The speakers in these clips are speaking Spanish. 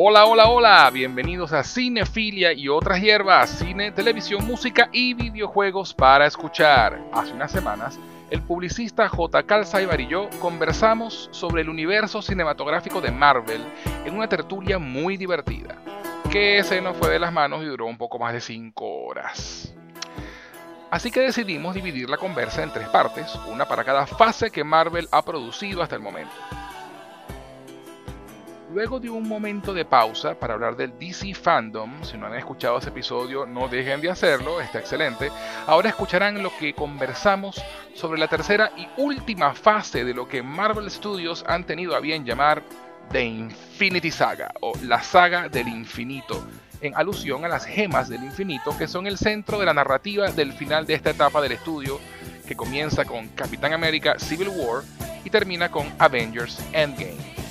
Hola, hola, hola, bienvenidos a Cinefilia y otras hierbas, cine, televisión, música y videojuegos para escuchar. Hace unas semanas, el publicista J. Calzaibar y yo conversamos sobre el universo cinematográfico de Marvel en una tertulia muy divertida, que se nos fue de las manos y duró un poco más de 5 horas. Así que decidimos dividir la conversa en tres partes, una para cada fase que Marvel ha producido hasta el momento. Luego de un momento de pausa para hablar del DC Fandom, si no han escuchado ese episodio no dejen de hacerlo, está excelente. Ahora escucharán lo que conversamos sobre la tercera y última fase de lo que Marvel Studios han tenido a bien llamar The Infinity Saga o la saga del infinito, en alusión a las gemas del infinito que son el centro de la narrativa del final de esta etapa del estudio que comienza con Capitán América Civil War y termina con Avengers Endgame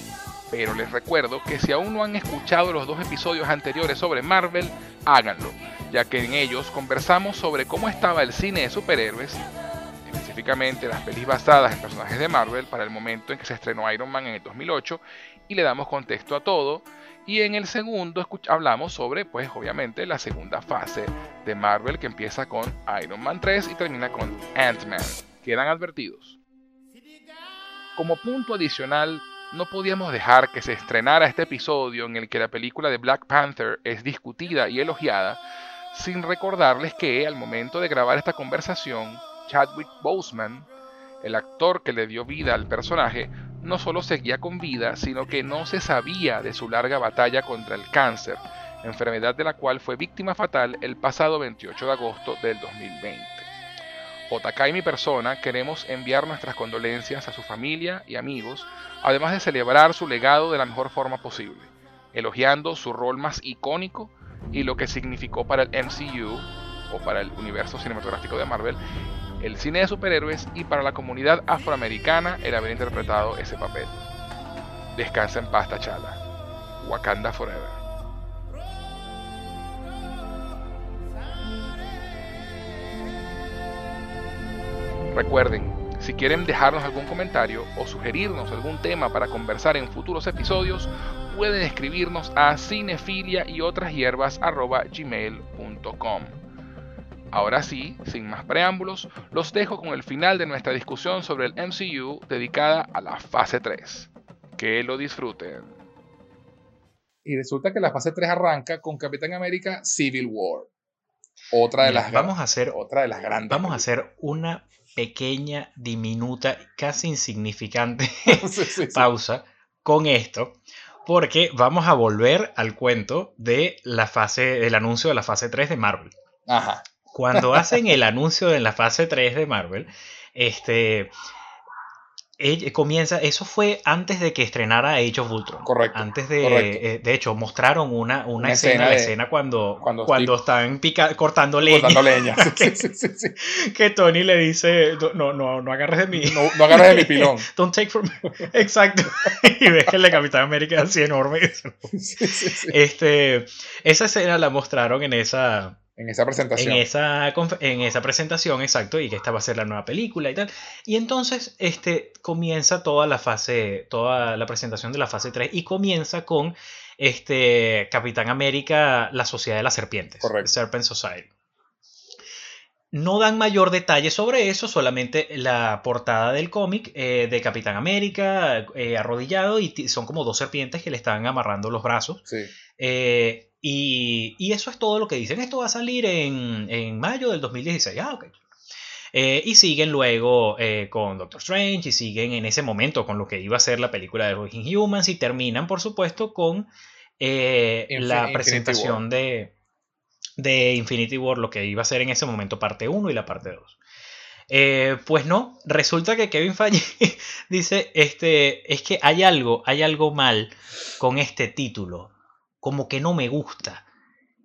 pero les recuerdo que si aún no han escuchado los dos episodios anteriores sobre Marvel, háganlo, ya que en ellos conversamos sobre cómo estaba el cine de superhéroes, específicamente las pelis basadas en personajes de Marvel para el momento en que se estrenó Iron Man en el 2008 y le damos contexto a todo. Y en el segundo hablamos sobre, pues obviamente, la segunda fase de Marvel que empieza con Iron Man 3 y termina con Ant-Man. Quedan advertidos. Como punto adicional, no podíamos dejar que se estrenara este episodio en el que la película de Black Panther es discutida y elogiada, sin recordarles que al momento de grabar esta conversación, Chadwick Boseman, el actor que le dio vida al personaje, no solo seguía con vida, sino que no se sabía de su larga batalla contra el cáncer, enfermedad de la cual fue víctima fatal el pasado 28 de agosto del 2020. JK y mi persona queremos enviar nuestras condolencias a su familia y amigos, además de celebrar su legado de la mejor forma posible, elogiando su rol más icónico y lo que significó para el MCU o para el universo cinematográfico de Marvel, el cine de superhéroes y para la comunidad afroamericana el haber interpretado ese papel. Descansa en paz, T'Challa. Wakanda Forever. Recuerden, si quieren dejarnos algún comentario o sugerirnos algún tema para conversar en futuros episodios, pueden escribirnos a cinefilia y otras hierbas gmail.com. Ahora sí, sin más preámbulos, los dejo con el final de nuestra discusión sobre el MCU dedicada a la fase 3. Que lo disfruten. Y resulta que la fase 3 arranca con Capitán América Civil War. Otra de las vamos a hacer otra de las grandes. Vamos a hacer una pequeña, diminuta, casi insignificante pausa con esto, porque vamos a volver al cuento de la fase, del anuncio de la fase 3 de Marvel. Ajá. Cuando hacen el anuncio de la fase 3 de Marvel, este, comienza, eso fue antes de que estrenara Age of Ultron. Correcto. Antes de, eh, de hecho, mostraron una, una, escena, escena, cuando, cuando, están cortando leña. Cortando leña. que, Tony le dice, no, no, no agarres de mí. No, agarres de mi pilón. Don't take from me. Exacto. y ves que el de Capitán América es así enorme. este, esa escena la mostraron en esa en esa presentación. En esa, en esa presentación, exacto, y que esta va a ser la nueva película y tal. Y entonces este, comienza toda la fase, toda la presentación de la fase 3 y comienza con este, Capitán América, la Sociedad de las Serpientes. Correcto. Serpent Society. No dan mayor detalle sobre eso, solamente la portada del cómic eh, de Capitán América eh, arrodillado y son como dos serpientes que le están amarrando los brazos. Sí. Eh, y, eso es todo lo que dicen. Esto va a salir en, mayo del 2016. Ah, ok. Eh, y siguen luego eh, con Doctor Strange y siguen en ese momento con lo que iba a ser la película de Working Humans y terminan, por supuesto, con eh, la presentación de, de Infinity War, lo que iba a ser en ese momento parte 1 y la parte 2. pues no, resulta que Kevin Feige dice, este, es que hay algo, hay algo mal con este título como que no me gusta.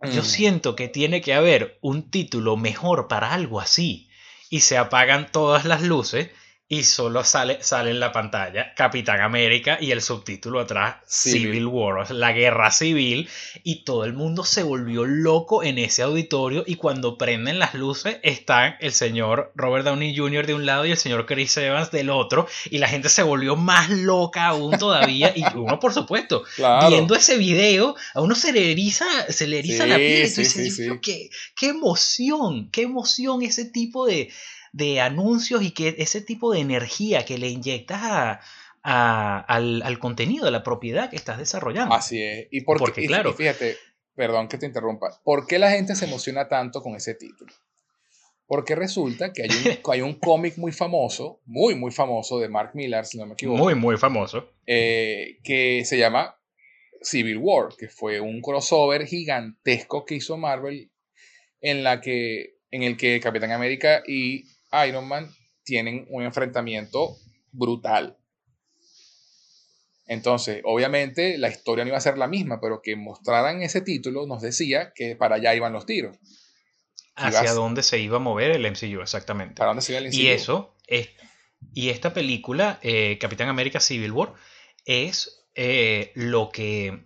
Yo mm. siento que tiene que haber un título mejor para algo así. Y se apagan todas las luces y solo sale, sale en la pantalla Capitán América y el subtítulo atrás Civil, War, la guerra civil, y todo el mundo se volvió loco en ese auditorio y cuando prenden las luces están el señor Robert Downey Jr. de un lado y el señor Chris Evans del otro, y la gente se volvió más loca aún todavía, y uno por supuesto, viendo ese video, a uno se le eriza, se le eriza la piel, y qué, qué emoción, qué emoción ese tipo de de anuncios y que ese tipo de energía que le inyectas al, contenido, a la propiedad que estás desarrollando. Así es. Y porque, claro, fíjate, perdón que te interrumpa, ¿por qué la gente se emociona tanto con ese título? Porque resulta que hay un, hay un cómic muy famoso, muy, muy famoso de Mark Millar, si no me equivoco. Muy, muy famoso. Eh, que se llama Civil War, que fue un crossover gigantesco que hizo Marvel en, la que, en el que Capitán América y Iron Man tienen un enfrentamiento brutal. Entonces, obviamente la historia no iba a ser la misma, pero que mostraran ese título nos decía que para allá iban los tiros. Hacia dónde se iba a mover el MCU, exactamente. Para dónde se iba el MCU. Y eso, es, y esta película, eh, Capitán América Civil War, es eh, lo que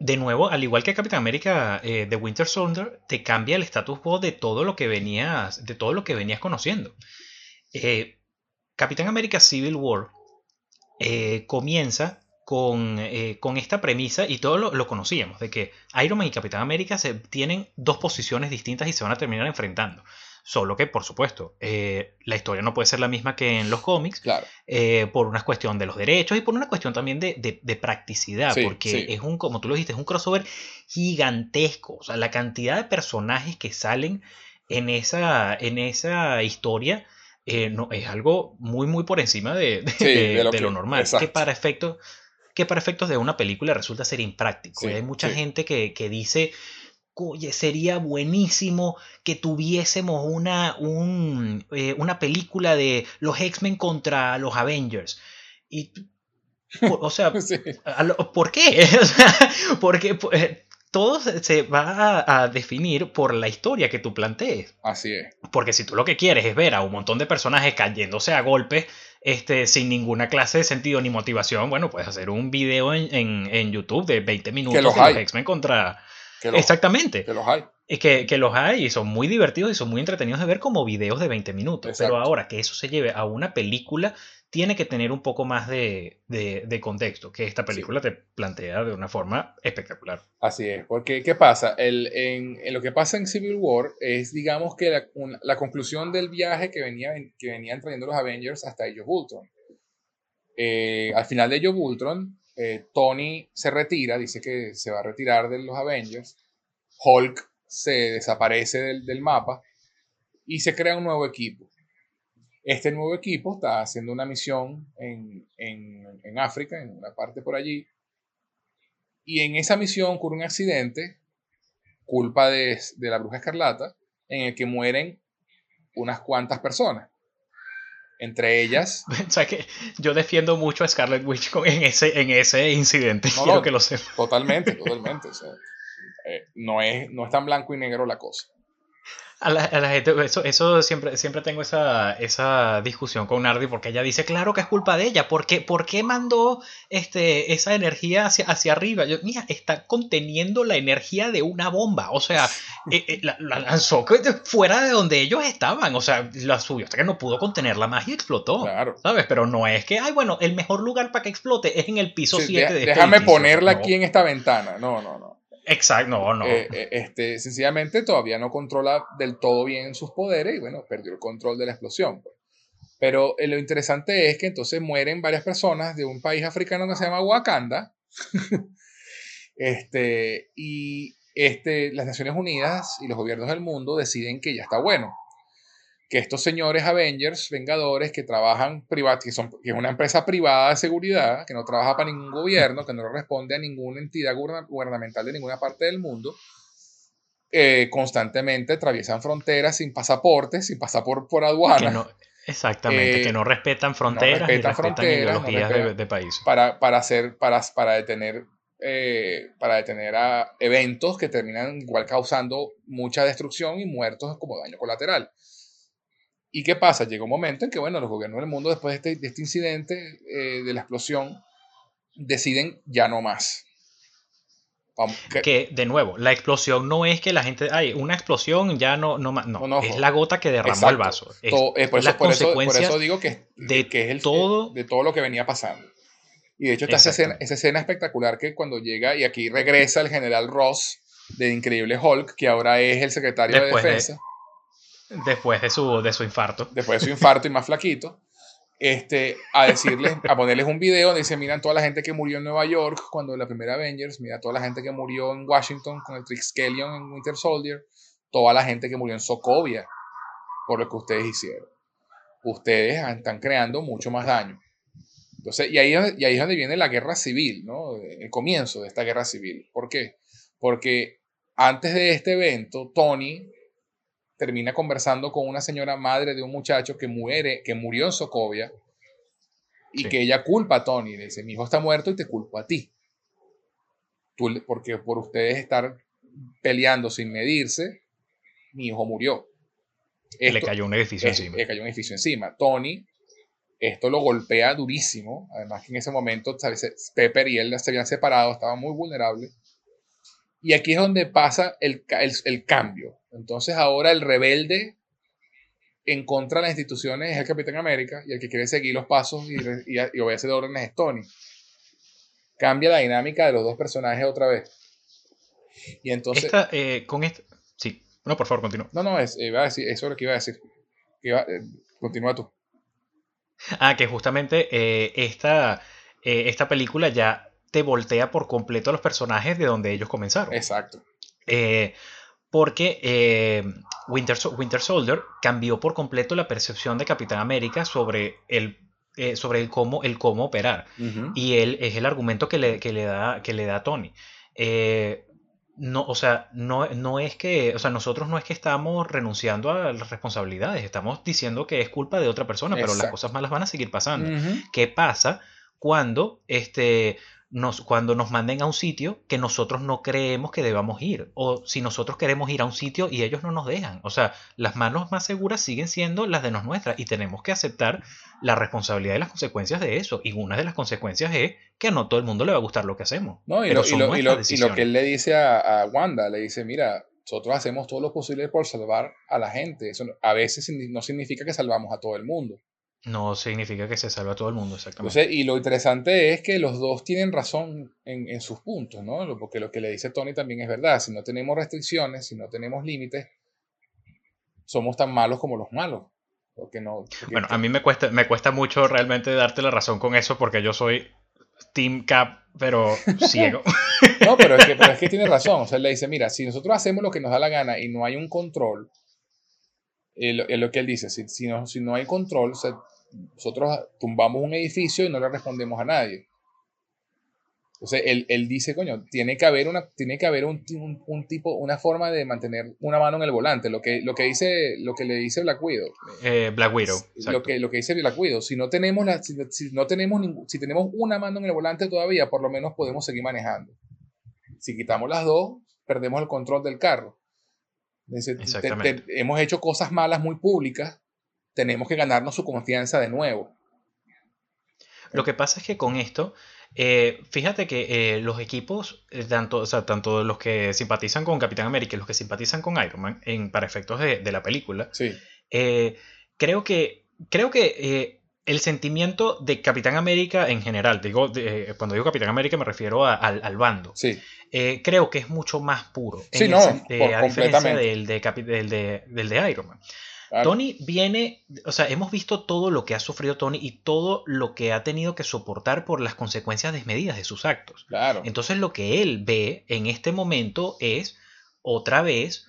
de nuevo, al igual que Capitán América de eh, Winter Soldier, te cambia el status quo de todo lo que venías, de todo lo que venías conociendo. Eh, Capitán América Civil War eh, comienza con, con, esta premisa, y todos lo, conocíamos, de que Iron Man y Capitán América se, tienen dos posiciones distintas y se van a terminar enfrentando. Solo que, por supuesto, eh, la historia no puede ser la misma que en los cómics, eh, por una cuestión de los derechos y por una cuestión también de, practicidad, porque es un, como tú lo dijiste, es un crossover gigantesco. O sea, la cantidad de personajes que salen en esa, en esa historia eh, no, es algo muy, muy por encima de, lo, normal. Que para efectos que para efectos de una película resulta ser impráctico. hay mucha gente que, que dice, oye, sería buenísimo que tuviésemos una, eh, una película de los X-Men contra los Avengers. Y, o sea, ¿por qué? Porque eh, todo se va a, definir por la historia que tú plantees. Así es. Porque si tú lo que quieres es ver a un montón de personajes cayéndose a golpes este, sin ninguna clase de sentido ni motivación, bueno, puedes hacer un video en, YouTube de 20 minutos de los X-Men contra Exactamente. Que los hay. Y que, que, los hay y son muy divertidos y son muy entretenidos de ver como videos de 20 minutos. Pero ahora que eso se lleve a una película, tiene que tener un poco más de, de, contexto, que esta película te plantea de una forma espectacular. Así es, porque ¿qué pasa? El, en, en, lo que pasa en Civil War es, digamos, que la, la conclusión del viaje que, venía, que venían trayendo los Avengers hasta ellos Ultron. Eh, al final de ellos Ultron, eh, Tony se retira, dice que se va a retirar de los Avengers. Hulk se desaparece del, mapa y se crea un nuevo equipo. Este nuevo equipo está haciendo una misión en, África, en una parte por allí. Y en esa misión ocurre un accidente, culpa de, de la bruja escarlata, en el que mueren unas cuantas personas. Entre ellas. O sea que yo defiendo mucho a Scarlet Witch en ese, en ese incidente. Quiero que lo sepa. Totalmente, totalmente. Eh, no, es, no es tan blanco y negro la cosa. A la, gente, eso, eso siempre, siempre tengo esa, esa discusión con Nardi porque ella dice, claro que es culpa de ella, ¿por qué, por qué mandó este, esa energía hacia, hacia arriba? Yo, mira, está conteniendo la energía de una bomba, o sea, eh, eh, la, lanzó fuera de donde ellos estaban, o sea, la subió hasta que no pudo contenerla más y explotó, claro. ¿sabes? Pero no es que, ay, bueno, el mejor lugar para que explote es en el piso 7 de este Déjame ponerla aquí en esta ventana, no, no, no. Exacto, no, no. Eh, eh, este, sencillamente todavía no controla del todo bien sus poderes y bueno, perdió el control de la explosión. Pues. Pero eh, lo interesante es que entonces mueren varias personas de un país africano que se llama Wakanda. este, y este, las Naciones Unidas y los gobiernos del mundo deciden que ya está bueno que estos señores Avengers, Vengadores, que trabajan privat, que, son, que es una empresa privada de seguridad, que no trabaja para ningún gobierno, que no responde a ninguna entidad gubernamental de ninguna parte del mundo, eh, constantemente atraviesan fronteras sin pasaporte, sin pasar por, por aduana. exactamente, que no respetan fronteras, no respetan, fronteras, de, país. Para, para, hacer, para, para detener eh, para detener a eventos que terminan igual causando mucha destrucción y muertos como daño colateral. ¿Y qué pasa? Llega un momento en que, bueno, los gobiernos del mundo, después de este, de este incidente, eh, de la explosión, deciden ya no más. que, de nuevo, la explosión no es que la gente, hay una explosión ya no, no, no, es la gota que derramó el vaso. Es, eh, por, eso, por, eso, digo que, de que es el, todo, de todo lo que venía pasando. Y de hecho está esa escena, esa escena, espectacular que cuando llega y aquí regresa el general Ross de Increíble Hulk, que ahora es el secretario de defensa. Después de su, de su infarto. Después de su infarto y más flaquito este, a decirles, a ponerles un video donde dice, miran toda la gente que murió en Nueva York cuando la primera Avengers, mira toda la gente que murió en Washington con el Trixkelion en Winter Soldier, toda la gente que murió en Sokovia por lo que ustedes hicieron. Ustedes están creando mucho más daño. Entonces, y ahí, y ahí es donde viene la guerra civil, ¿no? El comienzo de esta guerra civil. ¿Por qué? Porque antes de este evento, Tony termina conversando con una señora madre de un muchacho que muere, que murió en Socovia, y que ella culpa a Tony. Le dice, mi hijo está muerto y te culpo a ti. Tú, porque por ustedes estar peleando sin medirse, mi hijo murió. le cayó un edificio encima. Le cayó un edificio encima. Tony, esto lo golpea durísimo. Además que en ese momento Pepper y él se habían separado, estaban muy vulnerables. Y aquí es donde pasa el, el, cambio. Entonces ahora el rebelde en contra de las instituciones es el Capitán América y el que quiere seguir los pasos y, y, y obedece de órdenes es Tony. Cambia la dinámica de los dos personajes otra vez. Y entonces... Eh, con esto... Sí. No, por favor, continúa. No, no, es, iba a decir, eso es lo que iba a decir. Eh, continúa tú. Ah, que justamente eh, esta, esta película ya te voltea por completo a los personajes de donde ellos comenzaron. Exacto. Eh, porque eh, Winter, Winter, Soldier cambió por completo la percepción de Capitán América sobre el, eh, sobre el cómo, el cómo operar. Y él es el argumento que le, que le, da, que le da Tony. no, o sea, no, no, es que, o sea, nosotros no es que estamos renunciando a las responsabilidades, estamos diciendo que es culpa de otra persona, pero las cosas malas van a seguir pasando. ¿Qué pasa cuando este, cuando nos manden a un sitio que nosotros no creemos que debamos ir, o si nosotros queremos ir a un sitio y ellos no nos dejan. O sea, las manos más seguras siguen siendo las de nos nuestras y tenemos que aceptar la responsabilidad y las consecuencias de eso. Y una de las consecuencias es que a no todo el mundo le va a gustar lo que hacemos. No, y, lo, y, lo, que él le dice a, Wanda, le dice, mira, nosotros hacemos todo lo posible por salvar a la gente. Eso a veces no significa que salvamos a todo el mundo. No significa que se salva a todo el mundo, exactamente. y lo interesante es que los dos tienen razón en, sus puntos, ¿no? Porque lo que le dice Tony también es verdad. Si no tenemos restricciones, si no tenemos límites, somos tan malos como los malos. Porque no, bueno, a mí me cuesta, me cuesta mucho realmente darte la razón con eso porque yo soy Team Cap, pero ciego. no, pero es, que, pero es que tiene razón. O sea, él le dice, mira, si nosotros hacemos lo que nos da la gana y no hay un control, es lo que él dice, si, si, no, si no hay control, nosotros tumbamos un edificio y no le respondemos a nadie. Entonces él, él, dice, coño, tiene que haber, una, tiene que haber un, un, tipo, una forma de mantener una mano en el volante, lo que, lo que, dice, lo que le dice Black Widow. Eh, Black Widow. Lo que, lo que dice Black Widow. Si no tenemos, la, si, no tenemos si tenemos una mano en el volante todavía, por lo menos podemos seguir manejando. Si quitamos las dos, perdemos el control del carro hemos hecho cosas malas muy públicas, tenemos que ganarnos su confianza de nuevo. Lo que pasa es que con esto, eh, fíjate que eh, los equipos, eh, tanto, o sea, tanto los que simpatizan con Capitán América y los que simpatizan con Iron Man, en, para efectos de, la película, creo que, creo que el sentimiento de Capitán América en general, digo, cuando digo Capitán América me refiero al, al, bando. Sí. Eh, creo que es mucho más puro. Sí, no, eh, a diferencia del de, del, de, Iron Man. Tony viene, o sea, hemos visto todo lo que ha sufrido Tony y todo lo que ha tenido que soportar por las consecuencias desmedidas de sus actos. Claro. Entonces lo que él ve en este momento es otra vez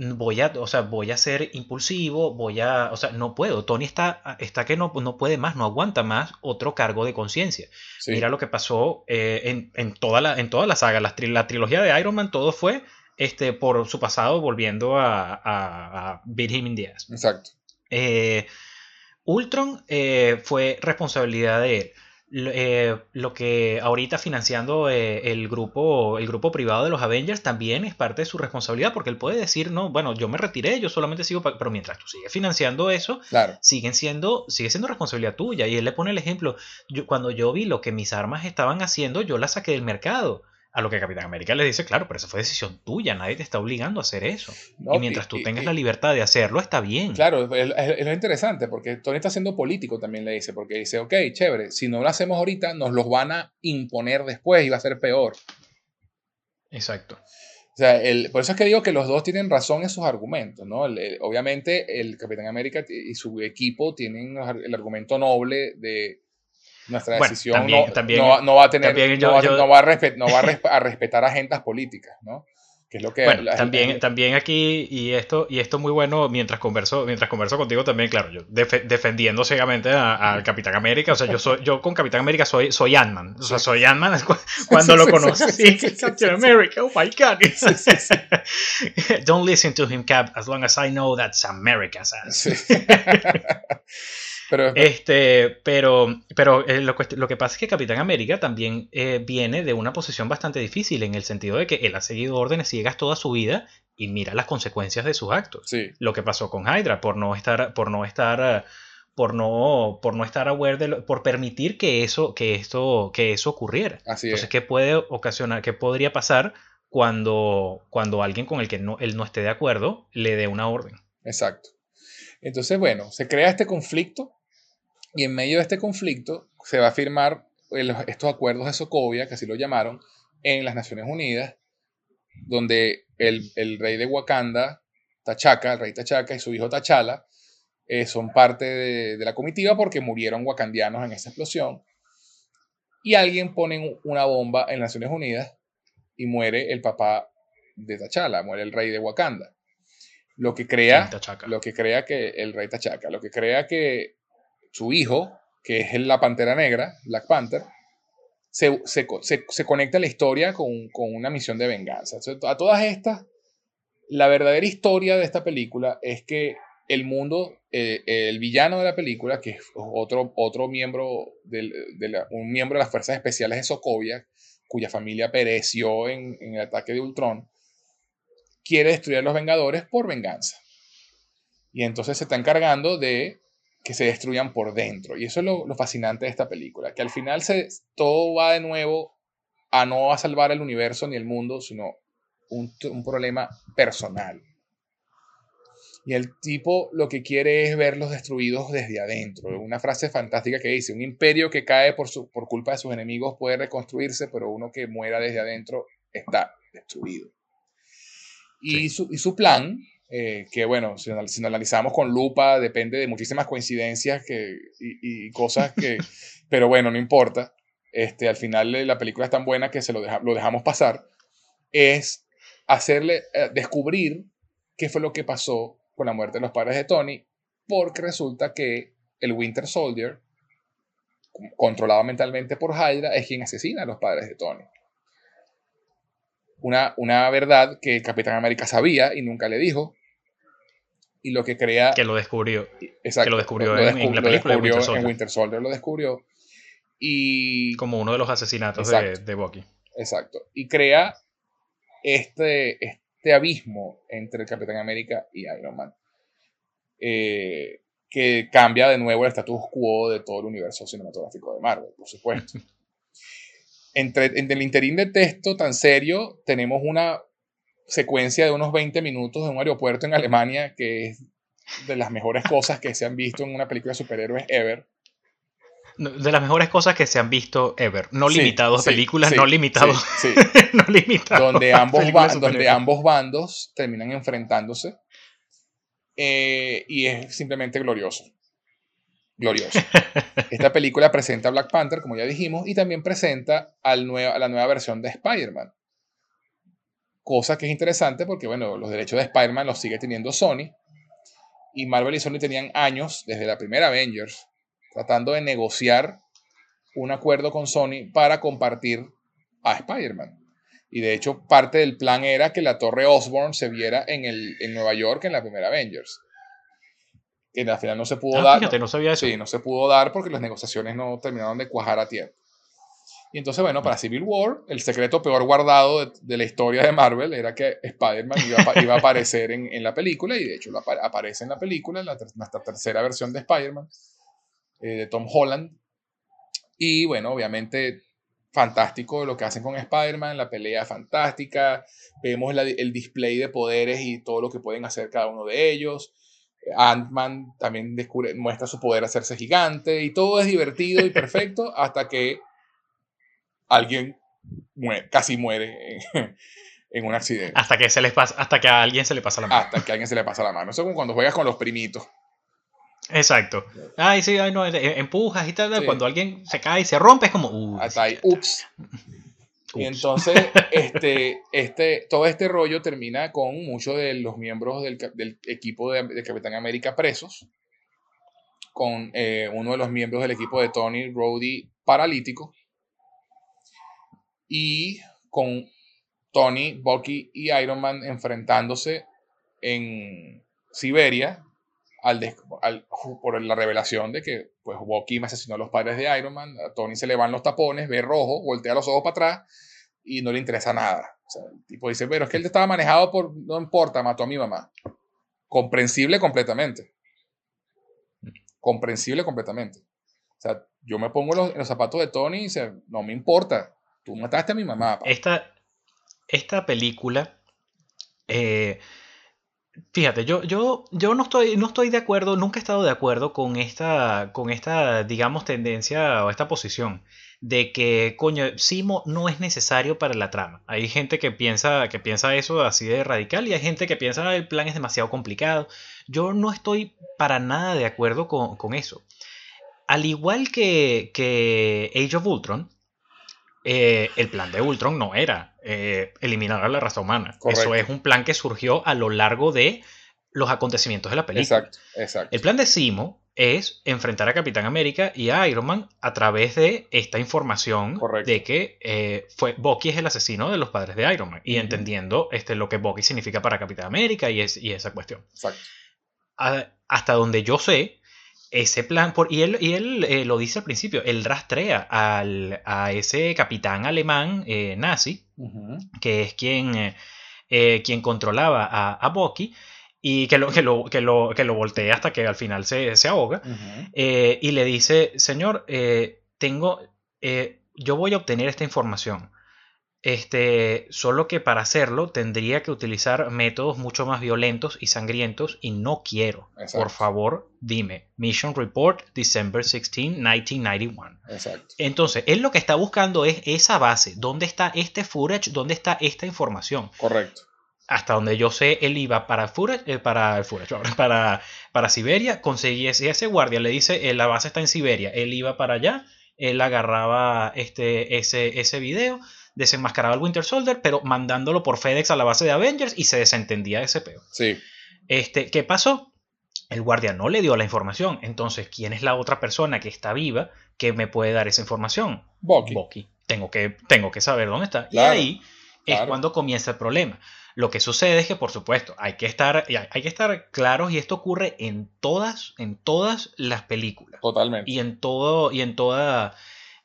voy a, o sea, voy a ser impulsivo, voy a, o sea, no puedo. Tony está, está que no, no puede más, no aguanta más otro cargo de conciencia. Mira lo que pasó eh, en, toda la, en toda la saga, la, trilogía de Iron Man, todo fue este, por su pasado volviendo a, a, a beat him in the Exacto. Eh, Ultron eh, fue responsabilidad de él. Eh, lo que ahorita financiando eh, el, grupo, el grupo privado de los Avengers también es parte de su responsabilidad, porque él puede decir, no, bueno, yo me retiré, yo solamente sigo, pero mientras tú sigues financiando eso, siguen siendo, sigue siendo responsabilidad tuya. Y él le pone el ejemplo, yo, cuando yo vi lo que mis armas estaban haciendo, yo las saqué del mercado. A lo que Capitán América le dice, claro, pero eso fue decisión tuya, nadie te está obligando a hacer eso. y mientras tú tengas la libertad de hacerlo, está bien. Claro, es, es, interesante, porque Tony está siendo político también, le dice, porque dice, ok, chévere, si no lo hacemos ahorita, nos los van a imponer después y va a ser peor. Exacto. O sea, el, por eso es que digo que los dos tienen razón en sus argumentos, ¿no? obviamente el Capitán América y su equipo tienen el argumento noble de nuestra decisión no, va a tener, no, va, a, respetar agendas políticas, ¿no? Que es lo que bueno, también, también aquí, y esto, y esto muy bueno, mientras converso, mientras converso contigo también, claro, yo defendiendo ciegamente al Capitán América, o sea, yo soy, yo con Capitán América soy, soy Ant-Man, o sea, soy Ant-Man cuando lo conocí, Captain America, oh my god. Don't listen to him, Cap, as long as I know that's America's ass. Pero, este, pero, pero eh, lo, que pasa es que Capitán América también eh, viene de una posición bastante difícil en el sentido de que él ha seguido órdenes ciegas toda su vida y mira las consecuencias de sus actos. Lo que pasó con Hydra por no estar, por no estar, por no, por no estar aware de por permitir que eso, que esto, que eso ocurriera. Entonces, ¿qué puede ocasionar, qué podría pasar cuando, cuando alguien con el que no, él no esté de acuerdo le dé una orden? Exacto. Entonces, bueno, se crea este conflicto y en medio de este conflicto se va a firmar estos acuerdos de Sokovia, que así lo llamaron, en las Naciones Unidas, donde el, rey de Wakanda, Tachaca, el rey Tachaca y su hijo Tachala, eh, son parte de, la comitiva porque murieron wakandianos en esa explosión. Y alguien pone una bomba en las Naciones Unidas y muere el papá de Tachala, muere el rey de Wakanda. Lo que crea, lo que crea que el rey Tachaca, lo que crea que su hijo, que es la Pantera Negra, Black Panther, se, conecta a la historia con, una misión de venganza. a todas estas, la verdadera historia de esta película es que el mundo, eh, el villano de la película, que es otro, otro miembro, de un miembro de las Fuerzas Especiales de Sokovia, cuya familia pereció en, en el ataque de Ultron, quiere destruir a los Vengadores por venganza. Y entonces se está encargando de que se destruyan por dentro. Y eso es lo, fascinante de esta película, que al final se, todo va de nuevo a no a salvar el universo ni el mundo, sino un, problema personal. Y el tipo lo que quiere es verlos destruidos desde adentro. Una frase fantástica que dice, un imperio que cae por, su, por culpa de sus enemigos puede reconstruirse, pero uno que muera desde adentro está destruido. Y, su, y su plan eh, que bueno, si, si, analizamos con lupa, depende de muchísimas coincidencias que, y, cosas que, pero bueno, no importa. Este, al final eh, la película es tan buena que se lo, lo dejamos pasar. Es hacerle, eh, descubrir qué fue lo que pasó con la muerte de los padres de Tony, porque resulta que el Winter Soldier, controlado mentalmente por Hydra, es quien asesina a los padres de Tony. Una, una verdad que el Capitán América sabía y nunca le dijo, y lo que crea... Que lo descubrió. Exacto. Que lo descubrió, en, la película de Winter Soldier. En Winter Soldier lo descubrió. Y... Como uno de los asesinatos de, de Bucky. Exacto. Y crea este, este abismo entre el Capitán América y Iron Man. Eh, que cambia de nuevo el status quo de todo el universo cinematográfico de Marvel, por supuesto. entre, entre el interín de texto tan serio, tenemos una secuencia de unos 20 minutos en un aeropuerto en Alemania que es de las mejores cosas que se han visto en una película de superhéroes ever. De las mejores cosas que se han visto ever. No limitados películas, no limitados. no limitados. Donde, ambos, donde ambos bandos terminan enfrentándose. Eh, y es simplemente glorioso. Glorioso. Esta película presenta a Black Panther, como ya dijimos, y también presenta al a la nueva versión de Spider-Man. Cosa que es interesante porque, bueno, los derechos de Spider-Man los sigue teniendo Sony. Y Marvel y Sony tenían años, desde la primera Avengers, tratando de negociar un acuerdo con Sony para compartir a Spider-Man. Y de hecho, parte del plan era que la torre Osborn se viera en, el, en Nueva York en la primera Avengers. que al final no se pudo Ah, dar. fíjate, no sabía eso. Sí, no se pudo dar porque las negociaciones no terminaron de cuajar a tiempo. Y entonces, bueno, para Civil War, el secreto peor guardado de, de la historia de Marvel era que Spider-Man iba, iba a aparecer en, en la película, y de hecho aparece en la película, en la ter- nuestra tercera versión de Spider-Man, eh, de Tom Holland. Y bueno, obviamente, fantástico lo que hacen con Spider-Man, la pelea fantástica, vemos la- el display de poderes y todo lo que pueden hacer cada uno de ellos. Ant-Man también descubre, muestra su poder hacerse gigante y todo es divertido y perfecto hasta que alguien muere- casi muere en, en un accidente. Hasta que se les pasa, hasta que a alguien se le pasa la mano. Hasta que a alguien se le pasa la mano. Eso es como cuando juegas con los primitos. Exacto. Ay, sí, ay, no, eh, empujas y tal. Sí. Cuando alguien se cae y se rompe, es como. Uh, Hasta ahí, ups. Y entonces, este, este, todo este rollo termina con muchos de los miembros del, equipo de, de Capitán América presos, con eh, uno de los miembros del equipo de Tony Rhodey paralítico, y con Tony, Bucky y Iron Man enfrentándose en Siberia al por la revelación de que pues, Bucky me asesinó a los padres de Iron Man, a Tony se le van los tapones, ve rojo, voltea los ojos para atrás y no le interesa nada. O sea, el tipo dice, pero es que él estaba manejado por, no importa, mató a mi mamá. Comprensible completamente. Comprensible completamente. O sea, yo me pongo los, en los zapatos de Tony y dice, no me importa, tú mataste a mi mamá. pa". Esta, esta película. eh, fíjate, yo, yo, yo no, estoy, no estoy de acuerdo, nunca he estado de acuerdo con esta, con esta, digamos, tendencia o esta posición de que, coño, Simo no es necesario para la trama. Hay gente que piensa, que piensa eso así de radical y hay gente que piensa "Ah, el plan es demasiado complicado. Yo no estoy para nada de acuerdo con, con eso. Al igual que, que Age of Ultron, eh, el plan de Ultron no era eh, eliminar a la raza humana. Correcto. Eso es un plan que surgió a lo largo de los acontecimientos de la película. Exacto, exacto. El plan de Simo es enfrentar a Capitán América y a Iron Man a través de esta información Correcto. de que eh, fue Bucky es el asesino de los padres de Iron Man y entendiendo este, lo que Bucky significa para Capitán América y, es, y esa cuestión. exacto. A- hasta donde yo sé, ese plan, por, y él, y él eh, lo dice al principio, él rastrea al, a ese capitán alemán eh, nazi, que es quien, eh, eh, quien controlaba a, a Bucky, y que lo, que, lo, que, lo, que lo voltea hasta que al final se, se ahoga, y le dice, señor, tengo, eh, yo voy a obtener esta información. Este, solo que para hacerlo tendría que utilizar métodos mucho más violentos y sangrientos y no quiero. Exacto. Por favor, dime. Mission Report, December 16, 1991. Exacto. Entonces, él lo que está buscando es esa base. ¿Dónde está este footage? ¿Dónde está esta información? Correcto. hasta donde yo sé, él iba para Fura- eh, para, Fura- para, para Siberia, conseguía ese, ese guardia, le dice, eh, la base está en Siberia, él iba para allá, él agarraba este, ese, ese video, desenmascaraba al Winter Soldier, pero mandándolo por FedEx a la base de Avengers y se desentendía ese peo. Sí. Este, ¿Qué pasó? El guardia no le dio la información, entonces, ¿quién es la otra persona que está viva que me puede dar esa información? Bucky. Bucky. Tengo que, tengo que saber dónde está. Claro, y ahí es cuando comienza el problema. Lo que sucede es que, por supuesto, hay que estar, hay hay que estar claros y esto ocurre en todas, en todas las películas Totalmente. y en todo y en toda,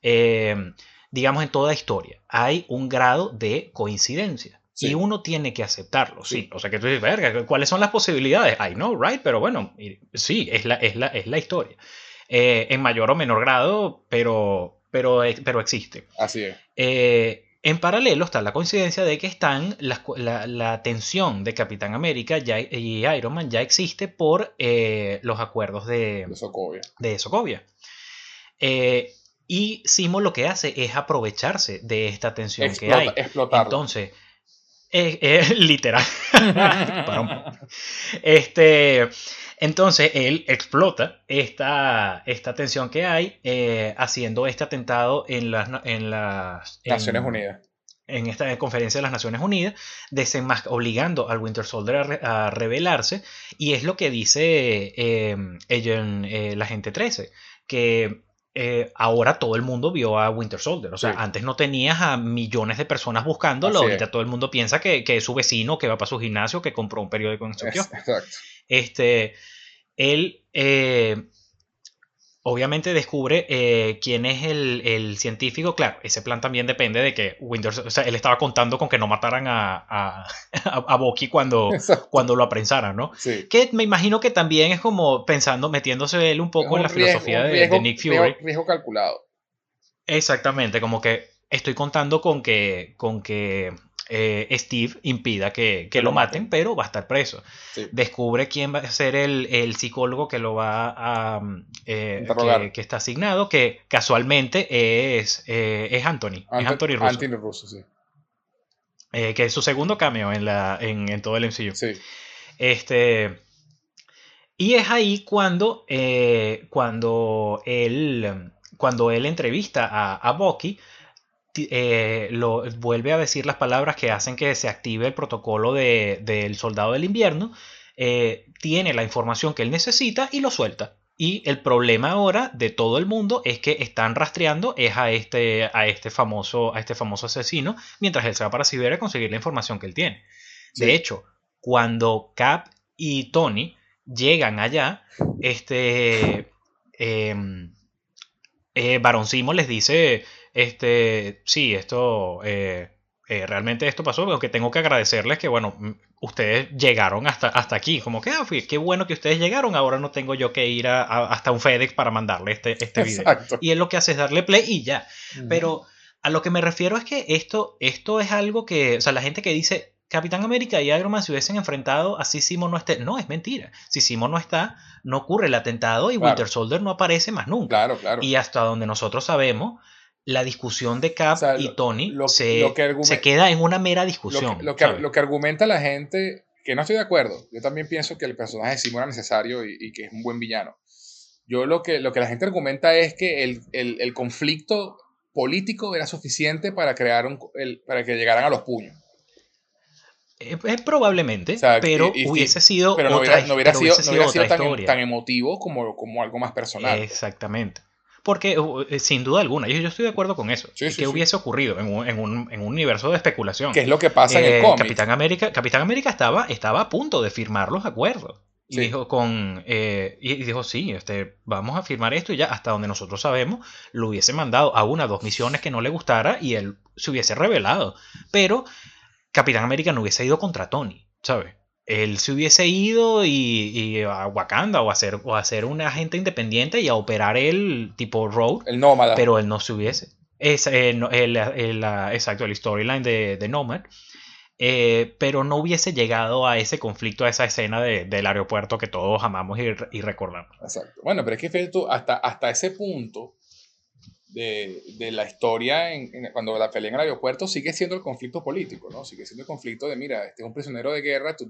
eh, digamos, en toda historia. Hay un grado de coincidencia. Sí. Y uno tiene que aceptarlo, sí. Sí. O sea, que tú dices, verga, ¿cuáles son las posibilidades? I know, right? Pero bueno, sí, es la, es la, es la historia. Eh, en mayor o menor grado, pero, pero, pero existe. Así es. Eh, en paralelo está la coincidencia de que están las la, la tensión de Capitán América ya- y Iron Man ya existe por eh, los acuerdos de, De Sokovia. de Sokovia. Y Simo lo que hace es aprovecharse de esta tensión que hay. Explota, explotarlo. Entonces, eh, eh, literal. Este, entonces él explota esta, esta tensión que hay eh, haciendo este atentado en las, en las en- Naciones Unidas. en esta conferencia de las Naciones Unidas, obligando al Winter Soldier a, re- a rebelarse, y es lo que dice eh, Agent, eh, la gente 13, que eh, ahora todo el mundo vio a Winter Soldier, o sea, Sí. antes no tenías a millones de personas buscándolo, Así ahorita es. todo el mundo piensa que, que es su vecino, que va para su gimnasio, que compró un periódico en Tokio. exacto. Este, él eh, obviamente descubre eh, quién es el, científico. Claro, ese plan también depende de que Winter, o sea, él estaba contando con que no mataran a, a, a Bucky cuando, cuando lo aprensaran, ¿no? Sí. Que me imagino que también es como pensando, metiéndose él un poco en la filosofía de, de, Nick Fury. Riesgo, calculado. Exactamente, como que estoy contando con que, con que eh, Steve impida que, lo maten, pero va a estar preso. Descubre quién va a ser el, psicólogo que lo va a. Mm, eh, que, está asignado, que casualmente es, eh, es Anthony. es Anthony Russo. Anthony Russo, sí. que es su segundo cameo en, la, en, todo el MCU. Sí. Este. Y es ahí cuando, cuando, él, cuando él entrevista a, a Bucky eh, lo, vuelve a decir las palabras que hacen que se active el protocolo del soldado del invierno, eh, tiene la información que él necesita y lo suelta. Y el problema ahora de todo el mundo es que están rastreando es a este, a este, famoso, a este famoso asesino mientras él se va para Siberia a conseguir la información que él tiene. De hecho, cuando Cap y Tony llegan allá, este eh, eh Baron Simo les dice este, sí, esto, eh, eh, realmente esto pasó, aunque tengo que agradecerles que, bueno, ustedes llegaron hasta, hasta aquí, como que, ah, qué bueno que ustedes llegaron, ahora no tengo yo que ir a, hasta un FedEx para mandarle este, este video. Y él lo que hace es darle play y ya. Pero a lo que me refiero es que esto, esto es algo que, o sea, la gente que dice, Capitán América y Iron Man se hubiesen enfrentado así Simo no esté. No, es mentira. Si Simo no está, no ocurre el atentado y Winter Soldier no aparece más nunca. Claro, claro. Y hasta donde nosotros sabemos, la discusión de Cap y Tony se, se, queda en una mera discusión. Lo que, lo que, argumenta la gente, que no estoy de acuerdo, yo también pienso que el personaje de Simo era necesario y, que es un buen villano. Yo lo que, lo que la gente argumenta es que el, el, el conflicto político era suficiente para, crear un, el, para que llegaran a los puños. Eh, eh, probablemente, pero hubiese sido pero no hubiera, no hubiera sido, no hubiera sido tan, tan, emotivo como, como algo más personal. Exactamente. Porque eh, sin duda alguna, yo, yo, estoy de acuerdo con eso. que hubiese ocurrido en un, en, un, en un, universo de especulación? ¿Qué es lo que pasa en el eh, cómic? Capitán América, Capitán América estaba, estaba a punto de firmar los acuerdos. Y dijo con eh, y dijo sí este vamos a firmar esto y ya hasta donde nosotros sabemos lo hubiese mandado a una o dos misiones que no le gustara y él se hubiese revelado pero Capitán América no hubiese ido contra Tony ¿sabes? Él se hubiese ido y, a Wakanda o a, ser, o a ser un agente independiente y a operar el tipo Road. El nómada. Pero él no se hubiese. Es, eh, el, exacto, el storyline de, de Nomad. Eh, pero no hubiese llegado a ese conflicto, a esa escena del aeropuerto que todos amamos y, recordamos. Exacto. Bueno, pero es que tú, hasta, hasta ese punto de, de la historia, en, cuando la pelea en el aeropuerto, sigue siendo el conflicto político, ¿no? Sigue siendo el conflicto de, mira, este es un prisionero de guerra, tú,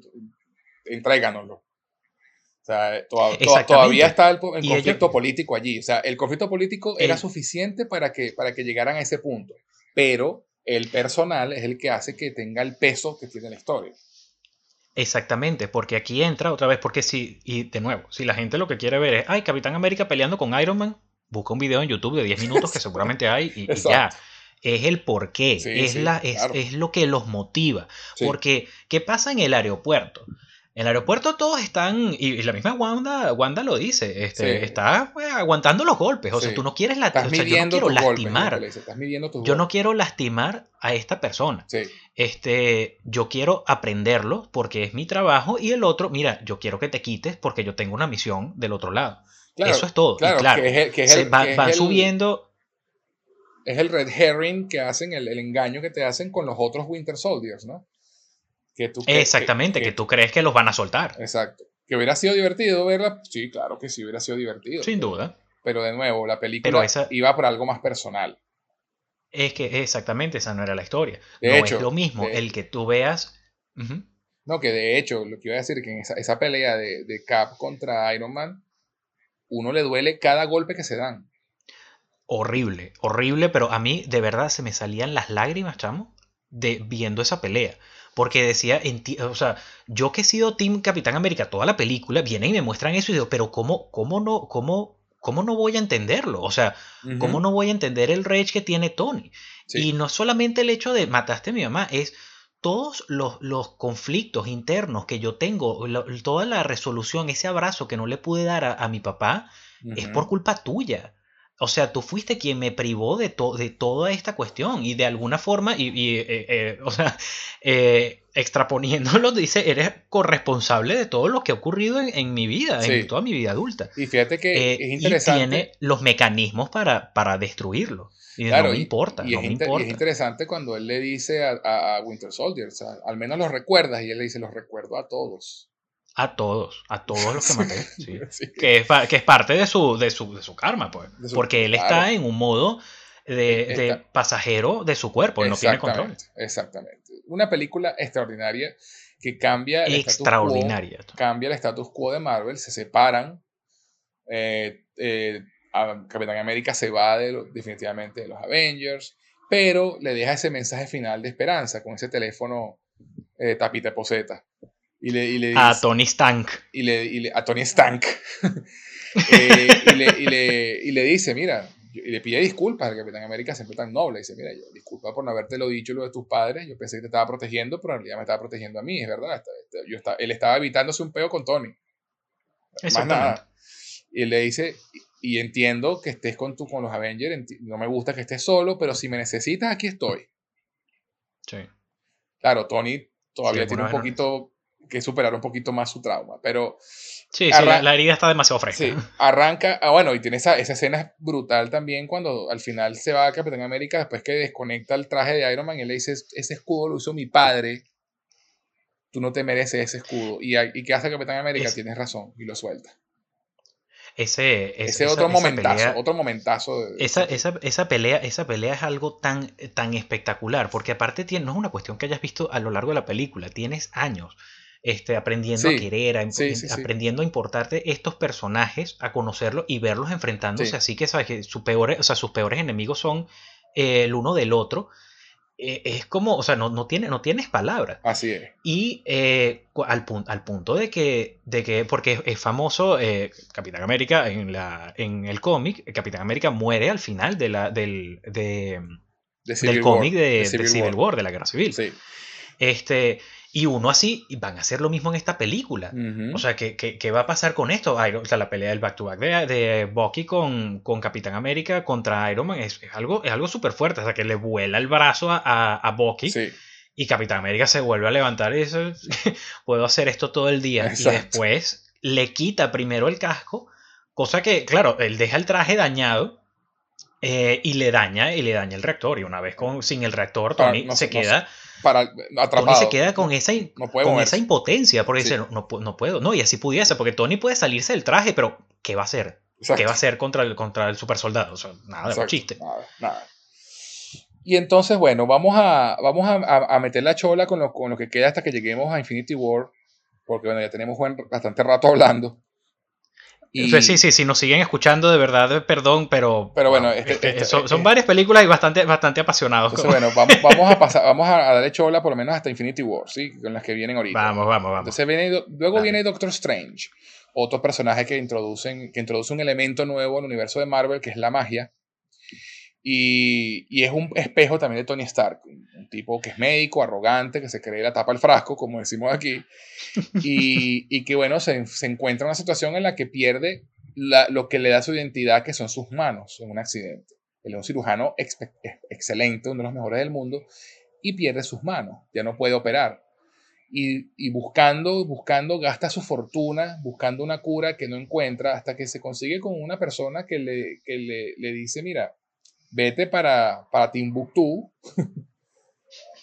entréganoslo. O sea, todavía está el, conflicto político allí. O sea, el conflicto político era suficiente para que, para que llegaran a ese punto. Pero el personal es el que hace que tenga el peso que tiene la historia. Exactamente, porque aquí entra otra vez, porque si, y de nuevo, si la gente lo que quiere ver es, ay, Capitán América peleando con Iron Man, busca un video en YouTube de 10 minutos que seguramente hay y, ya. Es el porqué, es, la, es, lo que los motiva. Porque, ¿qué pasa en el aeropuerto? En el aeropuerto todos están, y, la misma Wanda, Wanda lo dice, este, está pues, aguantando los golpes. O sea, tú no quieres la, o sea, yo no quiero lastimar. yo no quiero lastimar a esta persona. Este, yo quiero aprenderlo porque es mi trabajo. Y el otro, mira, yo quiero que te quites porque yo tengo una misión del otro lado. Eso es todo. Claro, que se van subiendo. Es el red herring que hacen, el, engaño que te hacen con los otros Winter Soldiers, ¿no? Que tú, Exactamente, que, tú crees que los van a soltar. Exacto. Que hubiera sido divertido verla. Sí, claro que sí, hubiera sido divertido. Sin duda. Pero de nuevo, la película iba por algo más personal. Es que exactamente esa no era la historia. no es lo mismo el que tú veas. No, que de hecho, lo que iba a decir, que en esa, pelea de, de, Cap contra Iron Man, uno le duele cada golpe que se dan. Horrible, horrible, pero a mí de verdad se me salían las lágrimas, chamo, de viendo esa pelea. Porque decía, o sea, yo que he sido Team Capitán América toda la película, vienen y me muestran eso y digo, pero ¿cómo, cómo no, cómo, cómo no voy a entenderlo? O sea, ¿cómo no voy a entender el rage que tiene Tony? Y no solamente el hecho de mataste a mi mamá, es todos los, los conflictos internos que yo tengo, toda la resolución, ese abrazo que no le pude dar a, mi papá, es por culpa tuya. O sea, tú fuiste quien me privó de, de toda esta cuestión y de alguna forma, y, eh, eh, o sea, eh, extraponiéndolo, dice, eres corresponsable de todo lo que ha ocurrido en, mi vida, en toda mi vida adulta. Y fíjate que es interesante. Y tiene los mecanismos para, para destruirlo. Y no me importa, y, no importa. Y es interesante cuando él le dice a, a, Winter Soldier, o sea, al menos los recuerdas, y él le dice, los recuerdo a todos. A todos, a todos los que maté. Sí. Que, es, que, es, parte de su, de su, de su karma, pues. Porque él está en un modo de, de pasajero de su cuerpo, él no tiene control. Exactamente. Una película extraordinaria que cambia el extraordinaria. Quo, cambia el status quo de Marvel, se separan. Eh, eh, Capitán América se va de definitivamente de los Avengers, pero le deja ese mensaje final de esperanza con ese teléfono eh, tapita poseta. Y le, y le dice, a Tony Stank. Y le, a Tony Stank. Eh, y, le, y, le, y, le, dice, mira, y le pide disculpas al Capitán América siempre tan noble. Dice, mira, yo, disculpa por no haberte lo dicho lo de tus padres. Yo pensé que te estaba protegiendo, pero en realidad me estaba protegiendo a mí, es verdad. Yo estaba, él estaba evitándose un peo con Tony. Más nada. Y le dice, y entiendo que estés con, tu, con los Avengers, no me gusta que estés solo, pero si me necesitas, aquí estoy. Sí. Claro, Tony todavía tiene un poquito que superar un poquito más su trauma, pero... Sí, sí la, herida está demasiado fresca. Sí, arranca, ah, bueno, y tiene esa, esa escena brutal también cuando al final se va a Capitán América después que desconecta el traje de Iron Man y le dice, ese escudo lo usó mi padre, tú no te mereces ese escudo. ¿Y, y qué hace Capitán América? Tienes razón, y lo suelta. Ese, ese, otro momentazo, otro momentazo. esa, esa, esa, pelea, esa pelea es algo tan, tan espectacular, porque aparte tiene, no es una cuestión que hayas visto a lo largo de la película, tienes años este, aprendiendo a querer, aprendiendo a importarte estos personajes, a conocerlos y verlos enfrentándose, así que sabes que sus peores, o sea, sus peores enemigos son eh, el uno del otro. Eh, es como, o sea, no, no, tiene, no tienes palabras. Así es. Y eh, al, al, punto de que, de que porque es, famoso Capitán América en, la, en el cómic, Capitán América muere al final de la, del, de, del cómic de, Civil, War. de la Guerra Civil. Sí. Este, y uno así, van a hacer lo mismo en esta película. O sea, ¿qué, ¿qué, va a pasar con esto? o sea, la pelea del back-to-back de, Bucky con, con, Capitán América contra Iron Man es, algo, es algo súper fuerte. O sea, que le vuela el brazo a, a, Bucky. Y Capitán América se vuelve a levantar y dice, puedo hacer esto todo el día. Y después le quita primero el casco, cosa que, claro, él deja el traje dañado. Eh, y le daña y le daña el reactor y una vez con, sin el reactor Tony se queda para atrapado. Tony se queda con esa, con esa impotencia, porque dice, no, no, puedo, no, y así pudiese, porque Tony puede salirse del traje, pero ¿qué va a hacer? ¿Qué va a hacer contra el, contra el super soldado? O sea, nada, de chiste. Nada, nada. Y entonces, bueno, vamos a, vamos a, a, meter la chola con lo, con lo que queda hasta que lleguemos a Infinity War, porque bueno, ya tenemos bastante rato hablando. Sí, sí, sí, nos siguen escuchando, de verdad, perdón, pero. Pero bueno, este, este, son, este varias películas y bastante, bastante apasionados. bueno, vamos, vamos, a pasar, vamos a darle chola por lo menos hasta Infinity War, ¿sí? Con las que vienen ahorita. Vamos, vamos, vamos. Entonces viene, luego viene Doctor Strange, otro personaje que, introducen, que introduce un elemento nuevo al universo de Marvel, que es la magia. Y, y, es un espejo también de Tony Stark, un tipo que es médico, arrogante, que se cree la tapa al frasco, como decimos aquí, y, y que bueno, se, se, encuentra en una situación en la que pierde la, lo que le da su identidad, que son sus manos en un accidente. Él es un cirujano excelente, uno de los mejores del mundo, y pierde sus manos, ya no puede operar. Y, y, buscando, buscando, gasta su fortuna, buscando una cura que no encuentra, hasta que se consigue con una persona que le, que le, le dice, mira, vete para, para Timbuktu,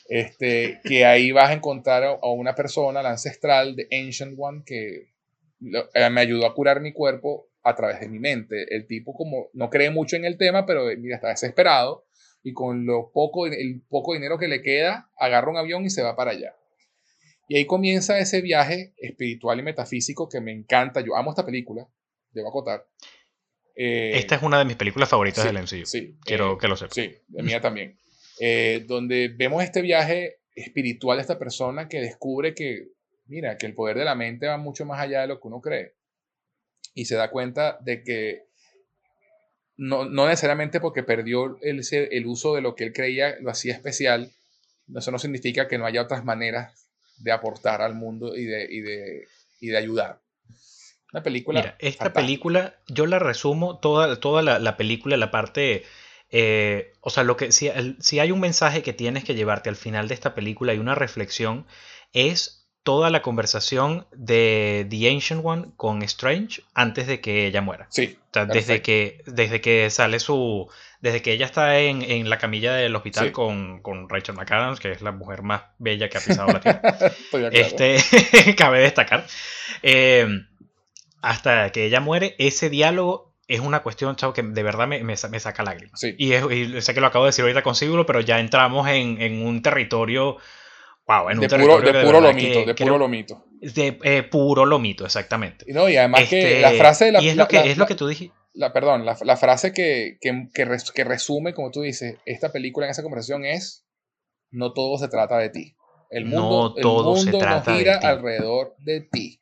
este, que ahí vas a encontrar a, una persona, la ancestral de Ancient One, que eh, me ayudó a curar mi cuerpo a través de mi mente. El tipo como no cree mucho en el tema, pero eh, mira, está desesperado y con lo poco, el poco dinero que le queda, agarra un avión y se va para allá. Y ahí comienza ese viaje espiritual y metafísico que me encanta. Yo amo esta película, debo acotar. Eh, Esta es una de mis películas favoritas del MCU. Sí, quiero eh, que lo sepas. Sí, de mía también. Eh, donde vemos este viaje espiritual de esta persona que descubre que, mira, que el poder de la mente va mucho más allá de lo que uno cree. Y se da cuenta de que no, no necesariamente porque perdió el, el uso de lo que él creía lo hacía especial, eso no significa que no haya otras maneras de aportar al mundo y de, y de, y de ayudar. Una película. Mira, esta película, yo la resumo, toda, toda la, película, la parte. Eh, o sea, lo que si, si hay un mensaje que tienes que llevarte al final de esta película y una reflexión, es toda la conversación de The Ancient One con Strange antes de que ella muera. Sí. O sea, desde que, desde que sale su. Desde que ella está en, la camilla del hospital con, Rachel McAdams, que es la mujer más bella que ha pisado la tierra. este, cabe destacar. Eh, hasta que ella muere, ese diálogo es una cuestión, chavo, que de verdad me, saca lágrimas. Sí. Y, es, sé que lo acabo de decir ahorita con Siglo, pero ya entramos en, en un territorio de, puro, de, puro lomito, de puro lomito. De eh, puro lomito, exactamente. Y, no, y además que la este, frase de la... Y es, lo, que, es lo que tú dijiste. La, perdón, la, la frase que, que, que, resume, como tú dices, esta película en esa conversación es, no todo se trata de ti. El mundo, no todo el mundo se trata gira alrededor de ti.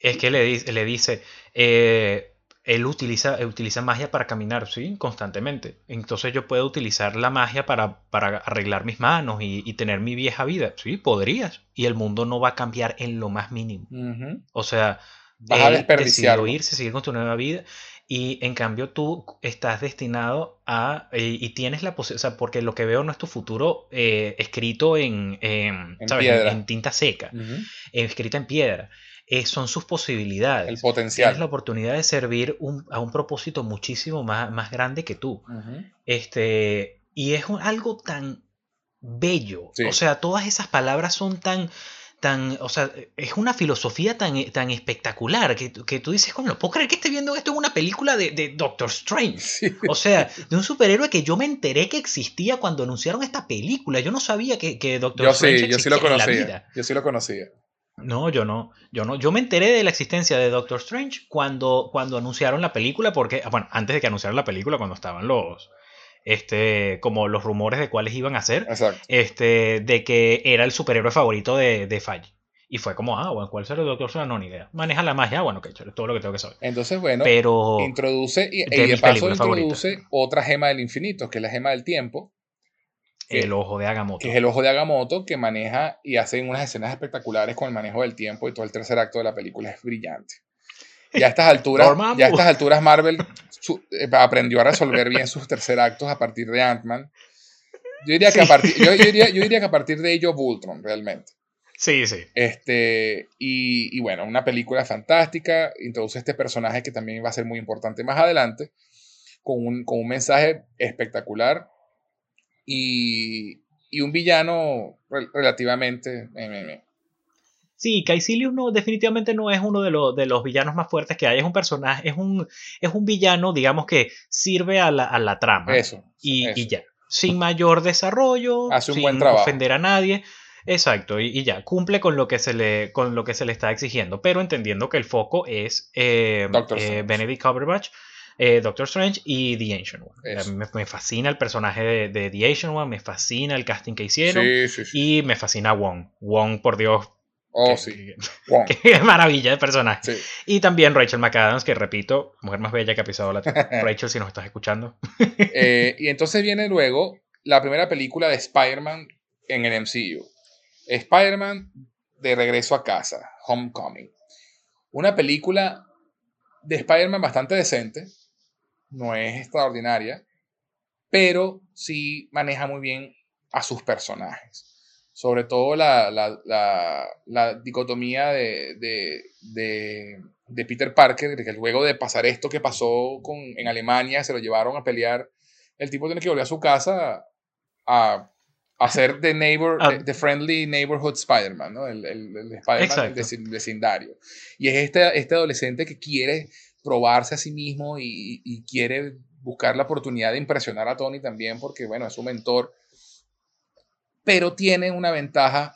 Es que le, dice, le dice, eh, él utiliza, utiliza magia para caminar, sí, constantemente. Entonces yo puedo utilizar la magia para, para arreglar mis manos y, tener mi vieja vida. Sí, podrías. Y el mundo no va a cambiar en lo más mínimo. O sea, vas a desperdiciar. irse, seguir con tu nueva vida. Y en cambio tú estás destinado a... Eh, y tienes la posibilidad... O sea, porque lo que veo no es tu futuro eh, escrito en, en, tinta seca. escrita en piedra. Eh, son sus posibilidades. El potencial. Tienes la oportunidad de servir a un propósito muchísimo más, más grande que tú. este, y es algo tan bello. O sea, todas esas palabras son tan tan, o sea, es una filosofía tan, tan espectacular que, que tú dices, ¿cómo no puedo creer que esté viendo esto en una película de, Doctor Strange? O sea, de un superhéroe que yo me enteré que existía cuando anunciaron esta película. Yo no sabía que, que Doctor yo Strange sí, yo sí lo conocía. Yo sí lo conocía. No, yo no, yo no. Yo me enteré de la existencia de Doctor Strange cuando, cuando anunciaron la película, porque, bueno, antes de que anunciaran la película, cuando estaban los, este, como los rumores de cuáles iban a ser, este, de que era el superhéroe favorito de, de Y fue como, ah, bueno, ¿cuál será el Doctor Strange? No, ni idea. Maneja la magia, bueno, que es todo lo que tengo que saber. Entonces, bueno, Pero introduce, y, de, paso introduce otra gema del infinito, que es la gema del tiempo, el ojo de Agamotto. Que es el ojo de Agamotto que maneja y hace unas escenas espectaculares con el manejo del tiempo y todo el tercer acto de la película es brillante. Y a estas alturas, ya a estas alturas Marvel eh, aprendió a resolver bien sus tercer actos a partir de Ant-Man. Yo diría, que a partir, yo, diría, yo diría que a partir de ello Voltron, realmente. Sí, sí. Este, y, y, bueno, una película fantástica. Introduce este personaje que también va a ser muy importante más adelante, con un, con un mensaje espectacular y, y un villano relativamente... Sí, Caecilius no, definitivamente no es uno de, los, de los villanos más fuertes que hay. Es un personaje, es un, es un villano, digamos, que sirve a la, a la trama. Eso y, y, ya. Sin mayor desarrollo, Hace un sin buen trabajo. ofender a nadie. Exacto, y, y, ya, cumple con lo, que se le, con lo que se le está exigiendo, pero entendiendo que el foco es eh, eh Benedict Cumberbatch eh, Doctor Strange y The Ancient One. Me, fascina el personaje de, The Ancient One, me fascina el casting que hicieron y me fascina Wong. Wong, por Dios. Oh, sí. Qué, maravilla de personaje. Y también Rachel McAdams, que repito, mujer más bella que ha pisado la tierra. Rachel, si nos estás escuchando. Eh, y entonces viene luego la primera película de Spider-Man en el MCU. Spider-Man de regreso a casa, Homecoming. Una película de Spider-Man bastante decente, no es extraordinaria, pero sí maneja muy bien a sus personajes. Sobre todo la, dicotomía de, de, Peter Parker, de que luego de pasar esto que pasó con, en Alemania, se lo llevaron a pelear, el tipo tiene que volver a su casa a, a ser de neighbor, ah. de, friendly neighborhood Spider-Man, ¿no? El, el, Spider-Man del vecindario. Y es este, este adolescente que quiere probarse a sí mismo y, quiere buscar la oportunidad de impresionar a Tony también porque, bueno, es su mentor. Pero tiene una ventaja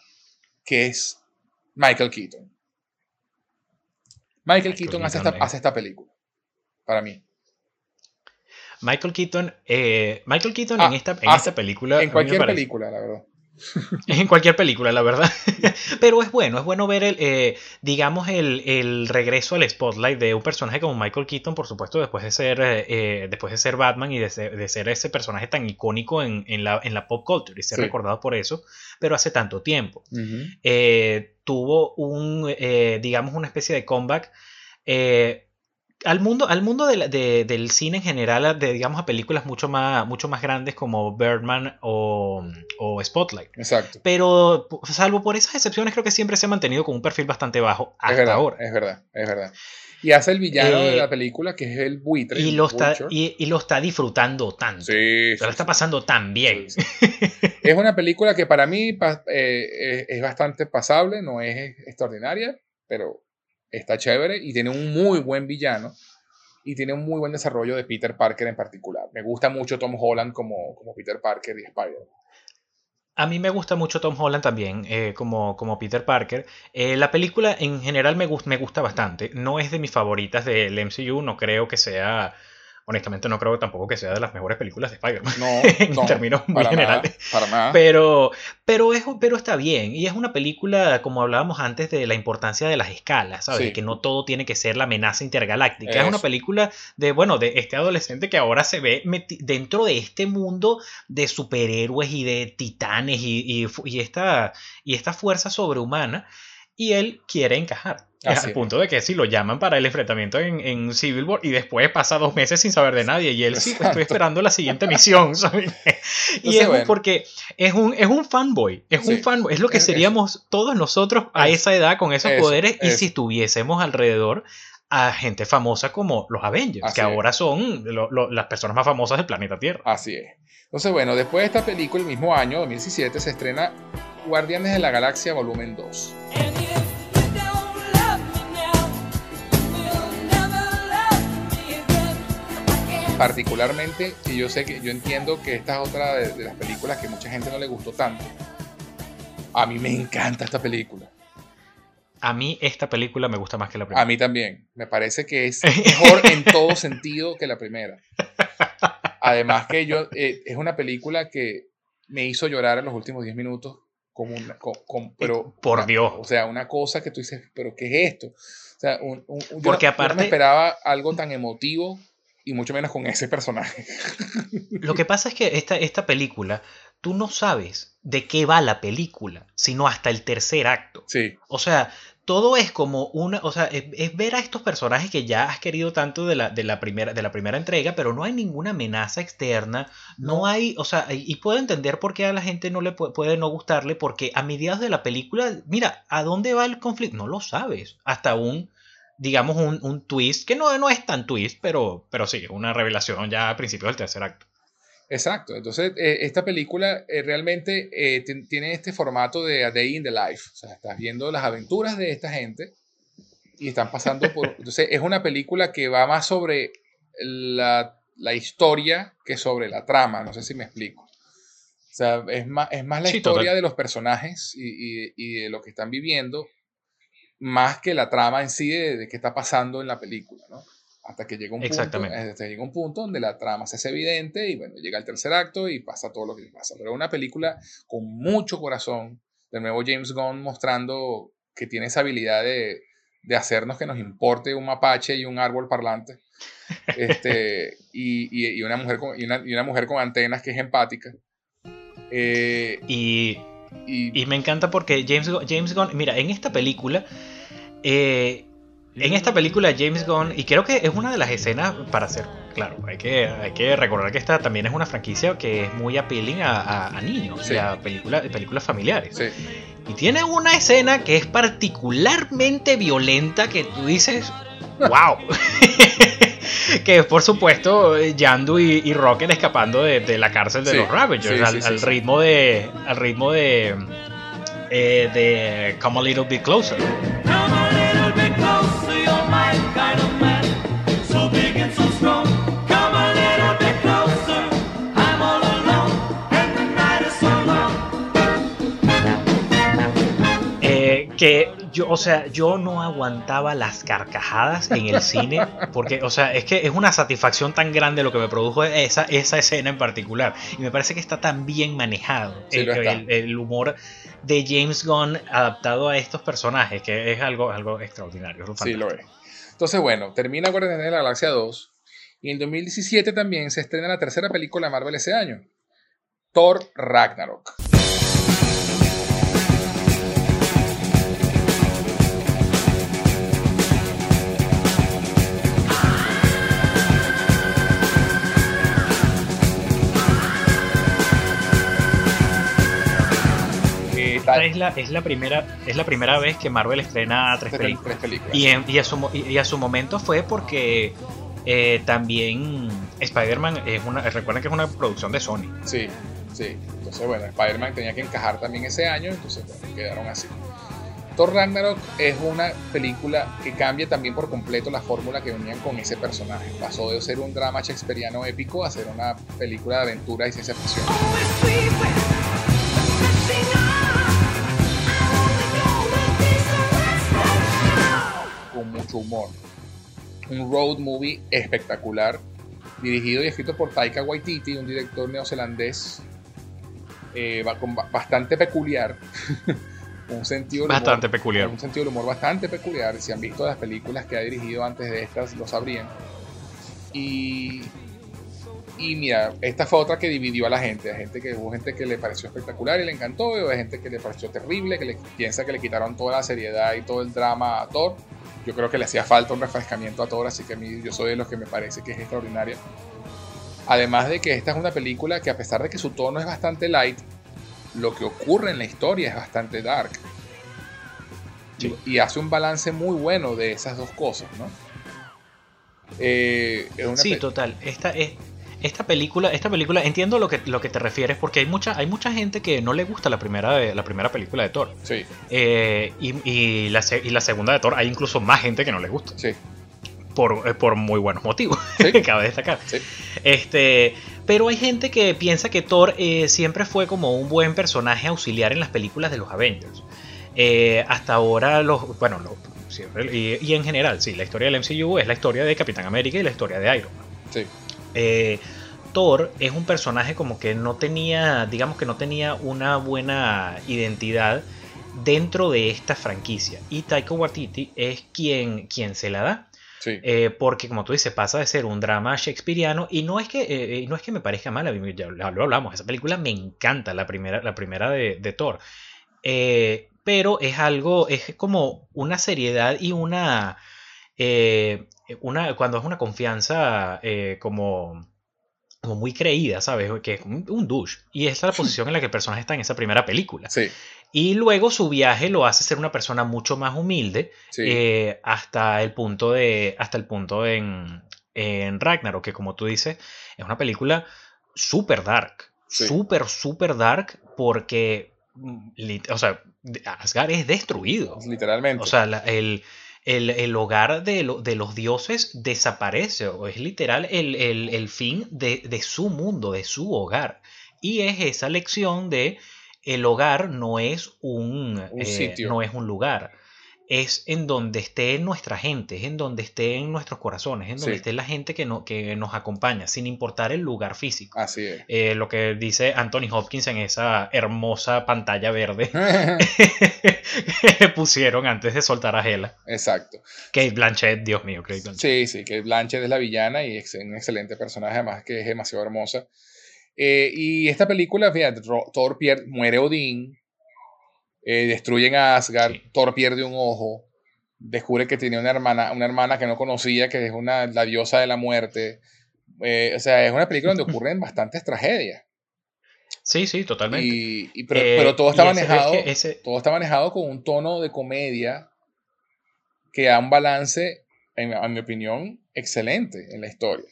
que es Michael Keaton. Michael, Keaton, hace, esta, hace, esta, película, para mí. Michael Keaton, eh, Michael Keaton en, ah, esta, en esta película. En cualquier película, la verdad. en cualquier película, la verdad. Pero es bueno, es bueno ver el, eh, digamos, el, regreso al spotlight de un personaje como Michael Keaton, por supuesto, después de ser, eh, eh, después de ser Batman y de ser, ese personaje tan icónico en, la, en la, pop culture y ser recordado por eso, pero hace tanto tiempo. tuvo un, digamos, una especie de comeback al mundo, al mundo del cine en general, de, digamos a películas mucho más, mucho más grandes como Birdman o, Spotlight. Exacto. Pero salvo por esas excepciones, creo que siempre se ha mantenido con un perfil bastante bajo hasta ahora. Es verdad, es verdad. Y hace el villano de la eh, película, que es el buitre. Y lo, está, y, lo está disfrutando tanto. Sí. Pero lo está pasando tan bien. es una película que para mí eh, es bastante pasable, no es extraordinaria, pero está chévere y tiene un muy buen villano y tiene un muy buen desarrollo de Peter Parker en particular. Me gusta mucho Tom Holland como, como Peter Parker y Spider-Man. A mí me gusta mucho Tom Holland también, eh, como, como Peter Parker. Eh, la película en general me, me gusta bastante. No es de mis favoritas del MCU, no creo que sea honestamente no creo tampoco que sea de las mejores películas de Spider-Man. No, en términos muy generales. para nada. Pero, pero, es, pero está bien. Y es una película, como hablábamos antes, de la importancia de las escalas, ¿sabes? De que no todo tiene que ser la amenaza intergaláctica. Es una película de, bueno, de este adolescente que ahora se ve dentro de este mundo de superhéroes y de titanes y, y, esta, y esta fuerza sobrehumana. Y él quiere encajar. Al punto de que si lo llaman para el enfrentamiento en, Civil War y después pasa dos meses sin saber de nadie y él sí, estoy esperando la siguiente misión. y es porque es un, es un fanboy, es un fanboy, es lo que seríamos todos nosotros a esa edad con esos poderes y si estuviésemos alrededor a gente famosa como los Avengers, que ahora son las personas más famosas del planeta Tierra. Así es. Entonces, bueno, después de esta película, el mismo año, 2017, se estrena Guardianes de la Galaxia Volumen 2. particularmente, y yo sé que yo entiendo que esta es otra de, las películas que mucha gente no le gustó tanto. A mí me encanta esta película. A mí esta película me gusta más que la primera. A mí también. Me parece que es mejor en todo sentido que la primera. Además que yo eh, es una película que me hizo llorar en los últimos 10 minutos como una, pero por Dios. O sea, una cosa que tú dices, pero ¿qué es esto? O sea, un, Porque aparte, yo no me esperaba algo tan emotivo y mucho menos con ese personaje. Lo que pasa es que esta, esta película, tú no sabes de qué va la película, sino hasta el tercer acto. Sí. O sea, todo es como una, o sea, es, ver a estos personajes que ya has querido tanto de la, de la, primera, de la primera entrega, pero no hay ninguna amenaza externa, no, hay, o sea, y puedo entender por qué a la gente no le puede, puede, no gustarle, porque a mediados de la película, mira, ¿a dónde va el conflicto? No lo sabes, hasta un digamos, un, un, twist, que no, no es tan twist, pero, pero sí, una revelación ya a principios del tercer acto. Exacto, entonces eh, esta película eh, realmente eh, tiene este formato de A Day in the Life, o sea, estás viendo las aventuras de esta gente y están pasando por... Entonces es una película que va más sobre la, la historia que sobre la trama, no sé si me explico. O sea, es más, es más la historia de los personajes y, y, y, de lo que están viviendo más que la trama en sí de, qué está pasando en la película, ¿no? Hasta que llega un punto, hasta llega un punto donde la trama se hace evidente y bueno, llega el tercer acto y pasa todo lo que pasa. Pero una película con mucho corazón, de nuevo James Gunn mostrando que tiene esa habilidad de, de hacernos que nos importe un mapache y un árbol parlante. Este, y, y, una mujer con, y, una, y una mujer con antenas que es empática. Eh, y, y, me encanta porque James, James Gunn, mira, en esta película eh, en esta película James Gunn, y creo que es una de las escenas para hacer, claro, hay que, hay que recordar que esta también es una franquicia que es muy appealing a, niños, a películas familiares. Y tiene una escena que es particularmente violenta que tú dices, wow. que es por supuesto Yandu y, Rocket escapando de, la cárcel de los Ravagers al, ritmo de al ritmo de eh, de Come a Little Bit Closer. Que yo, o sea, yo no aguantaba las carcajadas en el cine, porque, o sea, es que es una satisfacción tan grande lo que me produjo esa, esa escena en particular. Y me parece que está tan bien manejado el, humor de James Gunn adaptado a estos personajes, que es algo, algo extraordinario. Sí, lo es. Entonces, bueno, termina Guardianes de la Galaxia 2. Y en 2017 también se estrena la tercera película de Marvel ese año, Thor Ragnarok. Es la, es, la primera, es la primera vez que Marvel estrena tres, películas. Y, y, a su, y, a su, momento fue porque eh, también Spider-Man es una. Recuerden que es una producción de Sony. Sí, sí. Entonces, bueno, Spider-Man tenía que encajar también ese año, entonces bueno, quedaron así. Thor Ragnarok es una película que cambia también por completo la fórmula que venían con ese personaje. Pasó de ser un drama shakespeariano épico a ser una película de aventura y ciencia ficción. Mucho humor. Un road movie espectacular, dirigido y escrito por Taika Waititi, un director neozelandés eh, bastante peculiar. un sentido bastante peculiar. Un sentido del humor bastante peculiar. Si han visto las películas que ha dirigido antes de estas, lo sabrían. Y, y mira, esta fue otra que dividió a la gente. Hay gente que hubo gente que le pareció espectacular y le encantó, y hubo gente que le pareció terrible, que le, piensa que le quitaron toda la seriedad y todo el drama a Thor yo creo que le hacía falta un refrescamiento a Thor, así que a mí yo soy de los que me parece que es extraordinaria. Además de que esta es una película que a pesar de que su tono es bastante light, lo que ocurre en la historia es bastante dark. Y, hace un balance muy bueno de esas dos cosas, ¿no? Eh, sí, total. Esta es, esta película, esta película, entiendo lo que, lo que te refieres, porque hay mucha, hay mucha gente que no le gusta la primera, la primera película de Thor. Sí. Eh, y, la, y la segunda de Thor, hay incluso más gente que no le gusta. Sí. Por, eh, por muy buenos motivos, ¿Sí? cabe destacar. Sí. Este, pero hay gente que piensa que Thor eh, siempre fue como un buen personaje auxiliar en las películas de los Avengers. hasta ahora, los, bueno, siempre, y, y, en general, sí, la historia del MCU es la historia de Capitán América y la historia de Iron Man. Sí. Eh, Thor es un personaje como que no tenía, digamos que no tenía una buena identidad dentro de esta franquicia. Y Taika Waititi es quien, quien se la da. Eh, porque como tú dices, pasa de ser un drama shakespeariano y no es que, eh, no es que me parezca mal, ya lo hablamos, esa película me encanta, la primera, la primera de, Thor. pero es algo, es como una seriedad y una una, cuando es una confianza eh, como, como muy creída, ¿sabes? Que es un, douche. Y es la posición en la que el personaje está en esa primera película. Sí. Y luego su viaje lo hace ser una persona mucho más humilde eh, hasta el punto de. hasta el punto en, en Ragnarok, que como tú dices, es una película súper dark. Súper, súper dark porque. Mm, o sea, Asgard es destruido. Literalmente. O sea, el, el, hogar de, los dioses desaparece, o es literal el, fin de, su mundo, de su hogar. Y es esa lección de el hogar no es un, eh, sitio. no es un lugar es en donde esté nuestra gente, es en donde esté en nuestros corazones, en donde esté la gente que, no, que nos acompaña, sin importar el lugar físico. Así es. Eh, lo que dice Anthony Hopkins en esa hermosa pantalla verde que pusieron antes de soltar a Hela. Exacto. Kate Blanchett, Dios mío, Kate Blanchett. Sí, sí, Kate Blanchett es la villana y es un excelente personaje, además que es demasiado hermosa. Eh, y esta película, fíjate, Thor muere Odín, eh, destruyen a Asgard, Thor pierde un ojo, descubre que tenía una hermana, una hermana que no conocía, que es una, la diosa de la muerte. Eh, o sea, es una película donde ocurren bastantes tragedias. Sí, sí, totalmente. Y, pero, eh, todo está manejado. Todo está manejado con un tono de comedia que da un balance, en, mi opinión, excelente en la historia.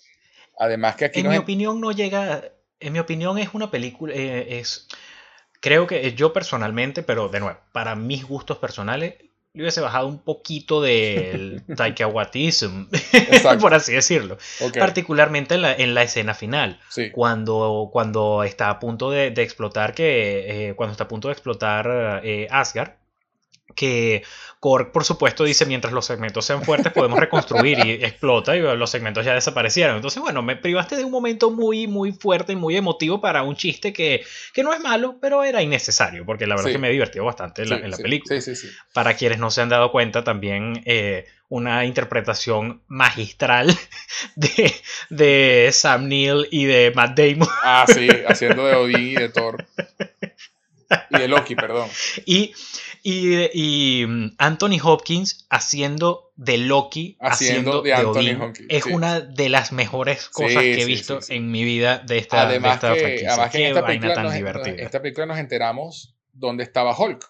Además que aquí en mi opinión no llega. En mi opinión es una película. es Creo que yo personalmente, pero de nuevo, para mis gustos personales, le hubiese bajado un poquito del taikawatism, por así decirlo. Particularmente en la, en la, escena final. Cuando, cuando está a punto de, explotar que. Eh, cuando está a punto de explotar eh, Asgard. Que Korg, por supuesto, dice, mientras los segmentos sean fuertes, podemos reconstruir y explota y los segmentos ya desaparecieron. Entonces, bueno, me privaste de un momento muy, muy fuerte y muy emotivo para un chiste que, que no es malo, pero era innecesario, porque la verdad es que me he divertido bastante en la, en la película. Para quienes no se han dado cuenta, también eh, una interpretación magistral de, de Sam Neill y de Matt Damon. Ah, sí, haciendo de Odin y de Thor. Y de Loki, perdón. Y y, mm, Anthony Hopkins haciendo de Loki, haciendo, de, Anthony Hopkins. Es una de las mejores cosas que he visto en mi vida de esta, además de que, Además que en esta película, nos, esta película nos enteramos dónde estaba Hulk.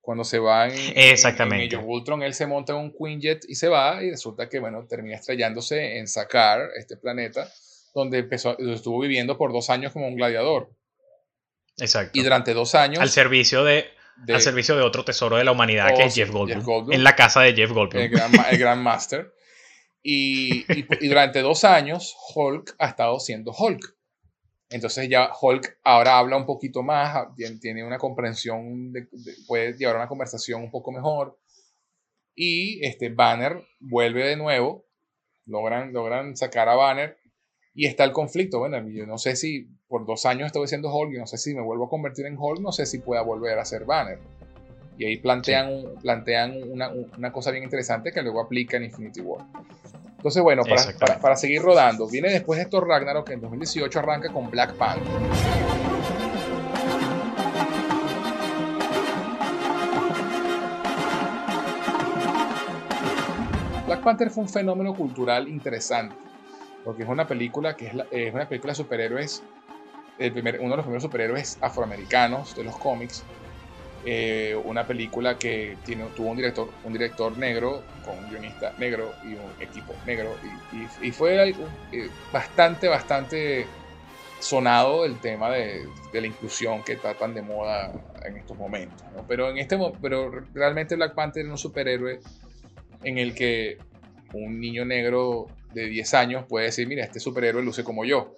Cuando se va en, Exactamente. en, Ultron, él se monta en un Quinjet y se va y resulta que, bueno, termina estrellándose en Sakar, este planeta, donde empezó, estuvo viviendo por dos años como un gladiador. Exacto. Y durante dos años... Al servicio de al servicio de otro tesoro de la humanidad que es Jeff Goldblum, En la casa de Jeff Goldblum. El gran, Master. Y, durante dos años, Hulk ha estado siendo Hulk. Entonces ya Hulk ahora habla un poquito más, tiene una comprensión, puede llevar una conversación un poco mejor. Y este Banner vuelve de nuevo, logran, logran sacar a Banner y está el conflicto. Bueno, yo no sé si por dos años estoy siendo Hulk y no sé si me vuelvo a convertir en Hulk, no sé si pueda volver a ser Banner. Y ahí plantean, plantean una, una, cosa bien interesante que luego aplica en Infinity War. Entonces, bueno, para, para, seguir rodando, viene después de Thor Ragnarok, que en 2018 arranca con Black Panther. Black Panther fue un fenómeno cultural interesante porque es una película que es, es una película de superhéroes, uno de los primeros superhéroes afroamericanos de los cómics, eh, una película que tuvo un director, un director negro, con un guionista negro y un equipo negro, y, fue eh, bastante, bastante sonado el tema de, la inclusión que está tan de moda en estos momentos. Pero, en este, pero realmente Black Panther es un superhéroe en el que un niño negro de 10 años puede decir, mira, este superhéroe luce como yo.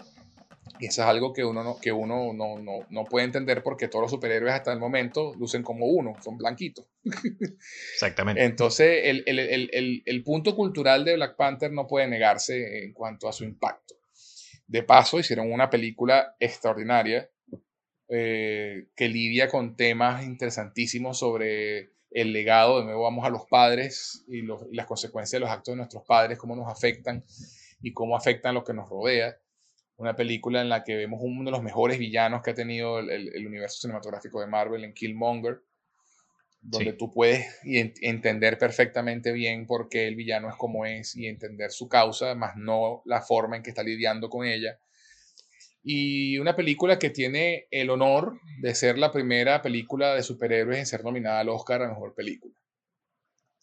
Y eso es algo que uno, no, que uno no, no, no, puede entender porque todos los superhéroes hasta el momento lucen como uno, son blanquitos. Exactamente. Entonces, el, el, el, el, punto cultural de Black Panther no puede negarse en cuanto a su impacto. De paso, hicieron una película extraordinaria eh, que lidia con temas interesantísimos sobre el legado, de nuevo vamos a los padres y, las consecuencias de los actos de nuestros padres, cómo nos afectan y cómo afectan lo que nos rodea. Una película en la que vemos uno de los mejores villanos que ha tenido el, universo cinematográfico de Marvel en Killmonger, donde tú puedes entender perfectamente bien por qué el villano es como es y entender su causa, más no la forma en que está lidiando con ella y una película que tiene el honor de ser la primera película de superhéroes en ser nominada al Oscar a Mejor Película.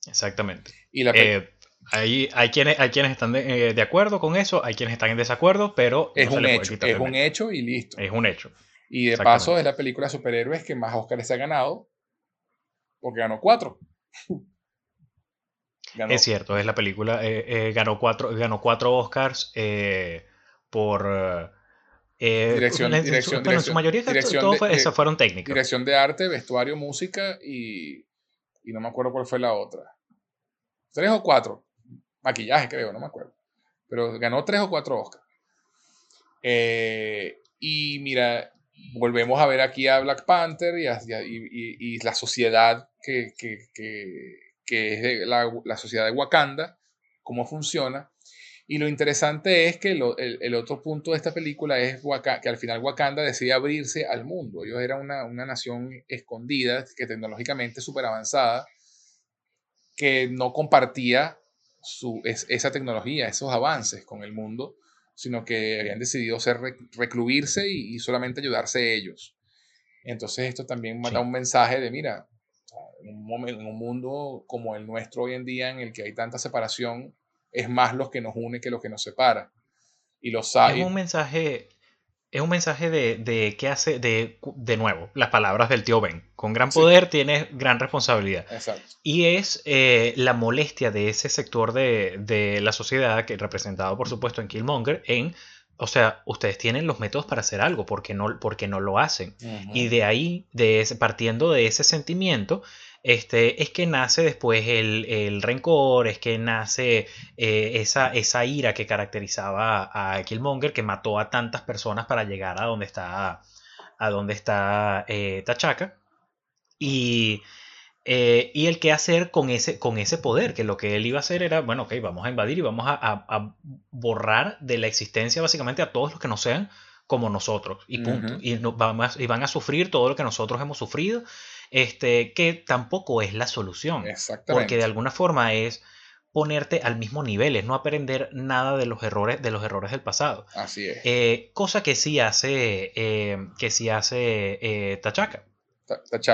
Exactamente. Y eh, hay, hay, quienes, hay quienes están de, eh, acuerdo con eso, hay quienes están en desacuerdo, pero... Es un hecho, es un hecho y listo. Es un hecho. Y de paso es la película de superhéroes que más Oscars se ha ganado, porque ganó cuatro. Es cierto, es la película, eh, ganó, cuatro, ganó cuatro Oscars por eh, dirección, dirección, bueno, en su mayoría dirección de, fueron técnicos. Dirección de arte, vestuario, música y, y no me acuerdo cuál fue la otra. Tres o cuatro. Maquillaje, creo, no me acuerdo. Pero ganó tres o cuatro Oscars. Eh, y mira, volvemos a ver aquí a Black Panther y, y la sociedad que, es la, la, sociedad de Wakanda, cómo funciona. Y lo interesante es que el, otro punto de esta película es que al final Wakanda decide abrirse al mundo. Ellos eran una, nación escondida, que tecnológicamente súper avanzada, que no compartía su, esa tecnología, esos avances con el mundo, sino que habían decidido ser, recluirse y, solamente ayudarse ellos. Entonces esto también da un mensaje de, mira, en un, en un mundo como el nuestro hoy en día, en el que hay tanta separación, es más lo que nos une que lo que nos separa. Y lo sabe. Es un mensaje, es un mensaje de, de qué hace, de, de, nuevo, las palabras del tío Ben. Con gran poder tienes gran responsabilidad. Exacto. Y es eh, la molestia de ese sector de, de, la sociedad, que representado por supuesto en Killmonger, en o sea, ustedes tienen los métodos para hacer algo, porque no, porque no lo hacen? Y de ahí, de partiendo de ese sentimiento, este, es que nace después el, rencor, es que nace eh, esa, esa ira que caracterizaba a Killmonger, que mató a tantas personas para llegar a donde está, a donde está eh, T'Chaka. Y, eh, y el qué hacer con ese, con ese poder, que lo que él iba a hacer era, bueno, ok, vamos a invadir y vamos a, borrar de la existencia básicamente a todos los que no sean como nosotros, y punto. y, van y van a sufrir todo lo que nosotros hemos sufrido este, que tampoco es la solución. Porque de alguna forma es ponerte al mismo nivel, es no aprender nada de los errores, de los errores del pasado. Así es. Eh, cosa que sí hace, eh, que sí hace eh, Tachaka.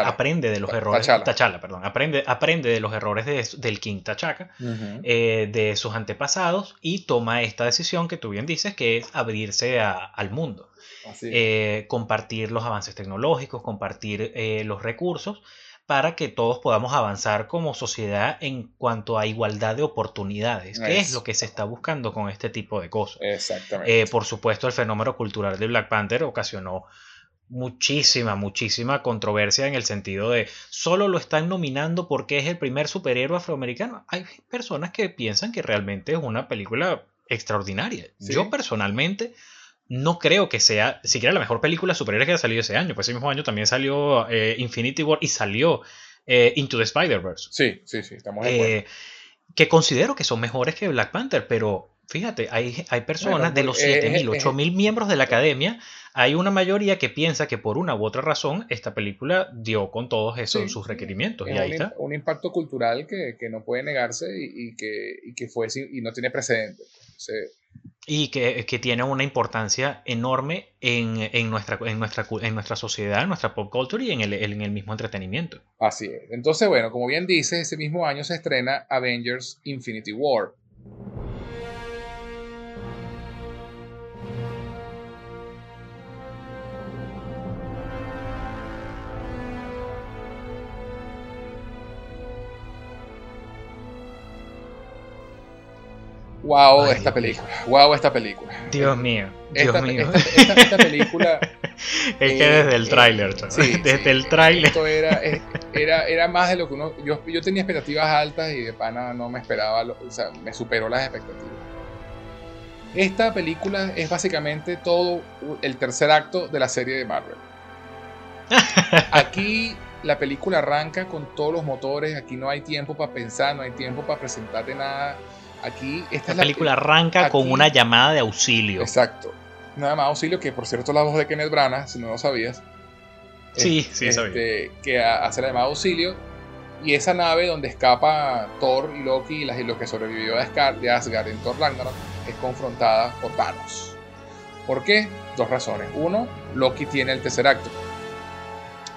Aprende de los errores. Tachala. perdón. Aprende, aprende de los errores del King Tachaka, de sus antepasados, y toma esta decisión que tú bien dices, que es abrirse al mundo. Eh, compartir los avances tecnológicos, compartir eh, los recursos para que todos podamos avanzar como sociedad en cuanto a igualdad de oportunidades, que es, lo que se está buscando con este tipo de cosas. Exactamente. Eh, por supuesto, el fenómeno cultural de Black Panther ocasionó muchísima, muchísima controversia en el sentido de solo lo están nominando porque es el primer superhéroe afroamericano. Hay personas que piensan que realmente es una película extraordinaria. Yo personalmente no creo que sea siquiera la mejor película superhéroe que haya salido ese año. Pues ese mismo año también salió eh, Infinity War y salió eh, Into the Spider-Verse. Sí, sí, sí, estamos de acuerdo. Eh, que considero que son mejores que Black Panther, pero fíjate, hay, hay personas de los 7.000, 8.000 miembros de la academia, hay una mayoría que piensa que por una u otra razón esta película dio con todos esos sus requerimientos. y ahí un, está. un impacto cultural que, no puede negarse y, que, que fue y no tiene precedentes. Y que, tiene una importancia enorme en, nuestra, en, nuestra, en nuestra sociedad, en nuestra pop culture y en el, en el mismo entretenimiento. Así es. Entonces, bueno, como bien dice, ese mismo año se estrena Avengers Infinity War. Wow, esta película. Wow, esta película. Dios mío. Dios mío. Esta, película. es que desde el tráiler, sí, desde el tráiler. Esto era, era, era más de lo que uno. Yo, yo tenía expectativas altas y de pana no me esperaba. o sea, me superó las expectativas. Esta película es básicamente todo el tercer acto de la serie de Marvel. Aquí la película arranca con todos los motores. Aquí no hay tiempo para pensar, no hay tiempo para presentarte nada Aquí esta la película arranca con una llamada de auxilio. Exacto. Una llamada de auxilio que, por cierto, la voz de Kenneth Branagh, si no lo sabías. Sí, sí, este, Que hace la llamada de auxilio. Y esa nave donde escapa Thor y Loki y, los que sobrevivió de Asgard en Thor Ragnarok es confrontada por Thanos. ¿Por qué? Dos razones. Uno, Loki tiene el tercer acto.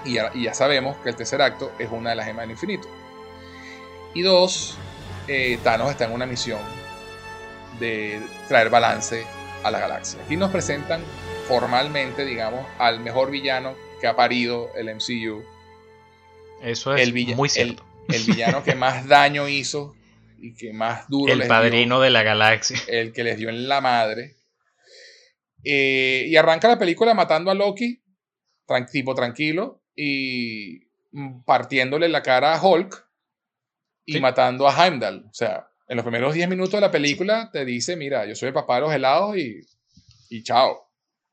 Y ya, y ya sabemos que el tercer acto es una de las gemas del infinito. Y dos, eh, Thanos está en una misión de traer balance a la galaxia. Aquí nos presentan formalmente, digamos, al mejor villano que ha parido el MCU. Eso es muy cierto. El, villano que más daño hizo y que más duro El padrino de la galaxia. El que les dio en la madre. Eh, y arranca la película matando a Loki, tipo tranquilo, y partiéndole la cara a Hulk y matando a Heimdall. O sea, en los primeros 10 minutos de la película te dice, mira, yo soy el papá de los helados y, y chao.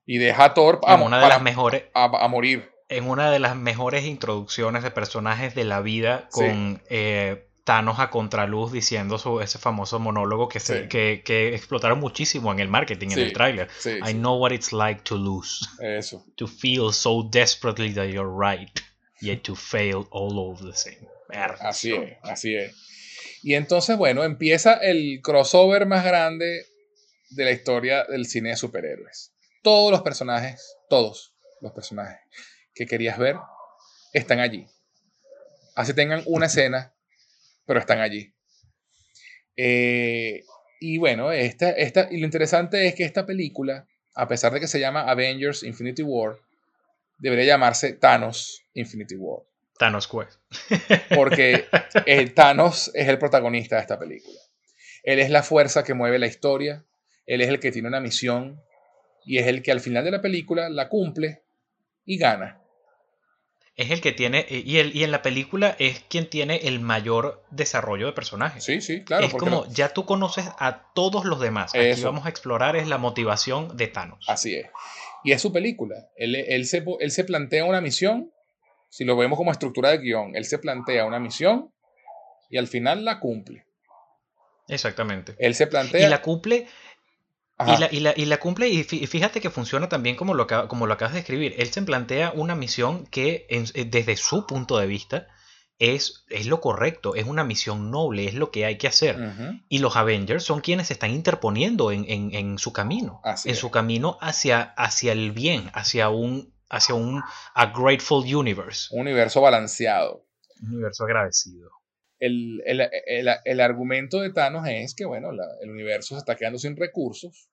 Y deja a Thor a, una de las mejores, a, morir. En una de las mejores introducciones de personajes de la vida con eh, Thanos a contraluz diciendo su, ese famoso monólogo que, se, que, que, explotaron muchísimo en el marketing, en el tráiler. I know what it's like to lose. Eso. To feel so desperately that you're right, yet to fail all over the same. Así es, así es. Y entonces, bueno, empieza el crossover más grande de la historia del cine de superhéroes. Todos los personajes, todos los personajes que querías ver están allí. Así tengan una escena, pero están allí. Eh, y bueno, esta, esta, y lo interesante es que esta película, a pesar de que se llama Avengers Infinity War, debería llamarse Thanos Infinity War. Thanos Quest. Porque eh, Thanos es el protagonista de esta película. Él es la fuerza que mueve la historia. Él es el que tiene una misión. y es el que al final de la película la cumple y gana. Es el que tiene, y, el, y en la película es quien tiene el mayor desarrollo de personajes. Sí, sí, claro. Es como, ya tú conoces a todos los demás. Aquí vamos a explorar es la motivación de Thanos. Así es. Y es su película. Él, él, se, él se plantea una misión, si lo vemos como estructura de guion, él se plantea una misión y al final la cumple. Exactamente. Él se plantea... Y la cumple y la, y, la, y la, cumple, y fíjate que funciona también como lo, como lo acabas de escribir. Él se plantea una misión que eh, desde su punto de vista es, es lo correcto, es una misión noble, es lo que hay que hacer. Y los Avengers son quienes se están interponiendo en, en, su camino, en su camino hacia, hacia el bien, hacia un, hacia un a grateful universe. Un universo balanceado. Un universo agradecido el, argumento de Thanos es que, bueno, el universo se está quedando sin recursos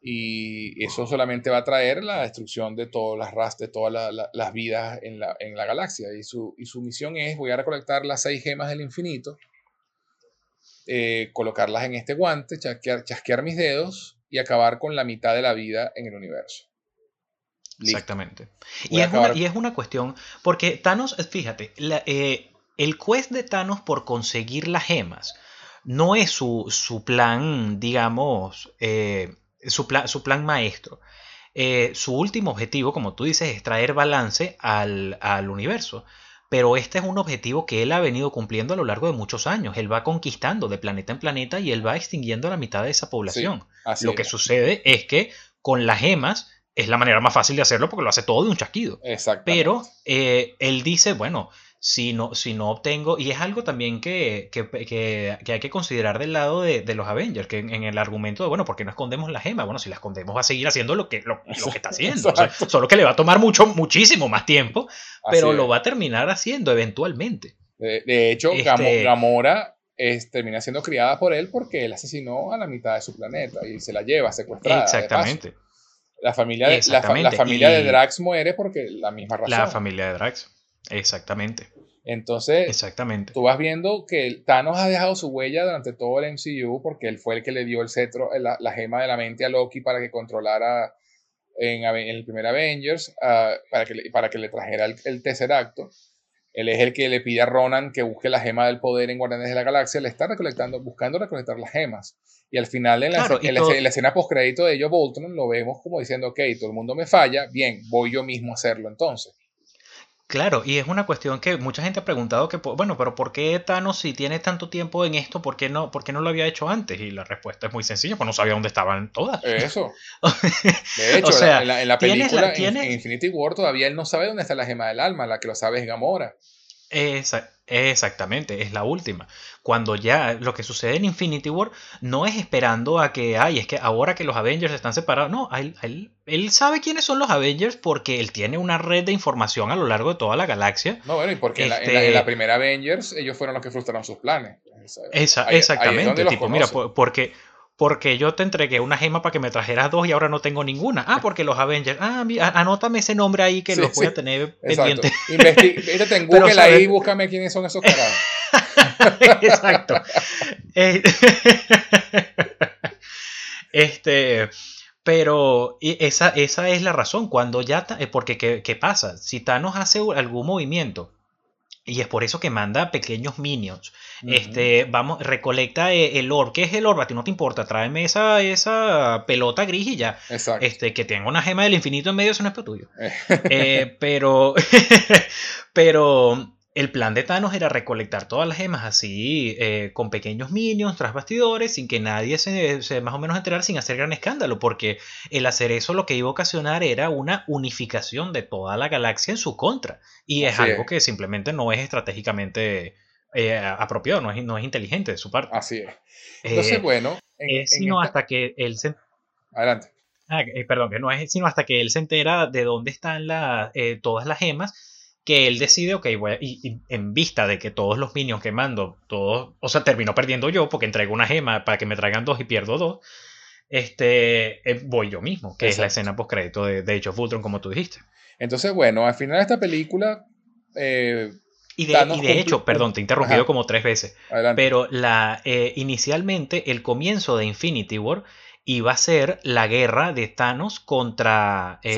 y eso solamente va a traer la destrucción de todas las ras, de todas las vidas en la, en la galaxia. Y su, y su, misión es, voy a recolectar las seis gemas del infinito, eh, colocarlas en este guante, chasquear, chasquear, mis dedos y acabar con la mitad de la vida en el universo. Exactamente. Y es, una, y es, una, cuestión, porque Thanos, fíjate, la, eh, el quest de Thanos por conseguir las gemas no es su, plan, digamos, eh, su, su, plan maestro. Eh, su último objetivo, como tú dices, es traer balance al, universo. Pero este es un objetivo que él ha venido cumpliendo a lo largo de muchos años. Él va conquistando de planeta en planeta y él va extinguiendo a la mitad de esa población. lo que sucede es que con las gemas es la manera más fácil de hacerlo porque lo hace todo de un chasquido. Pero eh, él dice, bueno, si no, si no obtengo, y es algo también que, hay que considerar del lado de, los Avengers, que en, el argumento de, bueno, ¿por qué no escondemos la gema? Bueno, si la escondemos va a seguir haciendo lo que, lo, que está haciendo, solo que le va a tomar mucho, muchísimo más tiempo, pero lo va a terminar haciendo eventualmente. De, hecho, este Gamora termina siendo criada por él porque él asesinó a la mitad de su planeta y se la lleva secuestrada. Exactamente. La familia, de, la, familia de Drax muere porque la misma razón. La familia de Drax. Exactamente. Entonces, Exactamente. tú vas viendo que Thanos ha dejado su huella durante todo el MCU porque él fue el que le dio el cetro, la, gema de la mente a Loki para que controlara en, el primer Avengers, ah, para, que le, para que le trajera el, el acto Él es el que le pide a Ronan que busque la gema del poder en Guardianes de la Galaxia. Le está recolectando, buscando recolectar las gemas. Y al final, en la, en la, escena post-crédito de ellos, Bolton, lo vemos como diciendo, ok, todo el mundo me falla, bien, voy yo mismo a hacerlo entonces. Claro, y es una cuestión que mucha gente ha preguntado que, bueno, pero ¿por qué Thanos si tiene tanto tiempo en esto, ¿por qué no, por qué no lo había hecho antes? Y la respuesta es muy sencilla, pues no sabía dónde estaban todas. Eso. De hecho, en, la, película, en, Infinity War, todavía él no sabe dónde está la gema del alma, la que lo sabe es Gamora. Exactamente, es la última. Cuando ya lo que sucede en Infinity War no es esperando a que, ay, es que ahora que los Avengers están separados, no, él, él, sabe quiénes son los Avengers porque él tiene una red de información a lo largo de toda la galaxia. No, bueno, y porque en, la, este primera Avengers ellos fueron los que frustraron sus planes. exactamente, tipo, mira, porque porque yo te entregué una gema para que me trajeras dos y ahora no tengo ninguna. Ah, porque los Avengers. Ah, anótame ese nombre ahí que los voy a tener pendiente. En Google ahí y búscame quiénes son esos carajos. Exacto. Eh, este. Pero esa, esa es la razón. Cuando ya. Eh, porque, ¿qué, ¿qué pasa? Si Thanos hace algún movimiento y es por eso que manda pequeños minions. Este, vamos, recolecta eh, el orb. ¿Qué es el orb? A ti no te importa. Tráeme esa, esa pelota gris y ya. Exacto. Este, que tenga una gema del infinito en medio, eso no es para tuyo. Eh, pero, pero el plan de Thanos era recolectar todas las gemas así, eh, con pequeños minions, tras bastidores, sin que nadie se, más o menos enterara, sin hacer gran escándalo, porque el hacer eso lo que iba a ocasionar era una unificación de toda la galaxia en su contra. Y es algo que simplemente no es estratégicamente eh, apropiado, no es, no es inteligente de su parte. Así es. Entonces, eh, bueno. es sino hasta que él se. Adelante. Ah, perdón, que no es sino hasta que él se entera de dónde están todas las gemas que él decide, ok, voy y, en vista de que todos los minions que mando, todos, o sea, termino perdiendo yo porque entrego una gema para que me traigan dos y pierdo dos, este, eh, voy yo mismo, que es la escena post crédito de, de Age of Ultron, como tú dijiste. Entonces, bueno, al final de esta película... Eh, y de, hecho, perdón, te he interrumpido como tres veces, pero la, eh, inicialmente el comienzo de Infinity War iba a ser la guerra de Thanos contra eh,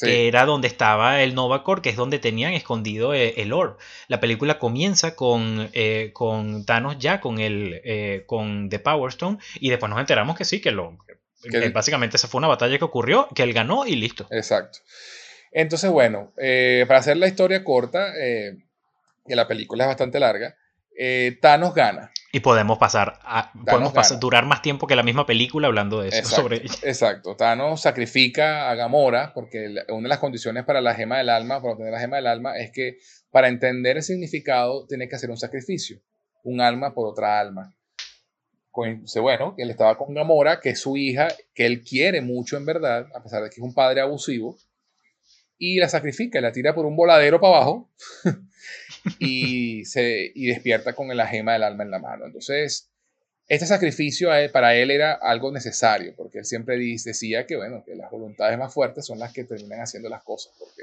Que era donde estaba el Novacor, que es donde tenían escondido eh, el, orb. La película comienza con, eh, con Thanos ya con, el, con The Power Stone y después nos enteramos que sí, que lo... básicamente esa fue una batalla que ocurrió, que él ganó y listo. Exacto. Entonces, bueno, para hacer la historia corta, que la película es bastante larga, Thanos gana. Y podemos pasar a, podemos durar más tiempo que la misma película hablando de eso. Exacto, sobre exacto. Thanos sacrifica a Gamora porque una de las condiciones para la gema del alma, para obtener la gema del alma, es que para entender el significado tiene que hacer un sacrificio. Un alma por otra alma. Bueno, que él estaba con Gamora, que es su hija, que él quiere mucho en verdad, a pesar de que es un padre abusivo, y la sacrifica, la tira por un voladero para abajo. y, se, y despierta con la gema del alma en la mano. Entonces, este sacrificio para él era algo necesario, porque él siempre decía que, bueno, que las voluntades más fuertes son las que terminan haciendo las cosas, porque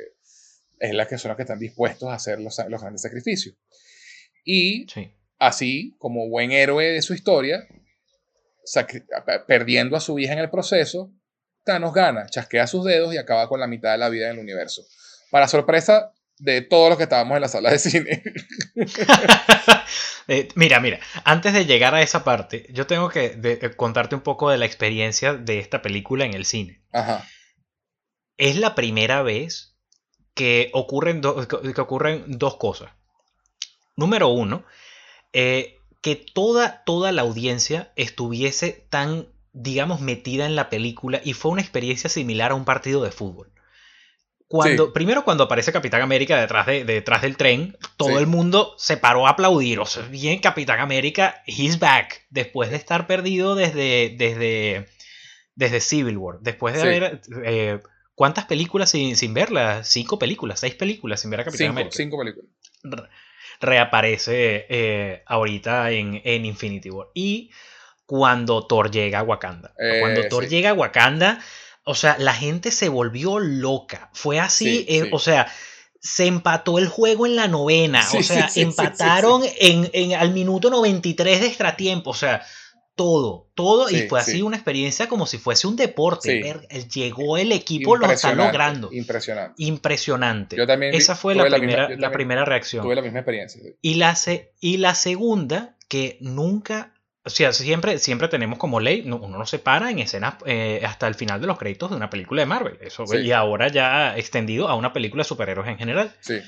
es las que son las que están dispuestos a hacer los, los grandes sacrificios. Y así, como buen héroe de su historia, perdiendo a su hija en el proceso, Thanos gana, chasquea sus dedos y acaba con la mitad de la vida en el universo. Para sorpresa de todos los que estábamos en la sala de cine. Eh, mira, mira, antes de llegar a esa parte, yo tengo que eh, contarte un poco de la experiencia de esta película en el cine. Ajá. Es la primera vez que ocurren, que ocurren dos cosas. Número uno, eh, que toda, toda la audiencia estuviese tan, digamos, metida en la película y fue una experiencia similar a un partido de fútbol. Cuando, Primero cuando aparece Capitán América detrás, de, detrás del tren, todo el mundo se paró a aplaudir. O sea, bien Capitán América, he's back. Después de estar perdido desde, desde, desde Civil War. Después de haber... Eh, ¿Cuántas películas sin, sin verlas? Cinco películas, seis películas sin ver a Capitán América. Cinco películas. reaparece eh, ahorita en, en, Infinity War. Y cuando Thor llega a Wakanda. cuando eh, Thor llega a Wakanda o sea, la gente se volvió loca. Fue así, eh, o sea, se empató el juego en la novena. o sea, empataron en, al minuto 93 de extratiempo. O sea, todo, todo. y fue así una experiencia como si fuese un deporte. llegó el equipo, lo está logrando. Impresionante. Impresionante. Yo también Esa fue la, primera, la primera reacción. Tuve la misma experiencia. Y la, y la segunda, que nunca o sea, siempre, siempre tenemos como ley, uno no se para en escenas eh, hasta el final de los créditos de una película de Marvel. Eso, Y ahora ya extendido a una película de superhéroes en general. Sí.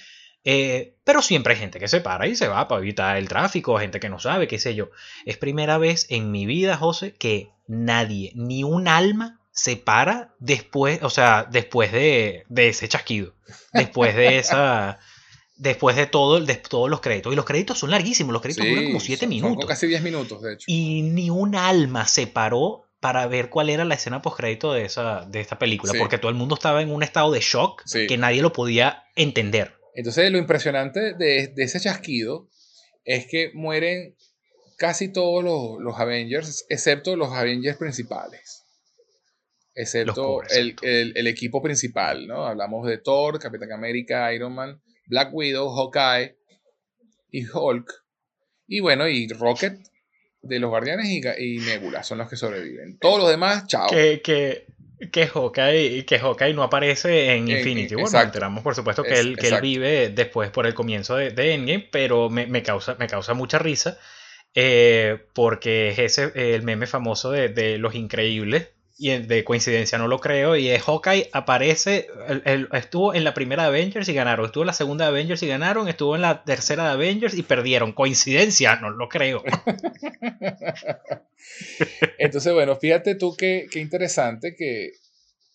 Eh, pero siempre hay gente que se para y se va para evitar el tráfico, gente que no sabe, qué sé yo. Es primera vez en mi vida, José, que nadie, ni un alma, se para después, o sea, después de, de ese chasquido. Después de esa después de, todo, de todos los créditos. Y los créditos son larguísimos, los créditos duran como 7 minutos. Son casi 10 minutos, de hecho. Y ni un alma se paró para ver cuál era la escena post-crédito de, esa, de esta película, porque todo el mundo estaba en un estado de shock que nadie lo podía entender. Entonces, lo impresionante de, ese chasquido es que mueren casi todos los, Avengers, excepto los Avengers principales. Excepto el, el, equipo principal, ¿no? Hablamos de Thor, Capitán América, Iron Man Black Widow, Hawkeye y Hulk. Y bueno, y Rocket de los Guardianes y, Nebula son los que sobreviven. Todos los demás, chao. Que, que, que, Hawkeye, que Hawkeye no aparece en Infinity War. Bueno, enteramos, por supuesto, que, él, que él vive después por el comienzo de, de Endgame, pero me, causa, me causa mucha risa. Eh, porque es ese el meme famoso de, de los increíbles y de coincidencia no lo creo, y Hawkeye aparece, estuvo en la primera de Avengers y ganaron, estuvo en la segunda de Avengers y ganaron, estuvo en la tercera de Avengers y perdieron. Coincidencia, no lo creo. Entonces, bueno, fíjate tú qué, qué interesante que,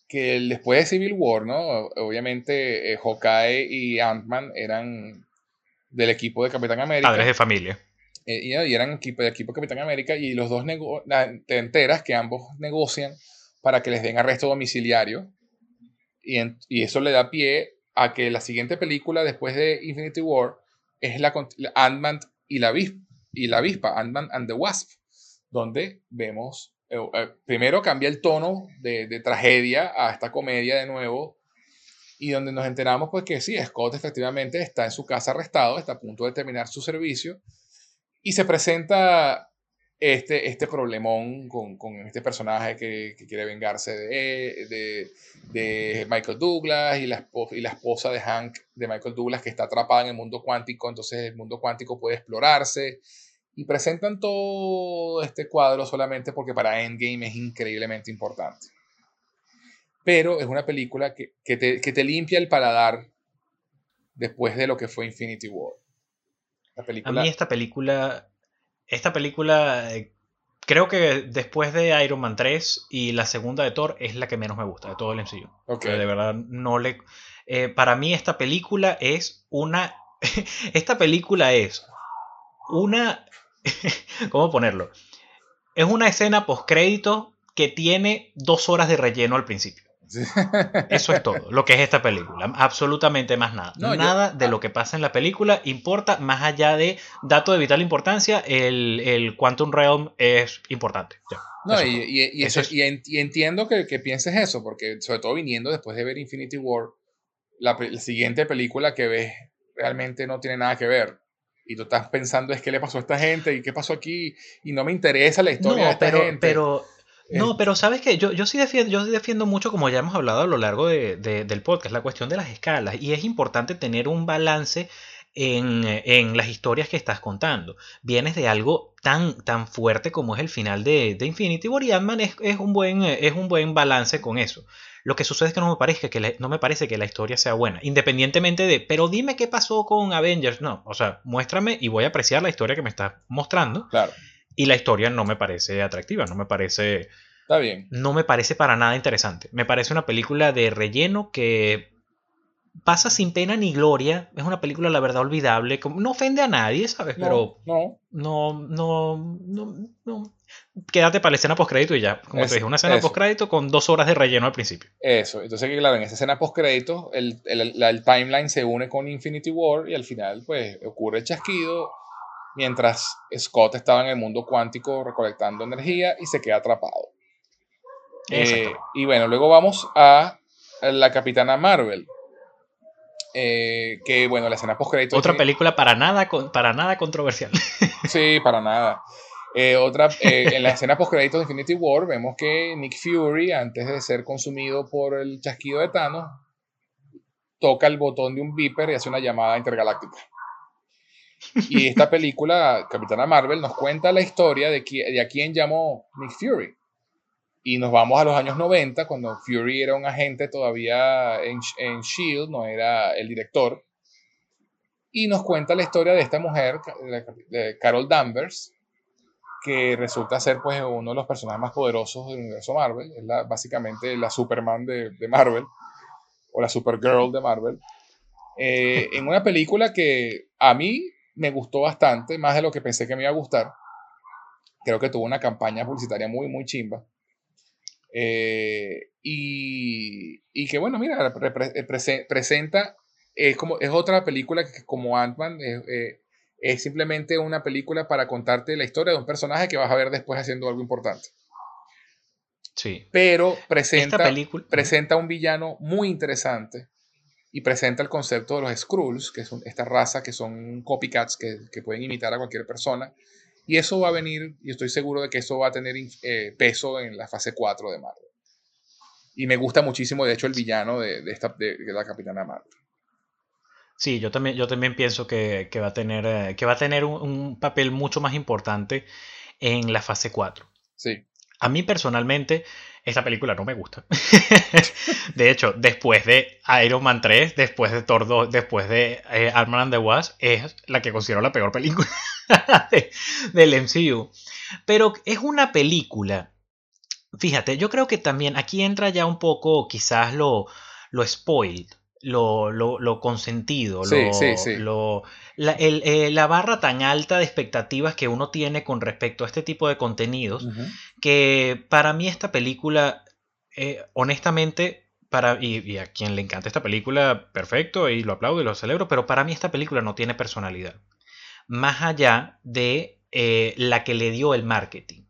que después de Civil War, ¿no? Obviamente eh, Hawkeye y Ant-Man eran del equipo de Capitán América. Padres de familia. Eh, y, eran equipo de equipo Capitán América y los dos te enteras que ambos negocian para que les den arresto domiciliario. Y, eso le da pie a que la siguiente película después de Infinity War es la Ant-Man y la, y la avispa, Ant-Man and the Wasp, donde vemos, eh, eh, primero cambia el tono de, de, tragedia a esta comedia de nuevo, y donde nos enteramos pues que sí, Scott efectivamente está en su casa arrestado, está a punto de terminar su servicio, y se presenta este, este problemón con, con este personaje que, que quiere vengarse de, de, de, Michael Douglas y la, y la esposa de Hank, de Michael Douglas, que está atrapada en el mundo cuántico, entonces el mundo cuántico puede explorarse. Y presentan todo este cuadro solamente porque para Endgame es increíblemente importante. Pero es una película que, que, te, que te limpia el paladar después de lo que fue Infinity War. La película... A mí esta película esta película, eh, creo que después de Iron Man 3 y la segunda de Thor, es la que menos me gusta de todo el MCU. De verdad, no le. Eh, para mí, esta película es una. esta película es una. ¿Cómo ponerlo? Es una escena post-crédito que tiene dos horas de relleno al principio. Eso es todo, lo que es esta película. Absolutamente más nada. nada de lo que pasa en la película importa más allá de dato de vital importancia. El, Quantum Realm es importante. no, y, entiendo que, pienses eso, porque sobre todo viniendo después de ver Infinity War, la, siguiente película que ves realmente no tiene nada que ver. Y tú estás pensando es qué le pasó a esta gente y qué pasó aquí y no me interesa la historia de esta pero, gente. Pero no, pero sabes que yo, yo, sí defiendo, yo defiendo mucho, como ya hemos hablado a lo largo de, del podcast, la cuestión de las escalas. Y es importante tener un balance en, las historias que estás contando. Vienes de algo tan, tan fuerte como es el final de, Infinity War y Ant-Man es, un buen, es un buen balance con eso. Lo que sucede es que no me, parece que no me parece que la historia sea buena, independientemente de, pero dime qué pasó con Avengers. No, o sea, muéstrame y voy a apreciar la historia que me estás mostrando. Claro. Y la historia no me parece atractiva, no me parece... Está bien. No me parece para nada interesante. Me parece una película de relleno que pasa sin pena ni gloria. Es una película, la verdad, olvidable. No ofende a nadie, ¿sabes? Pero no, no, no, no, no. Quédate para la escena postcrédito y ya. Como te dije, una escena postcrédito con dos horas de relleno al principio. Eso. Entonces, claro, en esa escena postcrédito, el, el, el timeline se une con Infinity War y al final, pues, ocurre el chasquido mientras Scott estaba en el mundo cuántico recolectando energía y se queda atrapado. Eh, y bueno, luego vamos a la Capitana Marvel. Eh, que bueno, la escena post Otra película para nada, para nada controversial. sí, para nada. Eh, otra, en la escena post de Infinity War vemos que Nick Fury, antes de ser consumido por el chasquido de Thanos, toca el botón de un beeper y hace una llamada intergaláctica. Y esta película, Capitana Marvel, nos cuenta la historia de, de a quién llamó Nick Fury. Y nos vamos a los años 90, cuando Fury era un agente todavía en, en Shield, no era el director. Y nos cuenta la historia de esta mujer, Carol Danvers, que resulta ser pues uno de los personajes más poderosos del universo Marvel. Es básicamente la Superman de, de, Marvel, o la Supergirl de Marvel. Eh, en una película que a mí me gustó bastante, más de lo que pensé que me iba a gustar. Creo que tuvo una campaña publicitaria muy, muy chimba. Eh, y, y, que bueno, mira, presenta, es, como, es otra película que como Ant-Man eh, es simplemente una película para contarte la historia de un personaje que vas a ver después haciendo algo importante. Sí. Pero presenta, presenta un villano muy interesante y presenta el concepto de los Skrulls, que son esta raza que son copycats que, que, pueden imitar a cualquier persona. Y eso va a venir, y estoy seguro de que eso va a tener eh, peso en la fase 4 de Marvel. Y me gusta muchísimo, de hecho, el villano de, de esta, de, la Capitana Marvel. Sí, yo también, yo también pienso que, que va a tener, eh, que va a tener un, un, papel mucho más importante en la fase 4. Sí. A mí personalmente, esta película no me gusta. de hecho, después de Iron Man 3, después de Thor 2, después de eh, Ant-Man and the Wasp, es la que considero la peor película del MCU. Pero es una película. Fíjate, yo creo que también aquí entra ya un poco quizás lo, lo spoiled lo, lo, consentido, lo, la, eh, la, barra tan alta de expectativas que uno tiene con respecto a este tipo de contenidos, que para mí esta película, eh, honestamente, para, y, a quien le encanta esta película, perfecto, y lo aplaudo y lo celebro, pero para mí esta película no tiene personalidad. Más allá de eh, la que le dio el marketing.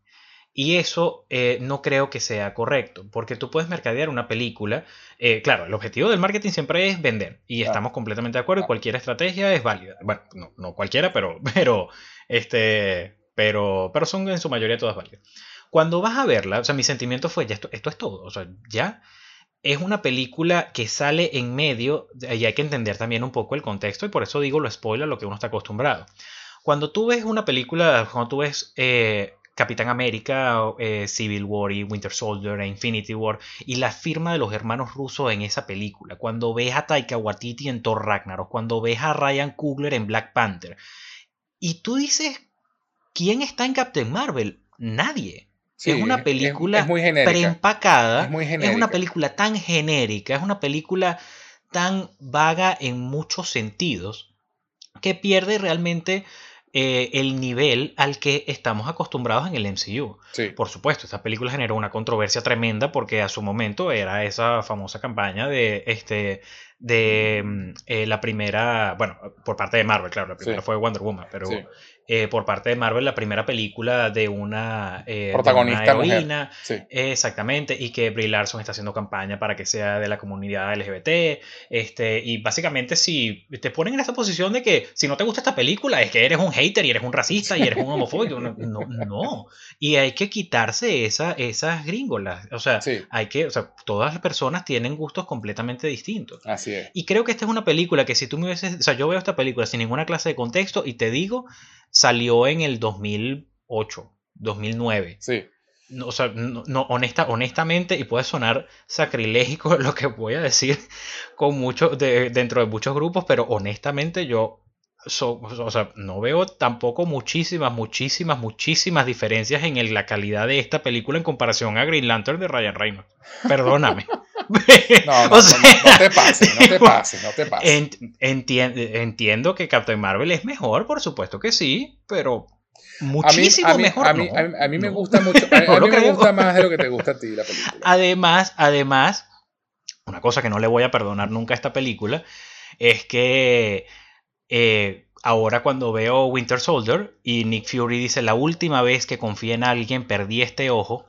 Y eso eh, no creo que sea correcto, porque tú puedes mercadear una película. Eh, claro, el objetivo del marketing siempre es vender, y estamos completamente de acuerdo, y cualquier estrategia es válida. Bueno, no, cualquiera, pero, pero este, pero, pero son en su mayoría todas válidas. Cuando vas a verla, o sea, mi sentimiento fue, ya esto, esto es todo, o sea, ya es una película que sale en medio, y hay que entender también un poco el contexto, y por eso digo lo spoiler, lo que uno está acostumbrado. Cuando tú ves una película, cuando tú ves eh, Capitán América, eh, Civil War y Winter Soldier e Infinity War y la firma de los hermanos rusos en esa película, cuando ves a Taika Waititi en Thor Ragnarok, cuando ves a Ryan Coogler en Black Panther, y tú dices, ¿quién está en Captain Marvel? Nadie. es una película es, muy preempacada. Es, una película tan genérica, es una película tan vaga en muchos sentidos que pierde realmente eh, el nivel al que estamos acostumbrados en el MCU. Por supuesto, esta película generó una controversia tremenda porque a su momento era esa famosa campaña de este de mm, eh, la primera, bueno, por parte de Marvel, claro, la primera fue Wonder Woman, pero eh, por parte de Marvel la primera película de una, eh, protagonista heroína, exactamente, y que Brie Larson está haciendo campaña para que sea de la comunidad LGBT, este, y básicamente si te ponen en esta posición de que si no te gusta esta película es que eres un hater y eres un racista y eres un homofóbico, no, no, y hay que quitarse esa, esas gringolas, o sea, hay que, o sea, todas las personas tienen gustos completamente distintos. Así es. Y creo que esta es una película que si tú me hubieses, o sea, yo veo esta película sin ninguna clase de contexto y te digo salió en el 2008, 2009. Sí. No, o sea, no, honesta, honestamente, y puede sonar sacrilégico lo que voy a decir con mucho, dentro de muchos grupos, pero honestamente yo o sea, no veo tampoco muchísimas, muchísimas, muchísimas diferencias en la calidad de esta película en comparación a Green Lantern de Ryan Reynolds. Perdóname. no, no, te pases, no te pases, no te pases. entiendo que Captain Marvel es mejor, por supuesto que sí, pero muchísimo mejor. A mí, a mí me gusta mucho, a, mí me gusta más de lo que te gusta a ti la película. Además, además, una cosa que no le voy a perdonar nunca a esta película es que eh, ahora cuando veo Winter Soldier y Nick Fury dice la última vez que confié en alguien perdí este ojo,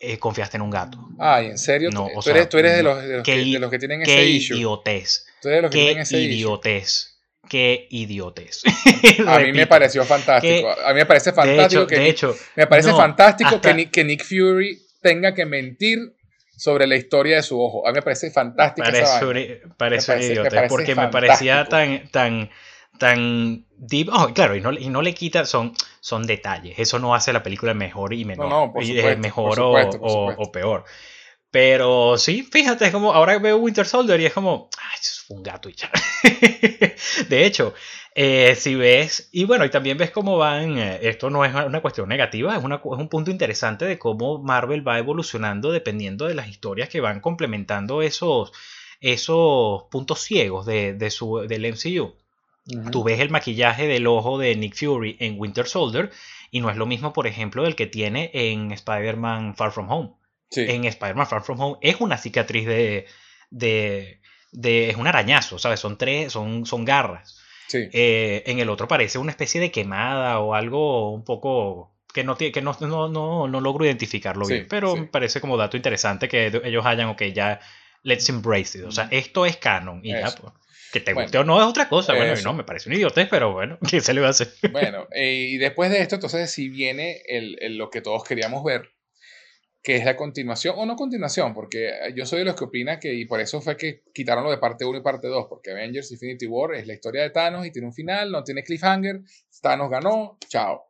eh, confiaste en un gato. Ay, ¿en serio? No, ¿Tú, eres, tú eres de, los, de, los que, de, los, que, tienen ese issue. Idiotez. Tú eres de los que qué tienen ese idiotez. Qué idiotez. a mí me pareció fantástico. a mí me parece fantástico que, hecho, me parece fantástico que, Nick, que Nick Fury tenga que mentir sobre la historia de su ojo. A mí me parece fantástico. Parece, parece, idiotez, porque me parecía tan, tan, tan deep. Oh, claro, y no, y no le quita, son, son detalles. Eso no hace la película mejor y menor. No, no, mejor o, peor. Pero sí, fíjate, es como ahora veo Winter Soldier y es como, ay, es un gato y ya. de hecho, eh, si ves, y bueno, y también ves cómo van, eh, esto no es una cuestión negativa, es, una, es un punto interesante de cómo Marvel va evolucionando dependiendo de las historias que van complementando esos, esos puntos ciegos de, de su, del MCU. Tú ves el maquillaje del ojo de Nick Fury en Winter Soldier y no es lo mismo, por ejemplo, del que tiene en Spider-Man Far From Home. En Spider-Man Far From Home es una cicatriz de, de, de, es un arañazo, ¿sabes? Son tres, son, son garras. Eh, en el otro parece una especie de quemada o algo un poco que no, que no, no, no, no logro identificarlo bien, pero me parece como dato interesante que ellos hayan, ok, ya, let's embrace it. O sea, esto es canon y ya, pues. Que te guste o no es otra cosa. Bueno, y no, me parece un idiotez, pero bueno, ¿qué se le va a hacer? Bueno, eh, y después de esto, entonces, si viene el, lo que todos queríamos ver, que es la continuación, o no continuación, porque yo soy de los que opina que, y por eso fue que quitaron lo de parte 1 y parte 2, porque Avengers Infinity War es la historia de Thanos y tiene un final, no tiene cliffhanger, Thanos ganó, chao.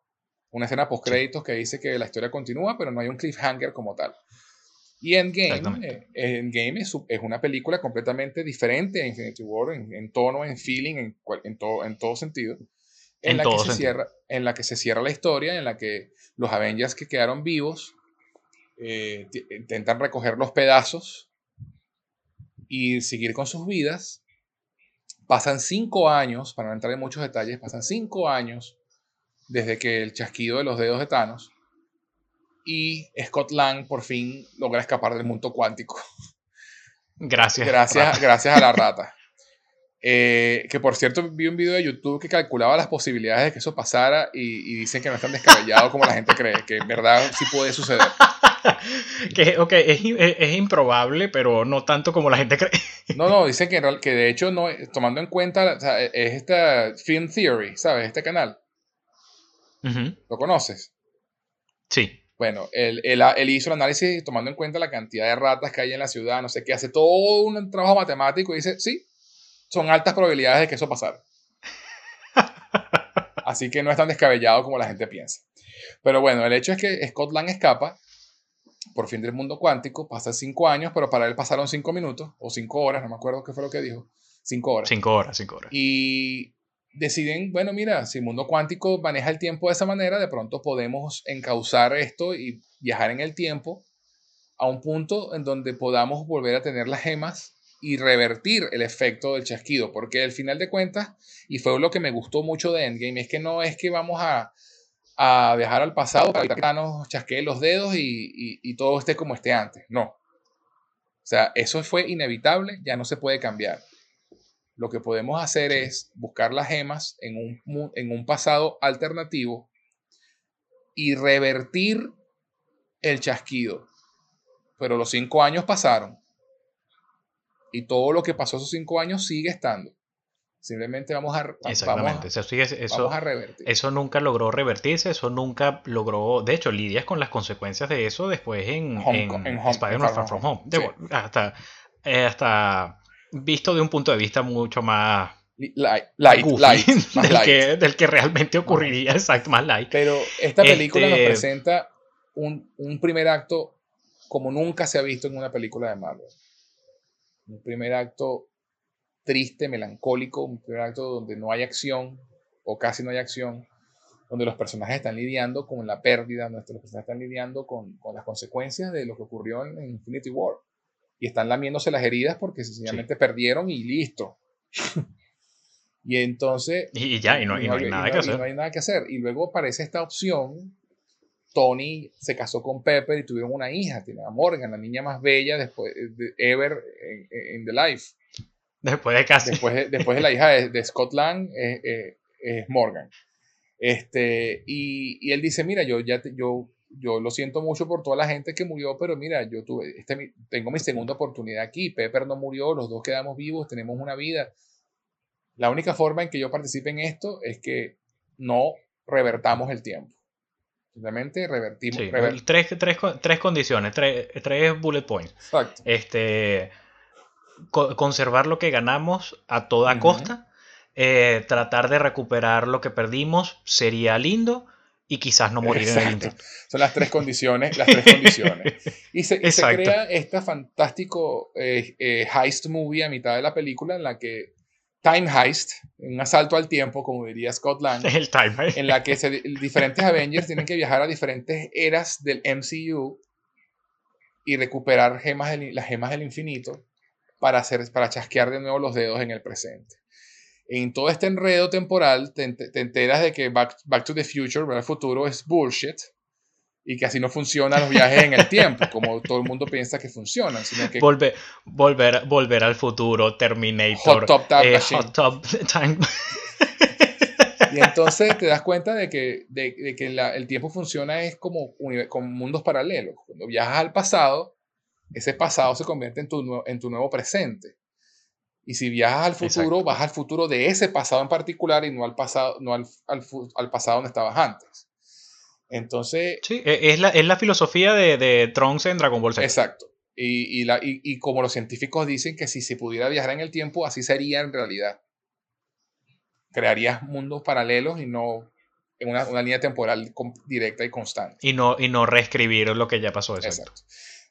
Una escena post créditos que dice que la historia continúa, pero no hay un cliffhanger como tal. Y Endgame, eh, Endgame es, es, una película completamente diferente a Infinity War en, tono, en feeling, en, en, todo, en todo sentido. En, la que se cierra, en la que se cierra la historia, en la que los Avengers que quedaron vivos eh, intentan recoger los pedazos y seguir con sus vidas. Pasan cinco años, para no entrar en muchos detalles, pasan cinco años desde que el chasquido de los dedos de Thanos y Scott Lang por fin logra escapar del mundo cuántico. Gracias. Gracias, gracias a la rata. Eh, que por cierto, vi un video de YouTube que calculaba las posibilidades de que eso pasara y, dicen que no es tan descabellado como la gente cree, que en verdad sí puede suceder. que ok, es, es, improbable, pero no tanto como la gente cree. no, no, dicen que, que de hecho, no, tomando en cuenta, es esta Film Theory, ¿sabes? Este canal ¿Lo conoces? Sí. Bueno, él, hizo el análisis tomando en cuenta la cantidad de ratas que hay en la ciudad, no sé qué, hace todo un trabajo matemático y dice, sí, son altas probabilidades de que eso pasara. Así que no es tan descabellado como la gente piensa. Pero bueno, el hecho es que Scott Lang escapa por fin del mundo cuántico, pasa cinco años, pero para él pasaron cinco minutos o cinco horas, no me acuerdo qué fue lo que dijo. Cinco horas. Cinco horas, cinco horas. Y deciden, bueno, mira, si el mundo cuántico maneja el tiempo de esa manera, de pronto podemos encauzar esto y viajar en el tiempo a un punto en donde podamos volver a tener las gemas y revertir el efecto del chasquido, porque al final de cuentas, y fue lo que me gustó mucho de Endgame, es que no es que vamos a, a viajar al pasado para que nos chasquee los dedos y, y todo esté como esté antes, no. O sea, eso fue inevitable, ya no se puede cambiar lo que podemos hacer es buscar las gemas en un, en un pasado alternativo y revertir el chasquido. Pero los cinco años pasaron. Y todo lo que pasó esos cinco años sigue estando. Simplemente vamos a, Exactamente. eso, a revertir. Eso nunca logró revertirse, eso nunca logró. De hecho, lidias con las consecuencias de eso después en, en, Spider-Man Far From Home. hasta, eh, hasta visto de un punto de vista mucho más light, light, del, Que, realmente ocurriría, exacto, más light. Pero esta película nos este, presenta un, primer acto como nunca se ha visto en una película de Marvel. Un primer acto triste, melancólico, un primer acto donde no hay acción o casi no hay acción, donde los personajes están lidiando con la pérdida, los personajes están lidiando con, las consecuencias de lo que ocurrió en Infinity War y están lamiéndose las heridas porque sencillamente perdieron y listo. y entonces... Y, ya, y no, hay, nada que hacer. no hay nada que hacer. Y luego aparece esta opción. Tony se casó con Pepper y tuvieron una hija, tiene a Morgan, la niña más bella después de ever en, The Life. Después de casi. Después de, después de la hija de, de Scott Lang es, Morgan. Este, y, y, él dice, mira, yo ya yo yo lo siento mucho por toda la gente que murió, pero mira, yo tuve, este, tengo mi segunda oportunidad aquí. Pepper no murió, los dos quedamos vivos, tenemos una vida. La única forma en que yo participe en esto es que no revertamos el tiempo. Simplemente revertimos. tres, tres, tres, condiciones, tres, tres, bullet points. Exacto. Este, conservar lo que ganamos a toda costa. Eh, tratar de recuperar lo que perdimos sería lindo y quizás no morir en el intento. Son las tres condiciones, las tres condiciones. Y se, crea este fantástico eh, eh, heist movie a mitad de la película en la que Time Heist, un asalto al tiempo, como diría Scott Lang, el time en la que diferentes Avengers tienen que viajar a diferentes eras del MCU y recuperar gemas las gemas del infinito para, hacer, para chasquear de nuevo los dedos en el presente en todo este enredo temporal te, enteras de que Back, to the Future, el futuro, es bullshit y que así no funcionan los viajes en el tiempo, como todo el mundo piensa que funcionan. Sino que volver, volver, volver al futuro, Terminator, Hot Top eh, Hot Top Time. Y entonces te das cuenta de que, de, que el tiempo funciona es como, como mundos paralelos. Cuando viajas al pasado, ese pasado se convierte en tu, en tu nuevo presente. Y si viajas al futuro, vas al futuro de ese pasado en particular y no al pasado, no al, al, pasado donde estabas antes. Entonces. Sí, e, es la, es la filosofía de, de Trunks en Dragon Ball Z. Exacto. Y, y, la, y, y, como los científicos dicen que si se pudiera viajar en el tiempo, así sería en realidad. Crearías mundos paralelos y no en una, una línea temporal directa y constante. Y no, y no reescribir lo que ya pasó. Exacto.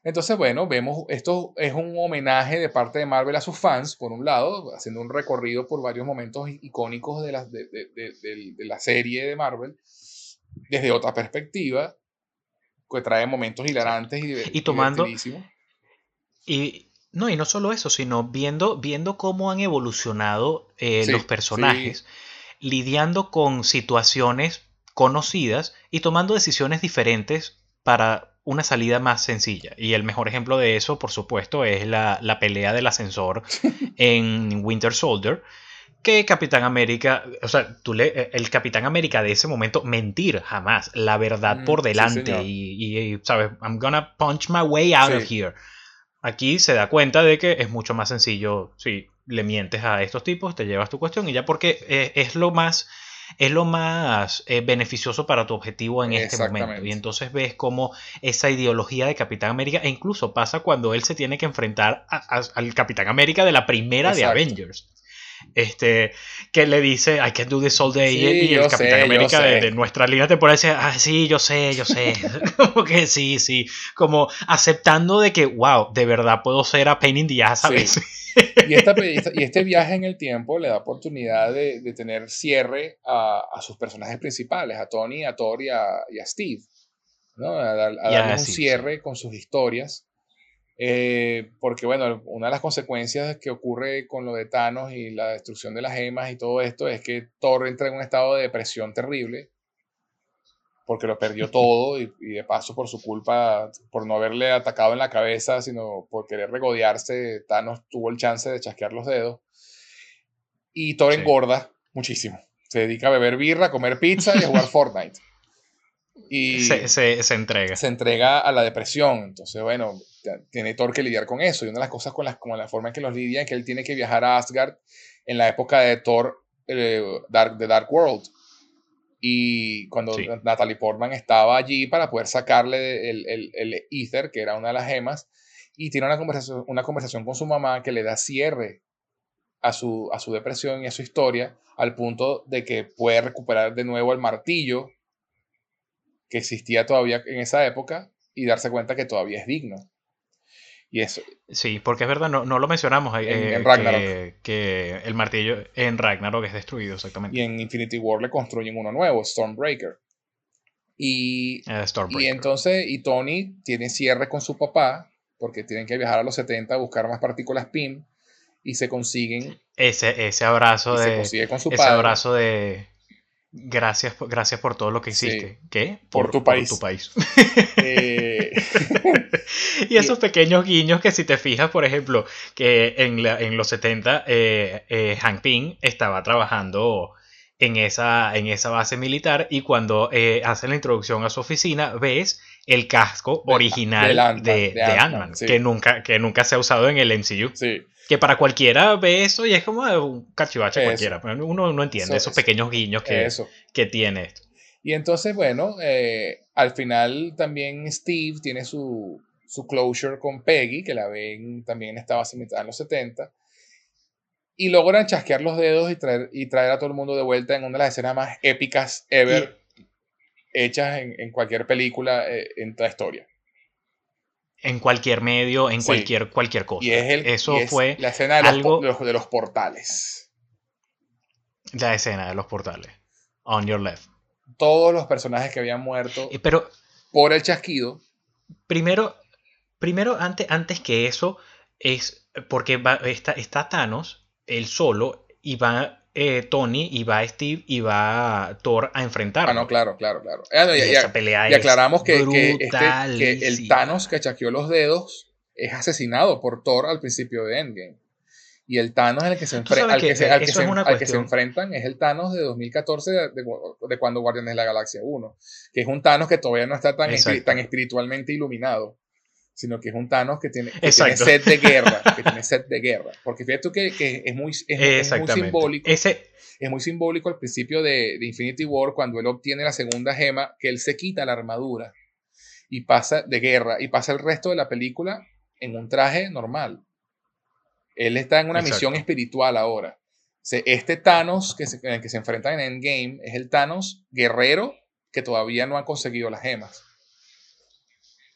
Entonces, bueno, vemos, esto es un homenaje de parte de Marvel a sus fans, por un lado, haciendo un recorrido por varios momentos icónicos de la, de, la serie de Marvel, desde otra perspectiva, que trae momentos hilarantes y, y tomando y no y no solo eso sino viendo viendo cómo han evolucionado eh, los personajes lidiando con situaciones conocidas y tomando decisiones diferentes para una salida más sencilla. Y el mejor ejemplo de eso, por supuesto, es la, pelea del ascensor en Winter Soldier. Que Capitán América, o sea, tú le, el Capitán América de ese momento, mentir jamás, la verdad mm, por delante y, y, ¿sabes? I'm gonna punch my way out of here. Aquí se da cuenta de que es mucho más sencillo, si le mientes a estos tipos, te llevas tu cuestión y ya porque es, es lo más es lo más eh, beneficioso para tu objetivo en este momento. Y entonces ves cómo esa ideología de Capitán América, e incluso pasa cuando él se tiene que enfrentar al Capitán América de la primera de Avengers. Este, que le dice, I can do this all day, y el Capitán América de, nuestra línea temporal dice, ah, sí, yo sé, yo sé, como que sí, sí, como aceptando de que, wow, de verdad puedo ser a pain in the ass a veces. Y, y, este viaje en el tiempo le da oportunidad de, de tener cierre a, a, sus personajes principales, a Tony, a Thor y a, y a Steve, ¿no? a, darle un cierre con sus historias eh, porque, bueno, una de las consecuencias que ocurre con lo de Thanos y la destrucción de las gemas y todo esto es que Thor entra en un estado de depresión terrible, porque lo perdió todo y, de paso por su culpa, por no haberle atacado en la cabeza, sino por querer regodearse, Thanos tuvo el chance de chasquear los dedos. Y Thor engorda muchísimo. Se dedica a beber birra, a comer pizza y a jugar Fortnite. Y se, se, se entrega. Se entrega a la depresión. Entonces, bueno, tiene Thor que lidiar con eso. Y una de las cosas con las, como la forma en que los lidia es que él tiene que viajar a Asgard en la época de Thor, eh, Dark, The Dark World. Y cuando Natalie Portman estaba allí para poder sacarle el, el, el, Ether, que era una de las gemas, y tiene una conversación, una conversación con su mamá que le da cierre a su, a su depresión y a su historia, al punto de que puede recuperar de nuevo el martillo que existía todavía en esa época y darse cuenta que todavía es digno. Y eso. Sí, porque es verdad, no, no lo mencionamos. en, eh, Ragnarok. Que, el martillo en Ragnarok es destruido, exactamente. Y en Infinity War le construyen uno nuevo, Stormbreaker. Y, eh, y entonces, y Tony tiene cierre con su papá, porque tienen que viajar a los 70 a buscar más partículas PIM, y se consiguen. Ese, ese abrazo de. ese abrazo de Gracias, gracias por todo lo que hiciste. ¿Qué? Por, tu país. tu país. Eh, y esos pequeños guiños que si te fijas, por ejemplo, que en, en los 70 eh, eh, Hank Pym estaba trabajando en esa, en esa base militar y cuando hace la introducción a su oficina ves el casco original de, de, Ant-Man, que, nunca, que nunca se ha usado en el MCU. Sí. Que para cualquiera ve eso y es como un cachivache cualquiera. Uno no entiende esos pequeños guiños que, que tiene esto. Y entonces, bueno, eh, al final también Steve tiene su, su closure con Peggy, que la ven también estaba base en los 70. Y logran chasquear los dedos y traer, y traer a todo el mundo de vuelta en una de las escenas más épicas ever hechas en, en, cualquier película eh, en toda historia en cualquier medio, en cualquier, cualquier cosa. Y es Eso fue la escena de los, de los, portales. La escena de los portales. On your left. Todos los personajes que habían muerto pero, por el chasquido. Primero, primero antes, antes que eso, es porque va, está, está Thanos, él solo, y va eh, Tony y va Steve y va Thor a enfrentar. Ah, no, claro, claro, claro. Ah, y, esa pelea y aclaramos que, este, que, el Thanos que chaqueó los dedos es asesinado por Thor al principio de Endgame. Y el Thanos el que se, al que, se, al que se, enfrentan es el Thanos de 2014, de, cuando Guardianes de la Galaxia 1, que es un Thanos que todavía no está tan, tan espiritualmente iluminado sino que es un Thanos que tiene, que sed de guerra, que tiene sed de guerra. Porque fíjate tú que, que es, muy, es, muy simbólico. Ese... Es muy simbólico al principio de, de, Infinity War, cuando él obtiene la segunda gema, que él se quita la armadura y pasa de guerra, y pasa el resto de la película en un traje normal. Él está en una misión espiritual ahora. Este Thanos que se, en el que se enfrenta en Endgame es el Thanos guerrero que todavía no ha conseguido las gemas.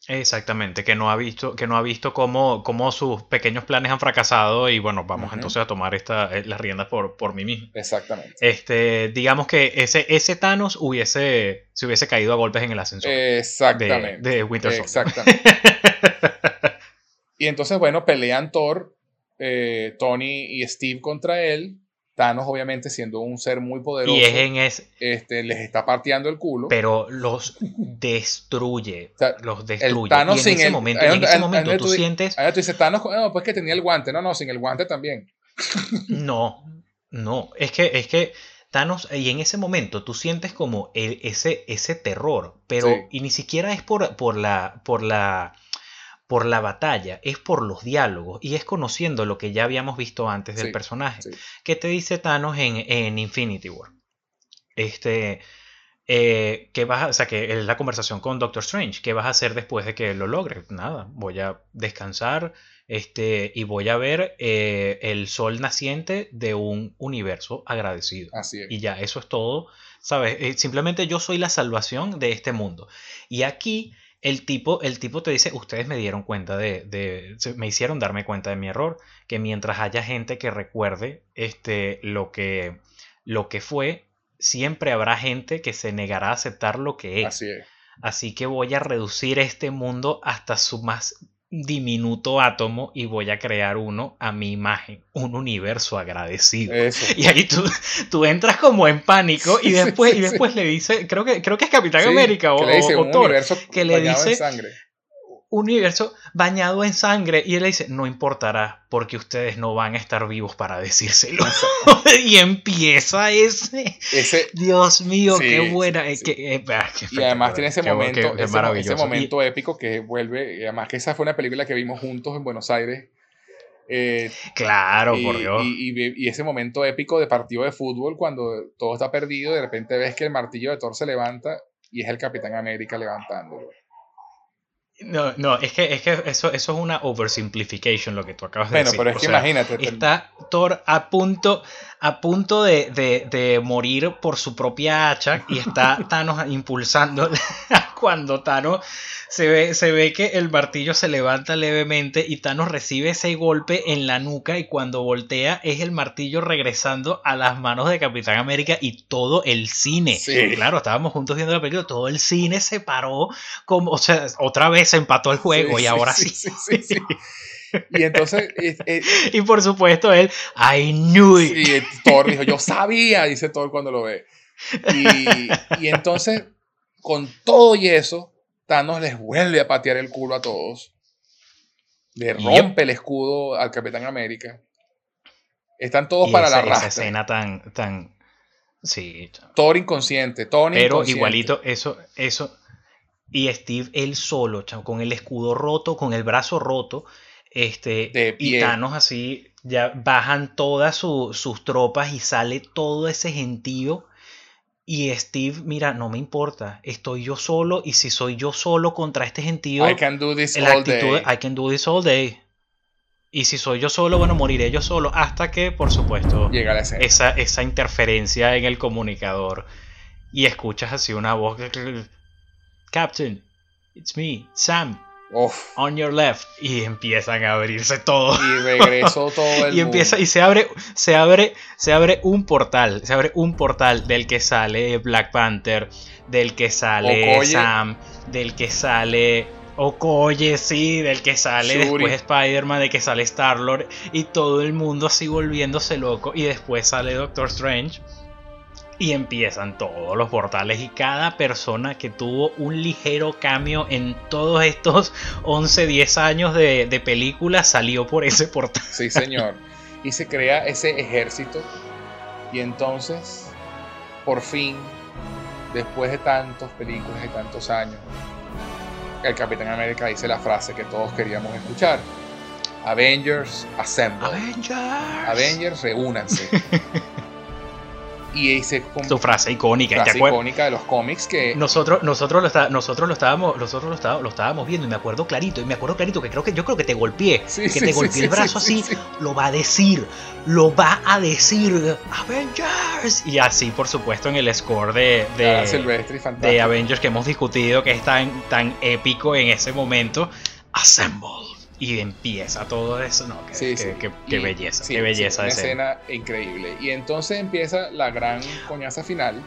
Exactamente, que no ha visto, que no ha visto cómo, cómo sus pequeños planes han fracasado y bueno, vamos entonces a tomar esta, eh, las riendas por, por mí mismo. Exactamente. Este, digamos que ese, ese Thanos hubiese, se hubiese caído a golpes en el ascensor. Exactamente. De, Winter Exactamente. y entonces, bueno, pelean Thor, eh, Tony y Steve contra él. Thanos, obviamente, siendo un ser muy poderoso, y es en este, les está partiendo el culo. Pero los destruye. los destruye. y en ese momento, en ese momento tú, sientes. Ahora tú dices, Thanos, no, pues que tenía el guante. No, no, sin el guante también. no, no. Es que, es que Thanos, y en ese momento tú sientes como ese, ese terror. Pero, y ni siquiera es por, por la. por la por la batalla, es por los diálogos y es conociendo lo que ya habíamos visto antes del personaje. ¿Qué te dice Thanos en, Infinity War? Este, eh, ¿qué vas a, o sea, que es la conversación con Doctor Strange, ¿qué vas a hacer después de que lo logre? Nada, voy a descansar este, y voy a ver eh, el sol naciente de un universo agradecido. Así es. Y ya, eso es todo, ¿sabes? Eh, simplemente yo soy la salvación de este mundo. Y aquí el tipo, el tipo te dice, ustedes me dieron cuenta de, de, me hicieron darme cuenta de mi error, que mientras haya gente que recuerde este, lo, que, lo que fue, siempre habrá gente que se negará a aceptar lo que es. Así es. Así que voy a reducir este mundo hasta su más diminuto átomo y voy a crear uno a mi imagen, un universo agradecido. Eso. Y ahí tú, tú entras como en pánico y después, sí, y después le dice, creo que, creo que es Capitán América o, que le dice o- o un Thor, universo que le bañado en dice sangre. Un universo bañado en sangre y él le dice, no importará porque ustedes no van a estar vivos para decírselo. y empieza ese, Ese, Dios mío, Sí, qué buena. eh, sí. qué- eh, qué y además tiene ese qué- momento, qué- ese. Y- momento épico que vuelve, y además que esa fue una película que vimos juntos en Buenos Aires. eh, claro, y, por Dios. y- y ese momento épico de partido de fútbol cuando todo está perdido, de repente ves que el martillo de Thor se levanta y es el Capitán América levantándolo. No, no, es que, es que eso, eso es una oversimplification lo que tú acabas de Bueno, decir. pero es O que sea, imagínate, te- Está Thor a punto, a punto de, de- de morir por su propia hacha y está Thanos impulsando cuando Thanos se ve, se ve que el martillo se levanta levemente y Thanos recibe ese golpe en la nuca y cuando voltea es el martillo regresando a las manos de Capitán América y todo el cine. Sí. Claro, estábamos juntos viendo la película, todo el cine se paró como, o sea, otra vez se empató el juego Sí, y ahora sí. sí, sí, sí, sí. Y entonces, eh, eh, Y por supuesto él, I knew it. y Thor dijo, yo sabía, dice Thor cuando lo ve. Y, y entonces, con todo y eso, Thanos les vuelve a patear el culo a todos. Le Yep. rompe el escudo al Capitán América. Están todos Y para esa, la esa rastra. escena tan, tan, sí, Thor inconsciente, Tony pero inconsciente. igualito eso, eso y Steve él solo, chamo, con el escudo roto, con el brazo roto, este De y. Thanos así ya bajan todas su- sus tropas y sale todo ese gentío. Y Steve, mira, no me importa, estoy yo solo y si soy yo solo contra este gentío, I can do this la all actitud day. I can do this all day. Y si soy yo solo, bueno, moriré yo solo. Hasta que, por supuesto, Llega la escena. esa, esa interferencia en el comunicador. Y escuchas así una voz. Captain, it's me, Sam, Uf. on your left. Y empiezan a abrirse todo. Y regresó todo el Y empieza, mundo. y se abre, se abre, se abre un portal, se abre un portal del que sale Black Panther, del que sale Okoye. Sam, del que sale Okoye, sí, del que sale Shuri. después Spider-Man, del que sale Star-Lord, y todo el mundo así volviéndose loco, y después sale Doctor Strange. Y empiezan todos los portales y cada persona que tuvo un ligero cambio en todos estos 11, 10 años de, de película salió por ese portal. Sí, señor. Y se crea ese ejército. Y entonces, por fin, después de tantas películas y tantos años, el Capitán América dice la frase que todos queríamos escuchar. Avengers Assemble. Avengers. Avengers, reúnanse. y con Tu frase icónica. icónica de los cómics que Nosotros, nosotros, lo está- nosotros lo estábamos, nosotros lo estábamos, lo estábamos viendo y me acuerdo clarito, y me acuerdo clarito que creo que yo creo que te golpeé, Sí, que sí, te golpeé sí, el brazo sí, así, sí, sí. lo va a decir, lo va a decir, Avengers. Y así, por supuesto, en el score de, de, de. Avengers que hemos discutido, que es tan, tan épico en ese momento, Assemble. Y empieza todo eso, no, Sí, sí. qué Y- belleza, sí, qué belleza de una escena. escena increíble. Y entonces empieza la gran coñaza final.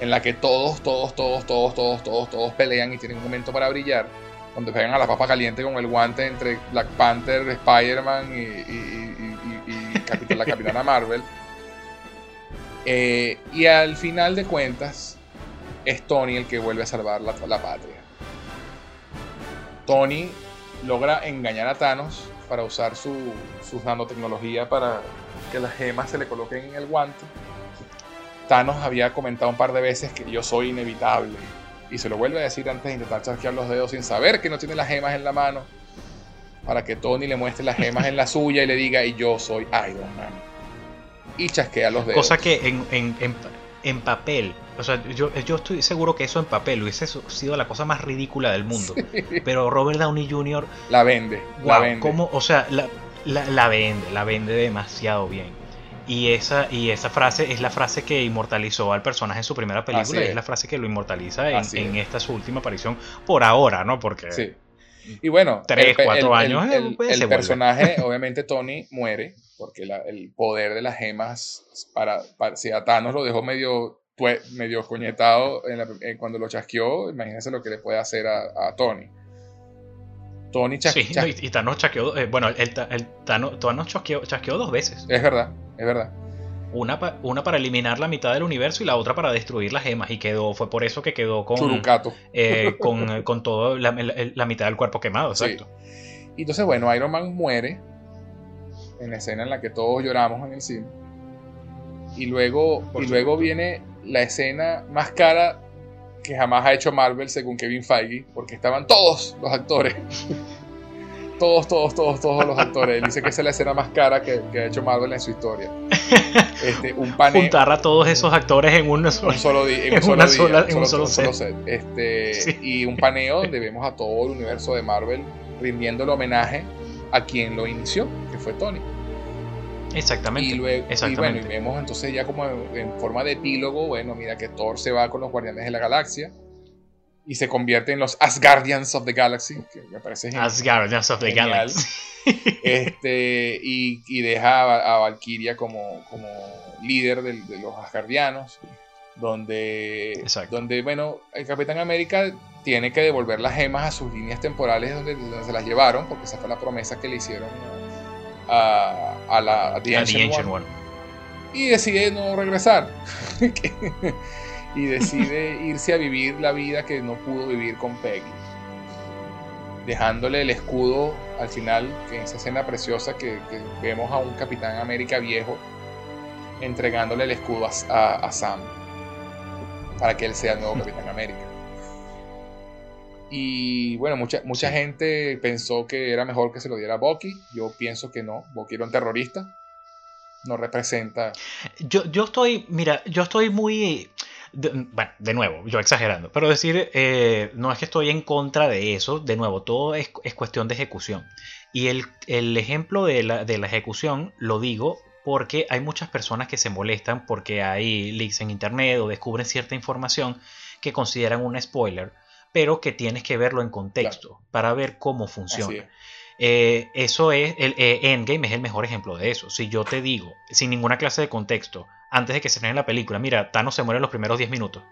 En la que todos, todos, todos, todos, todos, todos, todos pelean y tienen un momento para brillar. Cuando pegan a la papa caliente con el guante entre Black Panther, Spider-Man y, y- y- y- y Capitán- la Capitana Marvel. Eh, y al final de cuentas, es Tony el que vuelve a salvar la, la patria. Tony logra engañar a Thanos para usar su, su nanotecnología para que las gemas se le coloquen en el guante. Thanos había comentado un par de veces que yo soy inevitable. Y se lo vuelve a decir antes de intentar chasquear los dedos sin saber que no tiene las gemas en la mano. Para que Tony le muestre las gemas en la suya y le diga, y yo soy Iron Man. Y chasquea los dedos. Cosa que en, en- en- en papel, o sea, yo, yo estoy seguro que eso en papel hubiese sido la cosa más ridícula del mundo. Pero Robert Downey Jr. La vende. la vende. ¿cómo? O sea, la, la, vende, la vende demasiado bien. Y esa, y esa frase es la frase que inmortalizó al personaje en su primera película y es. la frase que lo inmortaliza en, esta su última aparición por ahora, ¿no? Porque. Sí. Y bueno, tres, cuatro años. El, el personaje, obviamente, Tony muere porque el poder de las gemas para, si a Thanos lo dejó medio medio coñetado cuando lo chasqueó, imagínense lo que le puede hacer a, Tony. Tony chasqueó. y, Thanos chasqueó. Eh, bueno, el, Thanos, chasqueó, dos veces. Es verdad, es verdad. Una, una, para eliminar la mitad del universo y la otra para destruir las gemas. Y quedó, fue por eso que quedó con. Eh, con, con toda la, mitad del cuerpo quemado, exacto. Y entonces, bueno, Iron Man muere en la escena en la que todos lloramos en el cine. Y luego, y luego viene la escena más cara que jamás ha hecho Marvel según Kevin Feige, porque estaban todos los actores. todos, todos, todos, todos los actores. Él dice que esa es la escena más cara que, ha hecho Marvel en su historia. Este, un paneo, Juntar a todos esos actores en un solo, un solo día, en, un solo, en un solo, set. Este, Y un paneo donde vemos a todo el universo de Marvel rindiendo el homenaje a quien lo inició, que fue Tony. Exactamente. Y luego, bueno, y vemos entonces ya como en, forma de epílogo, bueno, mira que Thor se va con los Guardianes de la Galaxia y se convierte en los Asgardians of the Galaxy, que me parece. Asgardians of the Galaxy. este, y, deja a, Valkyria como, como líder de, los Asgardianos, donde, donde, bueno, el Capitán América tiene que devolver las gemas a sus líneas temporales donde, donde se las llevaron, porque esa fue la promesa que le hicieron a, la One. Y decide no regresar. y decide irse a vivir la vida que no pudo vivir con Peggy. Dejándole el escudo al final, en esa escena preciosa que, vemos a un Capitán América viejo entregándole el escudo a, Sam para que él sea el nuevo Capitán América. Y bueno, mucha, mucha gente pensó que era mejor que se lo diera a Bucky. Yo pienso que no. Bucky era un terrorista. No representa. Yo, yo estoy, mira, yo estoy muy. Bueno, de nuevo, yo exagerando, pero decir, eh, no es que estoy en contra de eso, de nuevo, todo es, cuestión de ejecución. Y el, el ejemplo de la, de la, ejecución lo digo porque hay muchas personas que se molestan porque hay leaks en internet o descubren cierta información que consideran un spoiler pero que tienes que verlo en contexto para ver cómo funciona. Eh, eso es, el eh, Endgame es el mejor ejemplo de eso. Si yo te digo, sin ninguna clase de contexto, antes de que se en la película, mira, Thanos se muere en los primeros 10 minutos.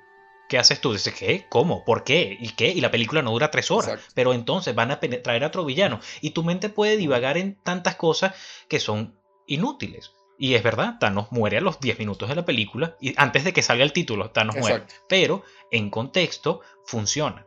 ¿Qué haces tú? Dices, ¿qué? ¿Cómo? ¿Por qué? ¿Y qué? Y la película no dura tres horas. Pero entonces van a traer a otro villano. Y tu mente puede divagar en tantas cosas que son inútiles. Y es verdad, Thanos muere a los 10 minutos de la película. Y antes de que salga el título, Thanos muere. Pero en contexto funciona.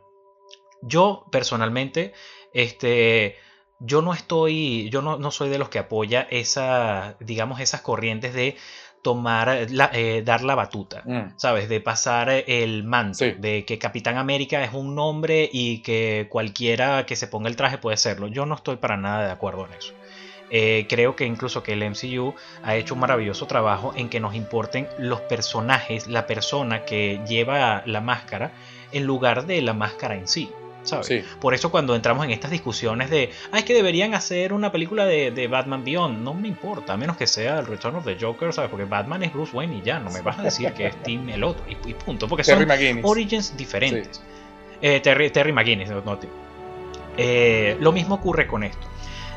Yo personalmente, este, yo no estoy, yo no, soy de los que apoya esa, digamos, esas corrientes de tomar, la, eh, dar la batuta, mm. ¿sabes? De pasar el manto, de que Capitán América es un nombre y que cualquiera que se ponga el traje puede serlo. Yo no estoy para nada de acuerdo en eso. Eh, creo que incluso que el MCU ha hecho un maravilloso trabajo en que nos importen los personajes, la persona que lleva la máscara, en lugar de la máscara en sí. Por eso cuando entramos en estas discusiones de, ah, es que deberían hacer una película de, Batman Beyond, no me importa, a menos que sea el Return of the Joker, ¿sabes? Porque Batman es Bruce Wayne y ya, no me vas a decir que es Tim el otro, y, punto, porque son origins diferentes. Eh, Terry, Terry McGuinness, no, eh, lo mismo ocurre con esto.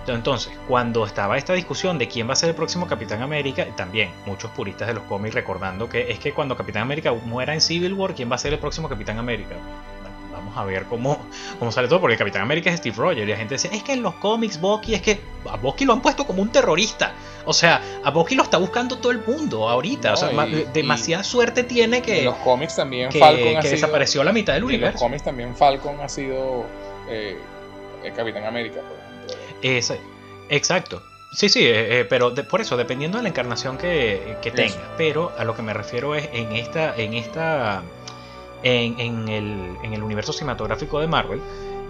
Entonces, cuando estaba esta discusión de quién va a ser el próximo Capitán América, también muchos puristas de los cómics recordando que es que cuando Capitán América muera en Civil War, ¿quién va a ser el próximo Capitán América? A ver cómo, cómo sale todo, porque el Capitán América es Steve Rogers y la gente dice, es que en los cómics Bucky es que a Bucky lo han puesto como un terrorista. O sea, a Bucky lo está buscando todo el mundo ahorita. o sea, demasiada suerte tiene que... En los cómics también Falcon que desapareció la mitad del universo. En los cómics también Falcon ha sido eh, el Capitán América, exacto. Sí, sí, eh, eh, pero por eso, dependiendo de la encarnación que, que tenga. Pero a lo que me refiero es en esta, en esta en, el, universo cinematográfico de Marvel,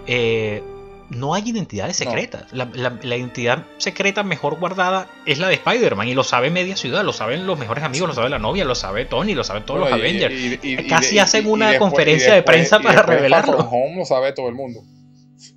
eh, no hay identidades secretas. La, la, identidad secreta mejor guardada es la de Spider-Man y lo sabe media ciudad, lo saben los mejores amigos, lo sabe la novia, lo sabe Tony, lo saben todos los Avengers. Casi hacen una conferencia de prensa para revelarlo. Home lo sabe todo el mundo.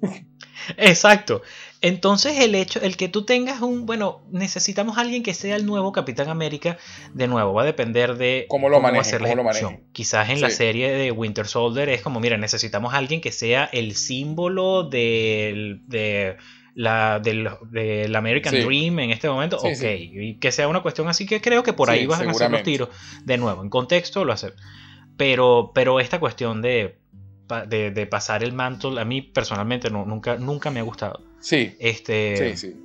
Exacto. Entonces el hecho, el que tú tengas un, bueno, necesitamos alguien que sea el nuevo Capitán América, de nuevo, va a depender de cómo lo maneje, cómo Quizás en la serie de Winter Soldier es como, mira, necesitamos alguien que sea el símbolo del, de la, del, American Dream en este momento, ok, y que sea una cuestión así que creo que por ahí vas a hacer los tiros. De nuevo, en contexto lo hace. Pero, pero esta cuestión de de, pasar el manto, a mí personalmente no, nunca, nunca me ha gustado. Sí. Este, sí,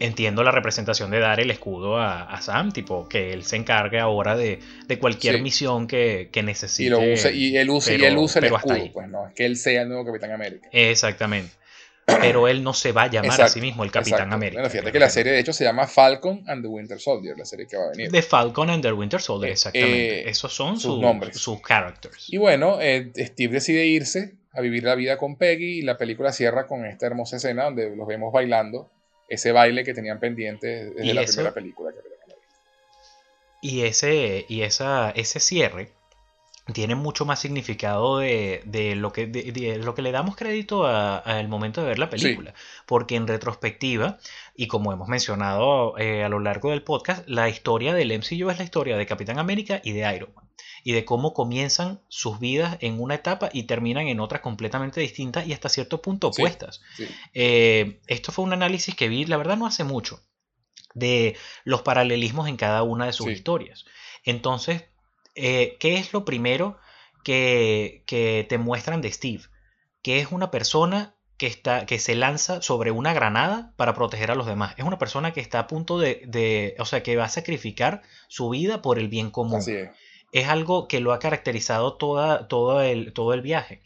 Entiendo la representación de dar el escudo a, Sam, tipo que él se encargue ahora de, cualquier misión que, necesite. Y, lo use, y él use, y él use el escudo, pues no, es que él sea el nuevo Capitán América. Exactamente pero él no se va a llamar a sí mismo el Capitán América. Bueno, fíjate que la serie de hecho se llama Falcon and the Winter Soldier, la serie que va a venir. De Falcon and the Winter Soldier, eh, exactamente. Eh, Esos son sus, nombres. Sus characters. Y bueno, eh, Steve decide irse a vivir la vida con Peggy y la película cierra con esta hermosa escena donde los vemos bailando ese baile que tenían pendiente desde la primera película. y ese, y esa, ese cierre tiene mucho más significado de, lo, que, lo que le damos crédito al momento de ver la película. Porque en retrospectiva, y como hemos mencionado eh, a lo largo del podcast, la historia del MCU es la historia de Capitán América y de Iron Man. Y de cómo comienzan sus vidas en una etapa y terminan en otra completamente distintas y hasta cierto punto opuestas. Eh, esto fue un análisis que vi, la verdad, no hace mucho, de los paralelismos en cada una de sus historias. Entonces, eh, ¿qué es lo primero que, te muestran de Steve? Que es una persona que, está, que se lanza sobre una granada para proteger a los demás. Es una persona que está a punto de, o sea, que va a sacrificar su vida por el bien común. es. Algo que lo ha caracterizado toda, todo, el, todo el viaje.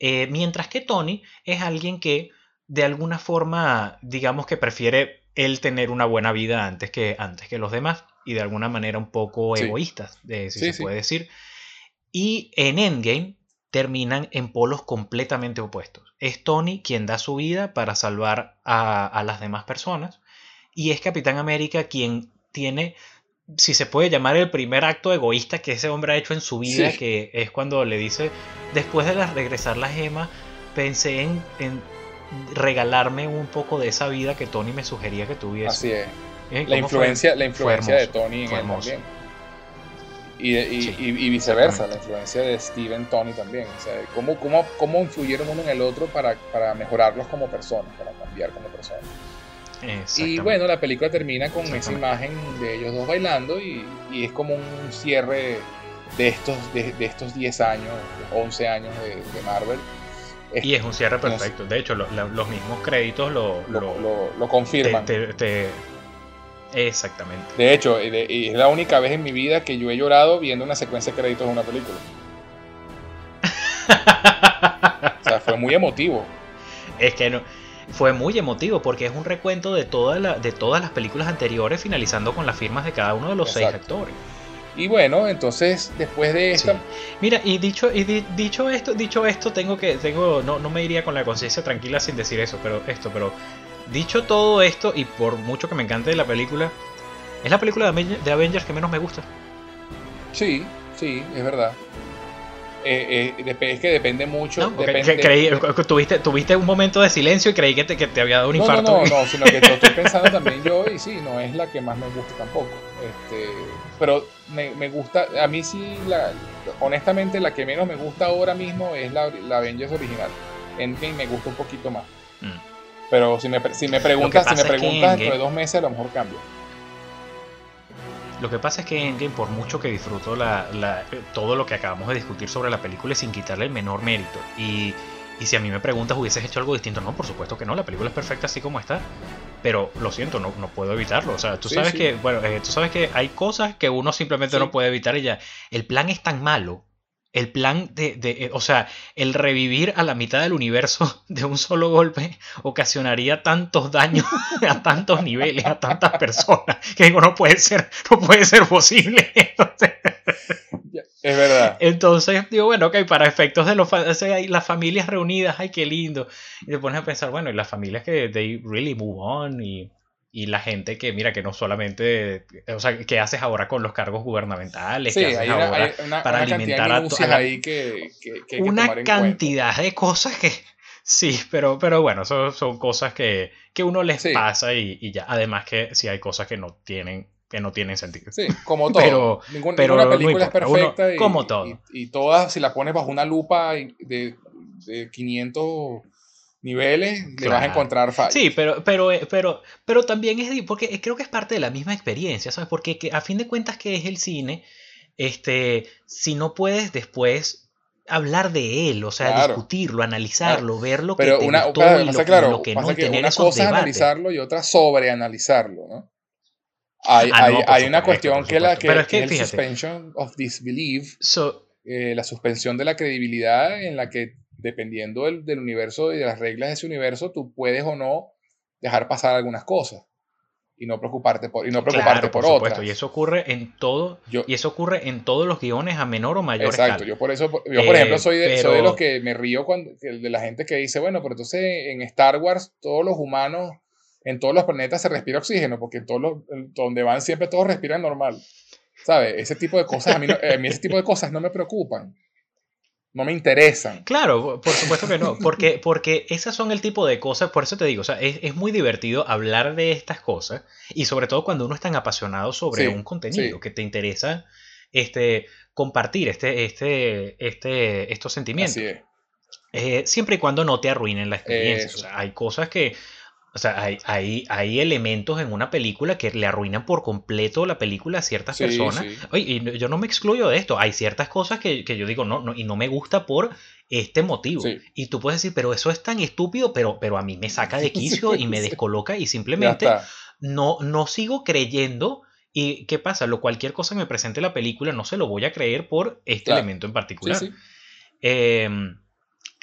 Eh, mientras que Tony es alguien que de alguna forma, digamos que prefiere él tener una buena vida antes que, antes que los demás y de alguna manera un poco egoístas, si se puede decir. Y en Endgame terminan en polos completamente opuestos. Es Tony quien da su vida para salvar a, las demás personas y es Capitán América quien tiene, si se puede llamar, el primer acto egoísta que ese hombre ha hecho en su vida, que es cuando le dice, después de regresar la gema, pensé en, en, regalarme un poco de esa vida que Tony me sugería que tuviese. Así es. Eh, la influencia, la influencia de Tony en él también. Y, y, viceversa, la influencia de Steve en Tony también. O sea, cómo, cómo, cómo influyeron uno en el otro para, para mejorarlos como personas, para cambiar como personas. Y bueno, la película termina con esa imagen de ellos dos bailando y, y es como un cierre de estos, de, de estos 10 años, 11 años de, de Marvel. y es un cierre perfecto. De hecho, los mismos créditos lo, lo, lo, confirman. te, Exactamente. De hecho, es la única vez en mi vida que yo he llorado viendo una secuencia de créditos de una película. o sea, fue muy emotivo. Es que no. Fue muy emotivo porque es un recuento de, toda la, de todas las películas anteriores, finalizando con las firmas de cada uno de los seis actores. Y bueno, entonces después de esta. Mira, y dicho, y dicho esto, dicho esto, tengo que, tengo, no, no me iría con la conciencia tranquila sin decir eso, pero esto, pero dicho todo esto, y por mucho que me encante la película, es la película de Avengers que menos me gusta. Sí, sí, es verdad. Eh, eh, es que depende mucho. tuviste, tuviste un momento de silencio y creí que te, que te había dado un infarto. No, no, no, sino que estoy pensando también yo y sí, no es la que más me gusta tampoco. Este, pero me, me gusta, a mí sí, la, honestamente la que menos me gusta ahora mismo es la, la Avengers original. Endgame me gusta un poquito más. Mm. Pero si me, si me preguntas, si me preguntas dentro de dos meses, a lo mejor cambio. Lo que pasa es que Endgame, por mucho que disfruto la, todo lo que acabamos de discutir sobre la película sin quitarle el menor mérito. Y, si a mí me preguntas, ¿hubieses hecho algo distinto? No, por supuesto que no. La película es perfecta así como está. Pero lo siento, no, no puedo evitarlo. O sea, tú sabes que, bueno, eh, tú sabes que hay cosas que uno simplemente no puede evitar y ya. El plan es tan malo el plan de, de, o sea, el revivir a la mitad del universo de un solo golpe ocasionaría tantos daños a tantos niveles, a tantas personas, que digo, no puede ser, no puede ser posible. Es verdad. Entonces, digo, bueno, ok, para efectos de los las familias reunidas, ay, qué lindo. Y te pones a pensar, bueno, y las familias que they really move on y, y la gente que, mira, que no solamente, o sea, ¿qué haces ahora con los cargos gubernamentales? Sí, ¿Qué haces hay una, ahora hay una- para una alimentar a de to- minucias a la- ahí que, que- que hay que una tomar en cuenta. cantidad de cosas que, sí, pero, pero bueno, son, son cosas que, que uno les Sí. pasa y, y ya. Además que sí hay cosas que no tienen, que no tienen sentido. Sí, como todo. Pero- Ningún- pero ninguna película es uno- perfecta. y, como todo. Y, y todas, si la pones bajo una lupa de, de 500 niveles, le vas a Claro. encontrar fallas. Sí, pero, pero, eh, pero, pero también es, porque creo que es parte de la misma experiencia, ¿sabes? Porque que, a fin de cuentas, ¿qué es el cine? Este, si no puedes después hablar de él, o sea, Claro. discutirlo, analizarlo, ver lo que Pero te una, gustó claro, y lo que, claro, lo que no, que tener una esos cosa es analizarlo y otra sobreanalizarlo, ¿no? Hay, Ah, hay, no, una cuestión que, la, que, Pero es que que, es el suspension of disbelief, So, eh, la suspensión de la credibilidad en la que dependiendo del, del universo y de las reglas de ese universo, tú puedes o no dejar pasar algunas cosas y no preocuparte por, y no preocuparte claro, por, por otras. y eso ocurre en todo, Yo- y eso ocurre en todos los guiones a menor o mayor Exacto, escala. yo por eso, yo por Eh, ejemplo soy de, soy de pero- los que me río cuando, de la gente que dice, bueno, pero entonces en Star Wars todos los humanos en todos los planetas se respira oxígeno, porque en todos los, donde van siempre todos respiran normal. ¿Sabes? Ese tipo de cosas, a mí, no- a mí ese tipo de cosas no me preocupan, no me interesan. Claro, por supuesto que no, porque, porque esas son el tipo de cosas, por eso te digo, o sea, es, es muy divertido hablar de estas cosas y sobre todo cuando uno es tan apasionado sobre Sí, un contenido sí. que te interesa este, compartir este, este, este, estos sentimientos. Así es. Eh, siempre y cuando no te arruinen la experiencia. Eso. O sea, hay cosas que. O sea, hay, hay, hay elementos en una película que le arruinan por completo la película a ciertas Sí, personas. sí. Oye, y yo no me excluyo de esto. Hay ciertas cosas que, que yo digo, no, no, y no me gusta por este motivo. Sí. Y tú puedes decir, pero eso es tan estúpido, pero, pero a mí me saca de quicio y me descoloca y simplemente no, no sigo creyendo. ¿Y qué pasa? Lo, cualquier cosa que me presente la película no se lo voy a creer por este Claro. elemento en particular. sí. Eh,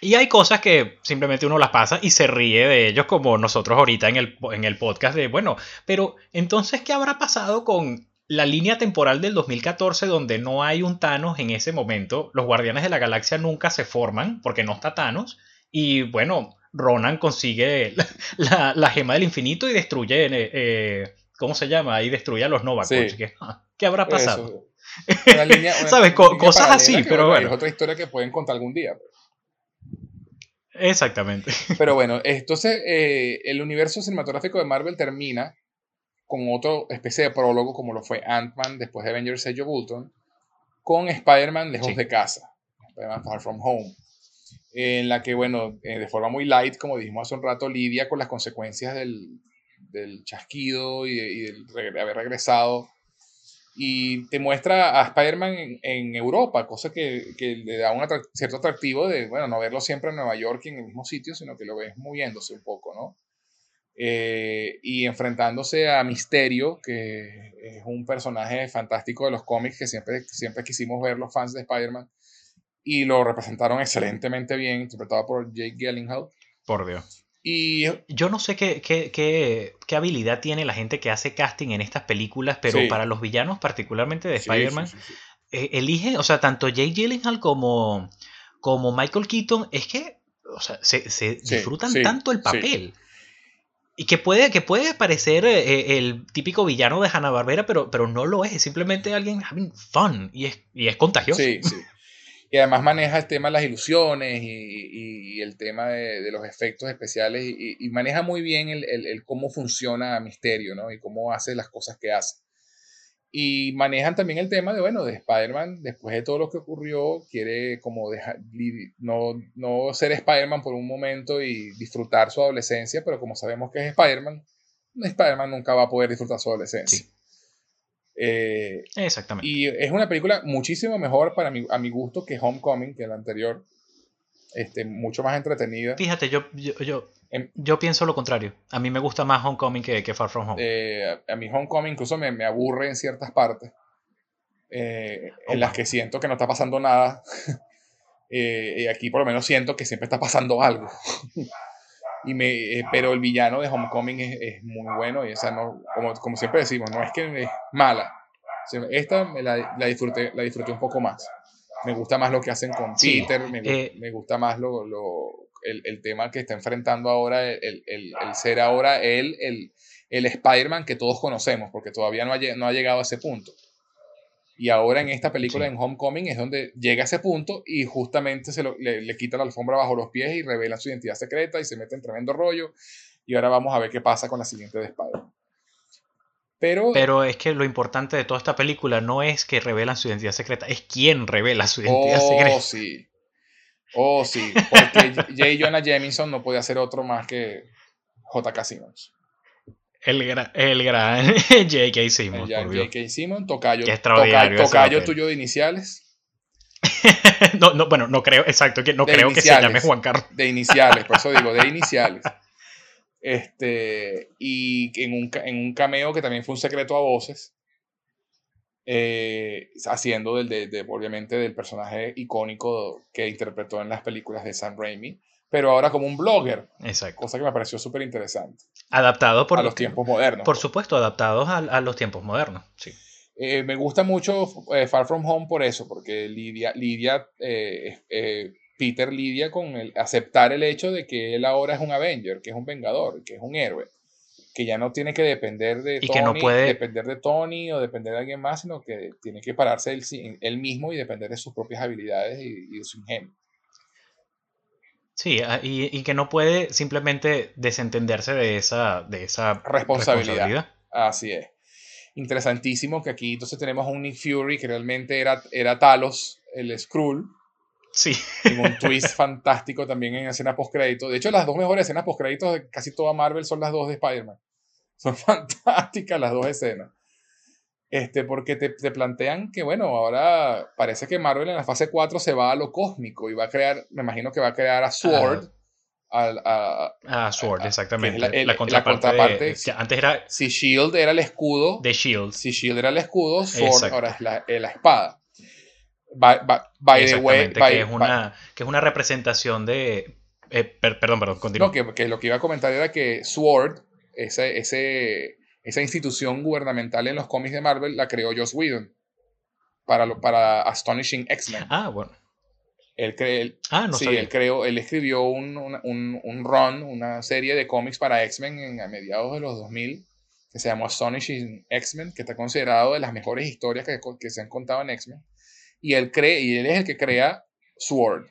y hay cosas que simplemente uno las pasa y se ríe de ellos, como nosotros ahorita en el, en el podcast de, bueno, pero entonces, ¿qué habrá pasado con la línea temporal del 2014 donde no hay un Thanos en ese momento? Los Guardianes de la Galaxia nunca se forman porque no está Thanos. Y bueno, Ronan consigue la, la- la gema del infinito y destruye, eh, ¿cómo se llama? Y destruye a los Nova Sí. Corps. ¿Qué, ¿Qué habrá pasado? Eso. Una línea- una ¿Sabes? Línea cosas así, pero bueno. Es otra historia que pueden contar algún día. pues. Exactamente. Pero bueno, entonces eh, el universo cinematográfico de Marvel termina con otra especie de prólogo, como lo fue Ant-Man después de Avengers of Ultron, con Spider-Man lejos Sí. de casa, Spider-Man Far From Home, en la que, bueno, eh, de forma muy light, como dijimos hace un rato, lidia con las consecuencias del, del chasquido y, de- y del regre- haber regresado. Y te muestra a Spider-Man en, en Europa, cosa que, que le da un cierto atractivo de, bueno, no verlo siempre en Nueva York y en el mismo sitio, sino que lo ves moviéndose un poco, ¿no? Eh, y enfrentándose a Misterio, que es un personaje fantástico de los cómics que siempre, siempre quisimos ver los fans de Spider-Man, y lo representaron excelentemente bien, interpretado por Jake Gyllenhaal. Por Dios. Y Yo no sé qué, qué, qué, qué habilidad tiene la gente que hace casting en estas películas, pero Sí. para los villanos, particularmente de sí, Spider-Man, sí, eh, eligen, o sea, tanto Jake Gyllenhaal como, como Michael Keaton, es que, o sea, se, se disfrutan tanto el papel. Y que puede, que puede parecer eh, el típico villano de Hanna-Barbera, pero, pero no lo es, es simplemente alguien having fun y es, y es contagioso. Sí, sí. Y además maneja el tema de las ilusiones y, el tema de, los efectos especiales y, maneja muy bien el, el- el cómo funciona Misterio, ¿no? Y cómo hace las cosas que hace. Y manejan también el tema de, bueno, de Spider-Man, después de todo lo que ocurrió, quiere como dejar, no, no ser Spider-Man por un momento y disfrutar su adolescencia, pero como sabemos que es Spider-Man, Spider-Man nunca va a poder disfrutar su adolescencia. Eh, Exactamente. y es una película muchísimo mejor para mi, a mi gusto que Homecoming, que la anterior. Este, mucho más entretenida. Fíjate, yo, yo, yo, Em- yo pienso lo contrario. A mí me gusta más Homecoming que, que Far From Home. Eh, a, mi Homecoming incluso me, me aburre en ciertas partes. eh, Oh, en las que siento que no está pasando nada. Y aquí por lo menos siento que siempre está pasando algo. y me, eh, pero el villano de Homecoming es, es muy bueno. Y esa no, como, como siempre decimos, no es que es mala. Esta me la, la disfruté, la disfruté un poco más. Me gusta más lo que hacen con Peter, me, eh, me, gusta más lo, lo, el, el, tema que está enfrentando ahora, el, el, el ser ahora él, el, el Spider-Man que todos conocemos, porque todavía no ha, no ha llegado a ese punto. Y ahora en esta película, en Homecoming, es donde llega a ese punto y justamente se lo, le, le, quita la alfombra bajo los pies y revela su identidad secreta y se mete en tremendo rollo. Y ahora vamos a ver qué pasa con la siguiente de Spider-Man. Pero, Pero es que lo importante de toda esta película no es que revelan su identidad secreta, es quién revela su identidad oh, secreta. sí. Oh, sí. Porque J. Jonah Jameson no podía ser otro más que J.K. Simmons. El, gra el gran J.K. Simmons. J.K. Simmons, tocayo, toca, tocayo tuyo de iniciales. no, no, bueno, no creo, exacto, que no de creo que se llame Juan Carlos. De iniciales, por eso digo, de iniciales. Este, y en un, en un cameo que también fue un secreto a voces, eh, haciendo del, de, de, obviamente del personaje icónico que interpretó en las películas de Sam Raimi, pero ahora como un blogger. Exacto. Cosa que me pareció súper interesante. Adaptado por a los tiempos modernos. Por supuesto, adaptados a, a los tiempos modernos. Sí. Eh, me gusta mucho eh, Far From Home por eso, porque Lidia, Lidia eh, Peter lidia con el, aceptar el hecho de que él ahora es un Avenger, que es un Vengador, que es un héroe, que ya no tiene que depender de y Tony, que no puede... depender de Tony o depender de alguien más, sino que tiene que pararse él, él mismo y depender de sus propias habilidades y, y de su ingenio. Sí, y, y, que no puede simplemente desentenderse de esa, de esa responsabilidad. responsabilidad. Así es. Interesantísimo que aquí entonces tenemos a un Nick Fury que realmente era, era Talos, el Skrull. Sí. Un twist fantástico también en escena post-crédito. De hecho, las dos mejores escenas post-créditos de casi toda Marvel son las dos de Spider-Man. Son fantásticas las dos escenas. Este, porque te, te, plantean que, bueno, ahora parece que Marvel en la fase 4 se va a lo cósmico y va a crear, me imagino que va a crear a Sword. Ah, a, a, a, Sword, a, exactamente. La, el, la, contraparte. La contraparte de, antes era. Si Shield era el escudo. De Shield. Si Shield era el escudo, Sword Exacto. ahora es la, la espada. By, by, by the way. By, que, es una, que es una representación de. Eh, per, perdón, perdón, continúa. No, que, que, lo que iba a comentar era que Sword, ese, ese, esa institución gubernamental en los cómics de Marvel, la creó Joss Whedon para, lo, para Astonishing X-Men. Ah, bueno. Él, cre él, ah, no sí, sabía. él, creó, él escribió un, un, un, run, una serie de cómics para X-Men a mediados de los 2000 que se llamó Astonishing X-Men, que está considerado de las mejores historias que, que se han contado en X-Men. Y él, cree, y él es el que crea Sword,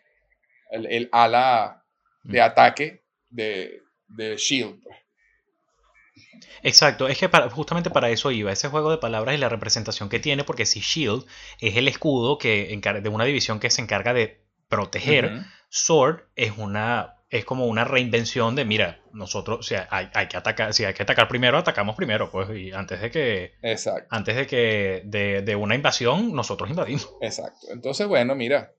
el, el ala de ataque de, de Shield. Exacto, es que para, justamente para eso iba, ese juego de palabras y la representación que tiene, porque si Shield es el escudo que de una división que se encarga de proteger, uh -huh. Sword es una es como una reinvención de mira, nosotros, o sea, hay, hay, que atacar, si hay que atacar primero, atacamos primero, pues, y antes de que Exacto. antes de que de, de una invasión, nosotros invadimos. Exacto. Entonces, bueno, mira,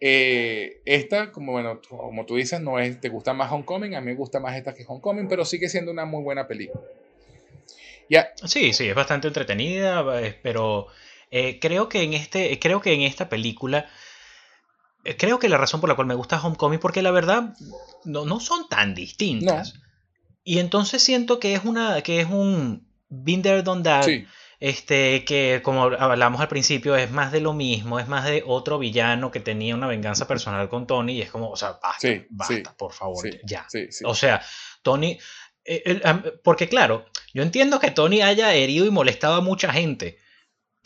eh, esta, como, bueno, como tú dices, no es, te gusta más Homecoming, a mí me gusta más esta que Homecoming, pero sigue siendo una muy buena película. Ya. Sí, sí, es bastante entretenida, pero eh, creo que en este, creo que en esta película, eh, creo que la razón por la cual me gusta Homecoming, porque la verdad no, no son tan distintas. No. Y entonces siento que es una, que es un been there, done that. Sí. Este, que como hablamos al principio, es más de lo mismo, es más de otro villano que tenía una venganza personal con Tony y es como, o sea, basta, sí, basta, sí, por favor, sí, ya. O sea, Tony, eh, porque claro, yo entiendo que Tony haya herido y molestado a mucha gente,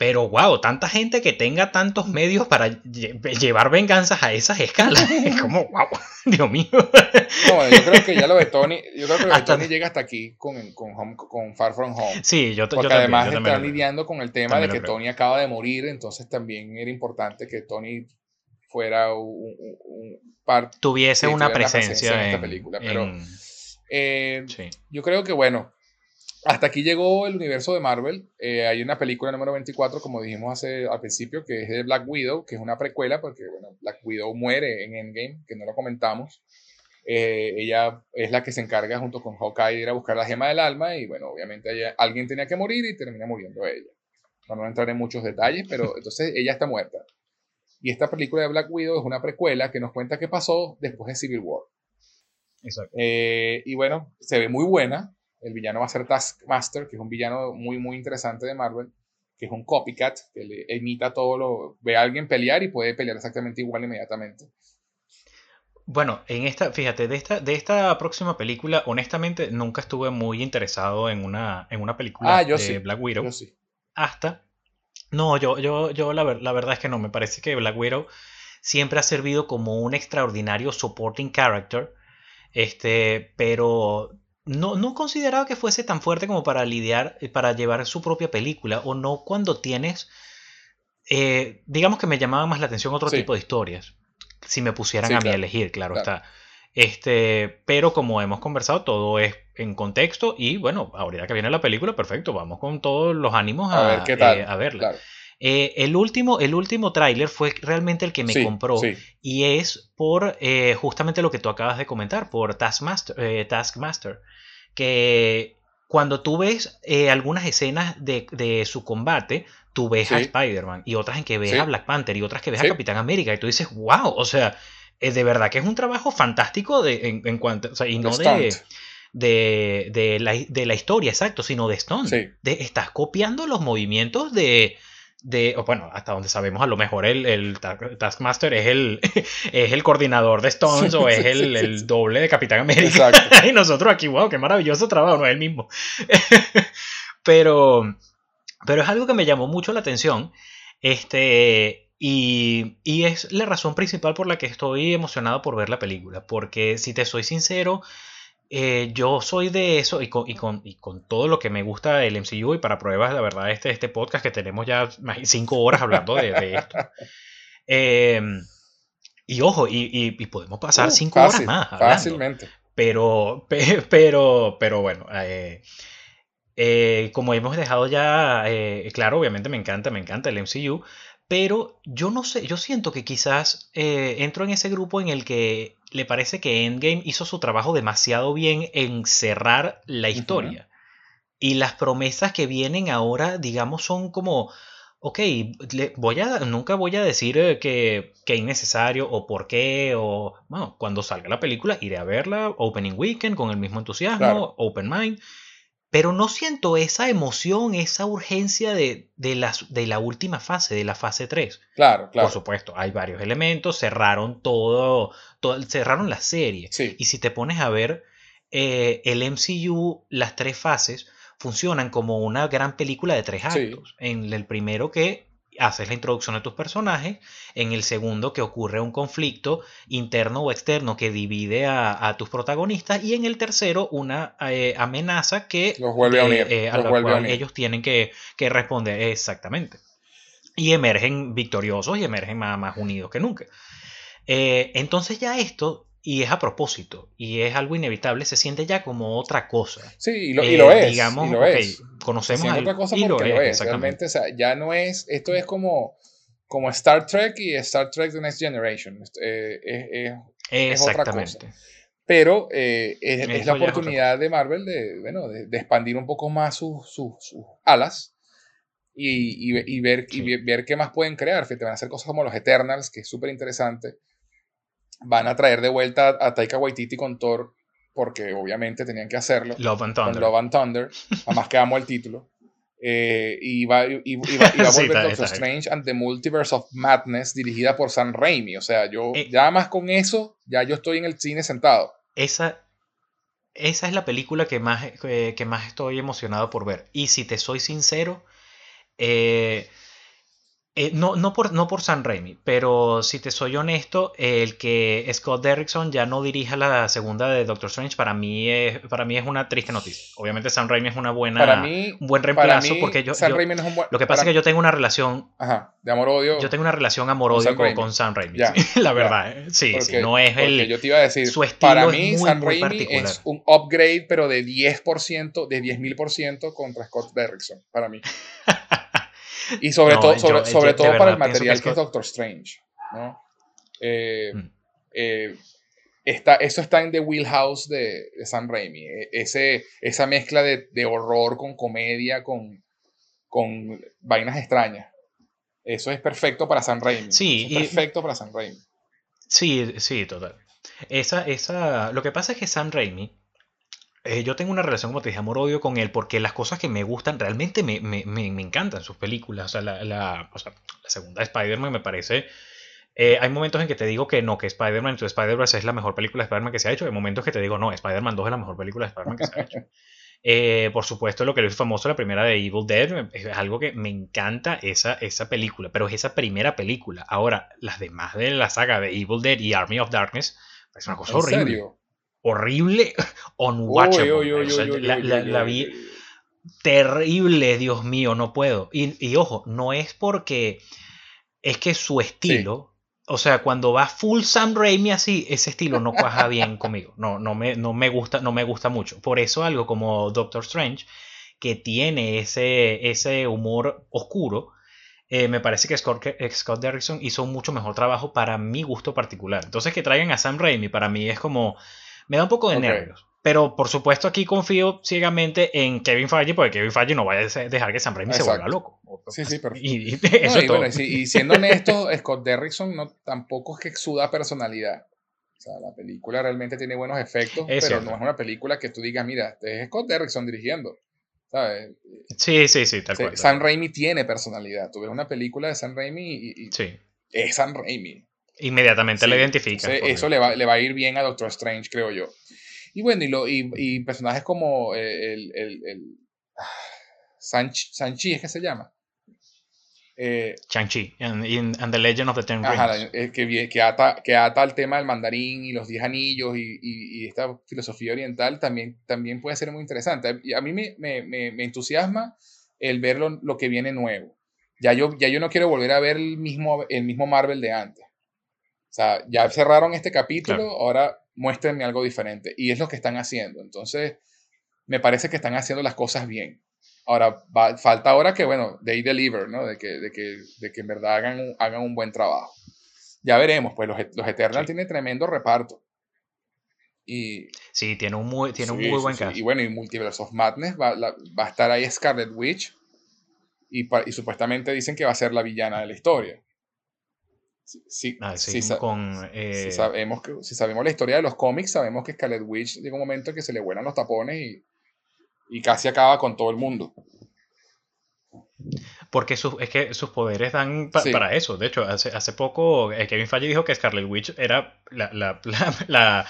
pero wow, tanta gente que tenga tantos medios para lle llevar venganzas a esas escalas. Es como, wow, Dios mío. No, yo creo que ya lo de Tony, yo creo que lo de Tony llega hasta aquí con, con, home, con Far From Home. Sí, yo, Porque yo además también, están lidiando con el tema de que. Tony acaba de morir, entonces también era importante que Tony fuera un, un, un parte. Tuviese una presencia, presencia, en, en esta película. Pero en... eh, sí. yo creo que, bueno, hasta aquí llegó el universo de Marvel. Eh, hay una película número 24, como dijimos hace, al principio, que es de Black Widow, que es una precuela, porque bueno, Black Widow muere en Endgame, que no lo comentamos. Eh, ella es la que se encarga junto con Hawkeye de ir a buscar la gema del alma y bueno, obviamente ella, alguien tenía que morir y termina muriendo ella. No, no entrar en muchos detalles, pero entonces ella está muerta. Y esta película de Black Widow es una precuela que nos cuenta qué pasó después de Civil War. Exacto. Eh, y bueno, se ve muy buena. El villano va a ser Taskmaster, que es un villano muy, muy interesante de Marvel, que es un copycat, que le imita todo lo... ve a alguien pelear y puede pelear exactamente igual inmediatamente. Bueno, en esta, fíjate, de esta, de esta próxima película, honestamente, nunca estuve muy interesado en una, en una película ah, yo de sí, Black Widow. Yo sí. Hasta. No, yo, yo, yo la, la verdad es que no. Me parece que Black Widow siempre ha servido como un extraordinario supporting character. Este, pero no, no consideraba que fuese tan fuerte como para lidiar, eh, para llevar su propia película, o no cuando tienes, eh, digamos que me llamaba más la atención otro tipo de historias, si me pusieran a mí a elegir, claro, está. Este, pero como hemos conversado, todo es en contexto y bueno, ahorita que viene la película, perfecto, vamos con todos los ánimos a, ver qué tal. Eh, a verla. El último, el último tráiler fue realmente el que me compró y es por justamente lo que tú acabas de comentar, por Taskmaster. Taskmaster que cuando tú ves eh, algunas escenas de, su combate, tú ves a Spider-Man y otras en que ves a Black Panther y otras que ves a Capitán América y tú dices, wow, o sea, es de verdad que es un trabajo fantástico de, en, cuanto, o sea, y no de, de, la, de, la, historia, exacto, sino de Stone. De, estás copiando los movimientos de, de, bueno, hasta donde sabemos, a lo mejor el, el Taskmaster es el, es el coordinador de Stones o es el, el, doble de Capitán América. y nosotros aquí, wow, qué maravilloso trabajo, no es el mismo. pero, pero es algo que me llamó mucho la atención. Este, y, y, es la razón principal por la que estoy emocionado por ver la película. Porque si te soy sincero, eh, yo soy de eso y con, y, con, y con, todo lo que me gusta el MCU y para pruebas, la verdad, este, este podcast que tenemos ya más de cinco horas hablando de, esto. Em, y ojo, y, y, podemos pasar uh, cinco horas más. Hablando, fácilmente. Pero, pero, pero bueno, eh, eh, como hemos dejado ya claro, obviamente me encanta, me encanta el MCU, pero yo no sé, yo siento que quizás entro en ese grupo en el que le parece que Endgame hizo su trabajo demasiado bien en cerrar la historia. Y las promesas que vienen ahora, digamos, son como, ok, voy a, nunca voy a decir eh, que, que es necesario o por qué, o bueno, cuando salga la película iré a verla, opening weekend, con el mismo entusiasmo, open mind. Pero no siento esa emoción, esa urgencia de, de, de la última fase, de la fase 3. Claro, claro. Por supuesto, hay varios elementos, cerraron todo, cerraron la serie. Y si te pones a ver eh, el MCU, las tres fases funcionan como una gran película de tres actos. En el primero que haces la introducción de tus personajes, en el segundo que ocurre un conflicto interno o externo que divide a, tus protagonistas y en el tercero una eh, amenaza que los vuelve a unir, eh, a la cual ellos tienen que, responder exactamente. Y emergen victoriosos y emergen más, unidos que nunca. Eh, entonces ya esto y es a propósito y es algo inevitable, se siente ya como otra cosa. Sí, y lo, es. Digamos, y lo es. conocemos a otra cosa porque lo es. Realmente, o sea, ya no es, esto es como, como Star Trek y Star Trek The Next Generation. Eh, es, otra cosa. Pero eh, es, la oportunidad de Marvel de, bueno, de, expandir un poco más sus, alas y, y, ver, y ver qué más pueden crear. Fíjate, van a hacer cosas como los Eternals, que es súper interesante van a traer de vuelta a Taika Waititi con Thor, porque obviamente tenían que hacerlo. Love and Thunder. Con Love and Thunder, además que amo el título. Eh, y, va, y, va, a volver Doctor Strange and the Multiverse of Madness, dirigida por Sam Raimi. O sea, yo eh, ya más con eso, ya yo estoy en el cine sentado. Esa, esa es la película que más, eh, que más estoy emocionado por ver. Y si te soy sincero, eh, eh, no, no, por, no por San Raimi, pero si te soy honesto, el que Scott Derrickson ya no dirija la segunda de Doctor Strange para mí es, para mí es una triste noticia. Obviamente San Raimi es una buena, para mí, un buen reemplazo porque yo, lo que pasa es que yo tengo una relación de amor odio. Yo tengo una relación amor odio con, San Raimi, la verdad. Eh. Sí, sí, no es el yo te iba a decir, su estilo para mí San Raimi es un upgrade pero de 10%, de 10.000% contra Scott Derrickson para mí. Y sobre todo, sobre, sobre todo para el material que, es Doctor Strange. ¿no? Eh, mm. eh, está, eso está en The Wheelhouse de, de Sam Raimi. E, ese, esa mezcla de, de, horror con comedia, con, con vainas extrañas. Eso es perfecto para Sam Raimi. Sí, es perfecto para Sam Raimi. Sí, sí, total. Esa, esa, lo que pasa es que Sam Raimi eh, yo tengo una relación, como te dije, amor-odio con él, porque las cosas que me gustan realmente me, me, me, encantan sus películas. O sea, la, la, o sea, la segunda Spider-Man me parece. Eh, hay momentos en que te digo que no, que Spider-Man to Spider-Verse es la mejor película de Spider-Man que se ha hecho. Hay momentos que te digo, no, Spider-Man 2 es la mejor película de Spider-Man que se ha hecho. Eh, por supuesto, lo que es famoso, la primera de Evil Dead, es algo que me encanta esa, esa película, pero es esa primera película. Ahora, las demás de la saga de Evil Dead y Army of Darkness, es una cosa horrible. Horrible, unwatchable. la, vi terrible, Dios mío, no puedo. Y, ojo, no es porque es que su estilo, o sea, cuando va full Sam Raimi así, ese estilo no cuaja bien conmigo. No, no me, no me gusta, no me gusta mucho. Por eso algo como Doctor Strange, que tiene ese, ese humor oscuro, eh, me parece que Scott, Scott Derrickson hizo un mucho mejor trabajo para mi gusto particular. Entonces que traigan a Sam Raimi para mí es como... Me da un poco de nervios. Pero por supuesto aquí confío ciegamente en Kevin Feige porque Kevin Feige no vaya a dejar que Sam Raimi se vuelva loco. Sí, sí, perfecto. Y, y, siendo honesto, Scott Derrickson no, tampoco es que exuda personalidad. O sea, la película realmente tiene buenos efectos, pero no es una película que tú digas, mira, este es Scott Derrickson dirigiendo. ¿sabes? Sí, sí, sí, tal cual. Sam Raimi tiene personalidad. Tú ves una película de Sam Raimi y, es Sam Raimi. Inmediatamente lo identifica. eso le va, le va a ir bien a Doctor Strange, creo yo. Y bueno, y, lo, y, personajes como eh, el, el, el ah, Sanchi, ¿es que se llama? Eh, Shang-Chi, and, the Legend of the Ten Rings. Eh, que, que, ata, que ata al tema del mandarín y los diez anillos y, y, esta filosofía oriental también, también puede ser muy interesante. Y a mí me, me, me, entusiasma el ver lo, que viene nuevo. Ya yo, ya yo no quiero volver a ver el mismo, el mismo Marvel de antes. O sea, ya cerraron este capítulo, ahora muéstrenme algo diferente. Y es lo que están haciendo. Entonces, me parece que están haciendo las cosas bien. Ahora, falta ahora que, bueno, they deliver, ¿no? De que, de que, de que en verdad hagan, hagan un buen trabajo. Ya veremos, pues los, los Eternals tienen tremendo reparto. Y, sí, tiene un muy, tiene un muy buen caso. Y bueno, y Multiverse of Madness va, va a estar ahí Scarlet Witch. Y, y, supuestamente dicen que va a ser la villana de la historia. Sí, ah, con, eh, sabemos que, si sabemos la historia de los cómics, sabemos que Scarlet Witch llega un momento que se le vuelan los tapones y, y casi acaba con todo el mundo. Porque es que sus poderes dan para eso. De hecho, hace, hace poco eh, Kevin Feige dijo que Scarlet Witch era la,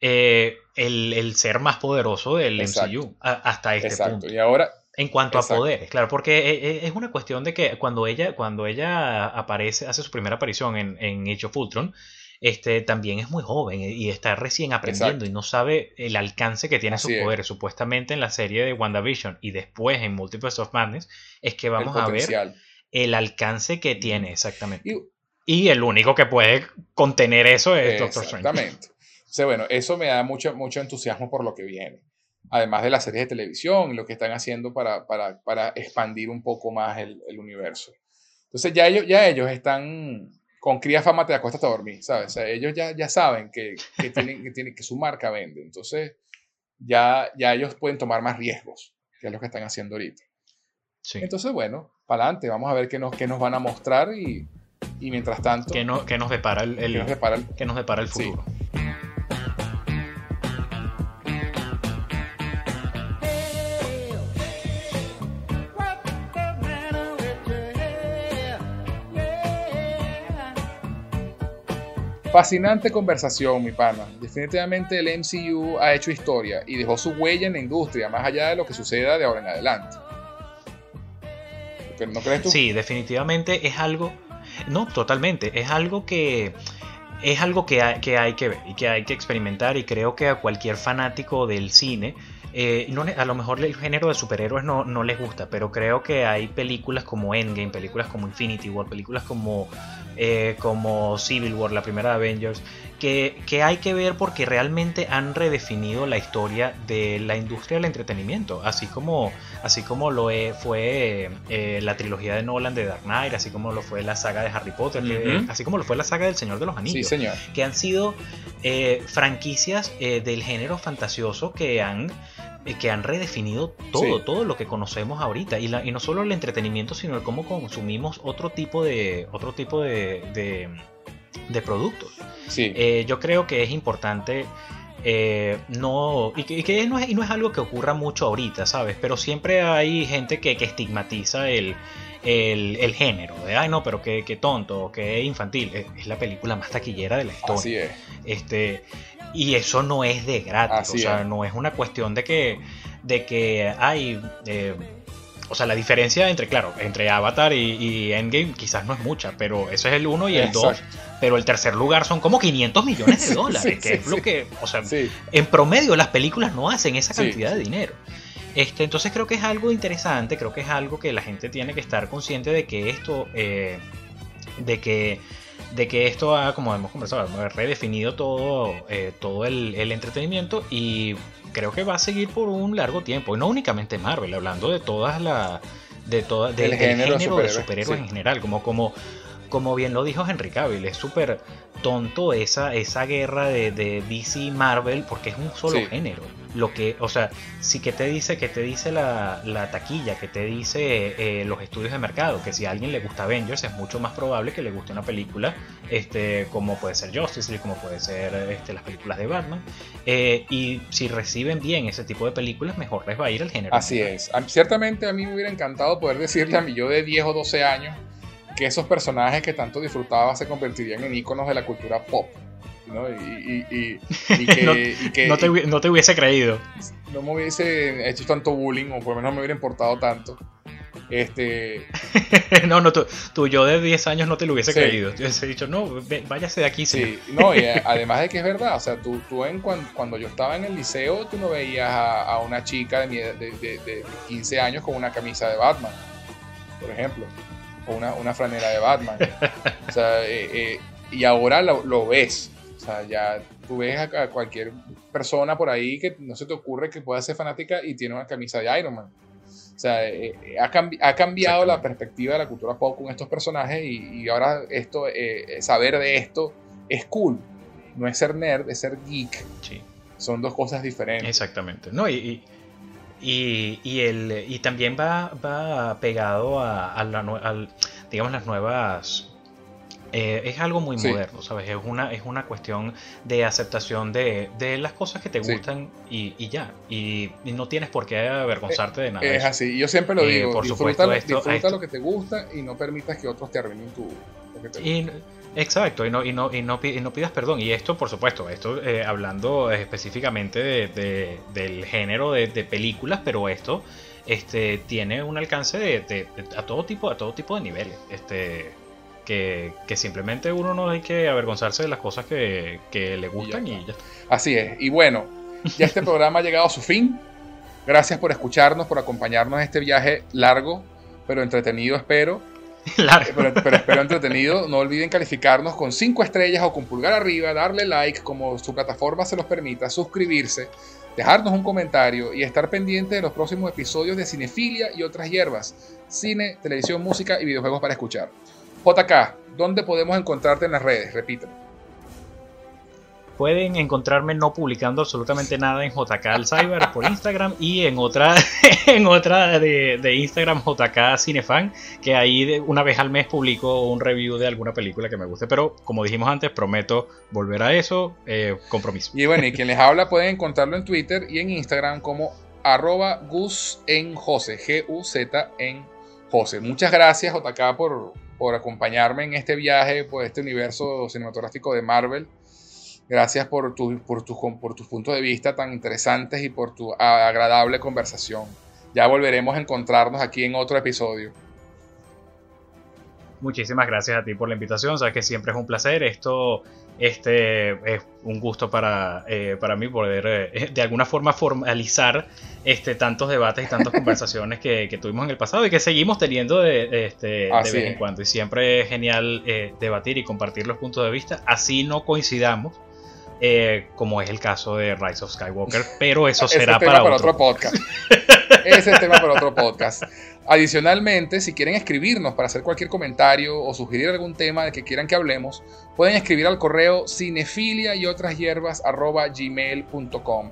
eh, el, ser más poderoso del MCU hasta este punto. Y ahora, en cuanto a poderes, claro, porque e, e, es una cuestión de que cuando ella, cuando ella aparece, hace su primera aparición en, en Age of Ultron, este, también es muy joven y está recién aprendiendo y no sabe el alcance que tiene sus poderes. Supuestamente en la serie de WandaVision y después en Multiverse of Madness es que vamos a ver el alcance que tiene exactamente. Y, el único que puede contener eso es Doctor Strange. Exactamente. O bueno, eso me da mucho, mucho entusiasmo por lo que viene además de las series de televisión lo que están haciendo para, para, para expandir un poco más el, el, universo. Entonces ya ellos, ya ellos están con cría fama te acuestas a dormir, ¿sabes? O sea, ellos ya, ya saben que, que, tienen, que, tienen, que su marca vende. Entonces ya, ya ellos pueden tomar más riesgos, que es lo que están haciendo ahorita. Sí. Entonces, bueno, para adelante, vamos a ver qué nos, qué nos van a mostrar y, y mientras tanto... ¿Qué, no, qué nos depara el, el, nos depara el, nos depara el futuro? Fascinante conversación, mi pana. Definitivamente el MCU ha hecho historia y dejó su huella en la industria, más allá de lo que suceda de ahora en adelante. ¿No crees tú? Sí, definitivamente es algo. No, totalmente. Es algo que. Es algo que hay, que hay que ver y que hay que experimentar. Y creo que a cualquier fanático del cine. Eh, a lo mejor el género de superhéroes no, no les gusta, pero creo que hay películas como Endgame, películas como Infinity War, películas como eh, como Civil War, la primera de Avengers, que, hay que ver porque realmente han redefinido la historia de la industria del entretenimiento, así como, así como lo fue eh, la trilogía de Nolan de Dark Knight, así como lo fue la saga de Harry Potter, así como lo fue la saga del Señor de los Anillos, que han sido eh, franquicias del género fantasioso que han que han redefinido todo, todo lo que conocemos ahorita. Y, y, no solo el entretenimiento, sino el cómo consumimos otro tipo de, otro tipo de, de, productos. Sí. Eh, yo creo que es importante eh, no, y que, no, es, y no es algo que ocurra mucho ahorita, ¿sabes? Pero siempre hay gente que, estigmatiza el, el, género, de, ay no, pero qué, tonto, qué infantil. Es, la película más taquillera de la historia. Así es. Este, y eso no es de gratis, o sea, no es una cuestión de que, de que hay... Eh, o sea, la diferencia entre, claro, entre Avatar y, Endgame quizás no es mucha, pero ese es el 1 y el 2. Pero el tercer lugar son como 500 millones de dólares, que es lo que, o sea, en promedio las películas no hacen esa cantidad de dinero. Este, entonces creo que es algo interesante, creo que es algo que la gente tiene que estar consciente de que esto, eh, de que de que esto ha, como hemos conversado, redefinido todo, eh, todo el, el, entretenimiento y creo que va a seguir por un largo tiempo. Y no únicamente Marvel, hablando de todas las. de toda, del género, de superhéroes en general, como, como, como bien lo dijo Henry Cavill, es súper tonto esa, esa guerra de, de DC y Marvel porque es un solo género lo que, o sea, sí que te dice, que te dice la, taquilla, que te dice eh, los estudios de mercado, que si a alguien le gusta Avengers es mucho más probable que le guste una película, este, como puede ser Justice League, como puede ser este, las películas de Batman, eh, y si reciben bien ese tipo de películas, mejor les va a ir el género. Así es. Ciertamente a mí me hubiera encantado poder decirle a mi yo de 10 o 12 años que esos personajes que tanto disfrutaba se convertirían en íconos de la cultura pop. ¿no? Y, que, no, te, hubiese creído. No me hubiese hecho tanto bullying, o por lo menos no me hubiera importado tanto. Este. no, no, tú, yo de 10 años no te lo hubiese creído. Yo hubiese dicho, no, váyase de aquí. Sí, no, y además de que es verdad, o sea, tú, tú en, cuando, yo estaba en el liceo, tú no veías a, una chica de, de, 15 años con una camisa de Batman, por ejemplo, o una, una franela de Batman. o sea, eh, eh, y ahora lo, lo ves. O sea, ya tú ves a, cualquier persona por ahí que no se te ocurre que pueda ser fanática y tiene una camisa de Iron Man. O sea, eh, eh, ha, cambiado la perspectiva de la cultura pop con estos personajes y, ahora esto, eh, saber de esto es cool. No es ser nerd, es ser geek. Sí. Son dos cosas diferentes. Exactamente. No, y, y, y, el, y también va, va pegado a, a la, digamos, las nuevas eh, es algo muy moderno, ¿sabes? Es una, es una cuestión de aceptación de, las cosas que te gustan y, ya. Y, no tienes por qué avergonzarte de nada. Es así, yo siempre lo eh, digo. por disfruta, supuesto, lo que te gusta y no permitas que otros te arruinen tu. Exacto, y no, y, no, y, no, pidas perdón. Y esto, por supuesto, esto eh, hablando específicamente de, del género de, películas, pero esto este, tiene un alcance de, a todo tipo, a todo tipo de niveles. Este, que, simplemente uno no hay que avergonzarse de las cosas que, le gustan y ya, Así es. Y bueno, ya este programa ha llegado a su fin. Gracias por escucharnos, por acompañarnos en este viaje largo, pero entretenido, espero. Pero, pero, espero entretenido. No olviden calificarnos con 5 estrellas o con pulgar arriba, darle like como su plataforma se los permita, suscribirse, dejarnos un comentario y estar pendiente de los próximos episodios de Cinefilia y otras hierbas, cine, televisión, música y videojuegos para escuchar. JK, ¿dónde podemos encontrarte en las redes? Repítelo. Pueden encontrarme no publicando absolutamente nada en JK al Cyber por Instagram y en otra, en otra de, Instagram JK Cinefan, que ahí una vez al mes publico un review de alguna película que me guste. Pero como dijimos antes, prometo volver a eso, eh, compromiso. Y bueno, y quien les habla pueden encontrarlo en Twitter y en Instagram como arroba Gus G-U-Z en José. Muchas gracias JK por, por acompañarme en este viaje por este universo cinematográfico de Marvel. Gracias por, tu, por, por tus puntos de vista tan interesantes y por tu agradable conversación. Ya volveremos a encontrarnos aquí en otro episodio. Muchísimas gracias a ti por la invitación. Sabes que siempre es un placer. Esto este es un gusto para, eh, para mí poder eh, de alguna forma formalizar este, tantos debates y tantas conversaciones que, tuvimos en el pasado y que seguimos teniendo de, este, de vez en cuando. Y siempre es genial eh, debatir y compartir los puntos de vista. Así no coincidamos, como es el caso de Rise of Skywalker, pero eso será para, otro podcast. Ese es tema para otro podcast. Adicionalmente, si quieren escribirnos para hacer cualquier comentario o sugerir algún tema de que quieran que hablemos, pueden escribir al correo cinefilia y otras hierbas gmail.com.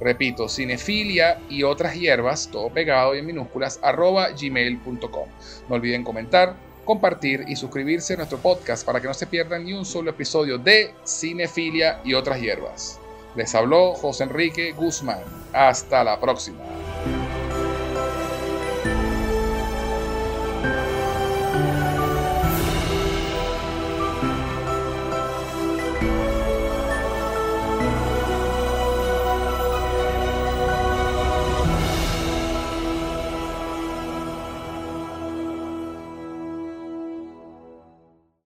Repito, cinefilia y otras hierbas, todo pegado y en minúsculas, arroba gmail.com. No olviden comentar, compartir y suscribirse a nuestro podcast para que no se pierdan ni un solo episodio de Cinefilia y otras hierbas. Les habló José Enrique Guzmán. Hasta la próxima.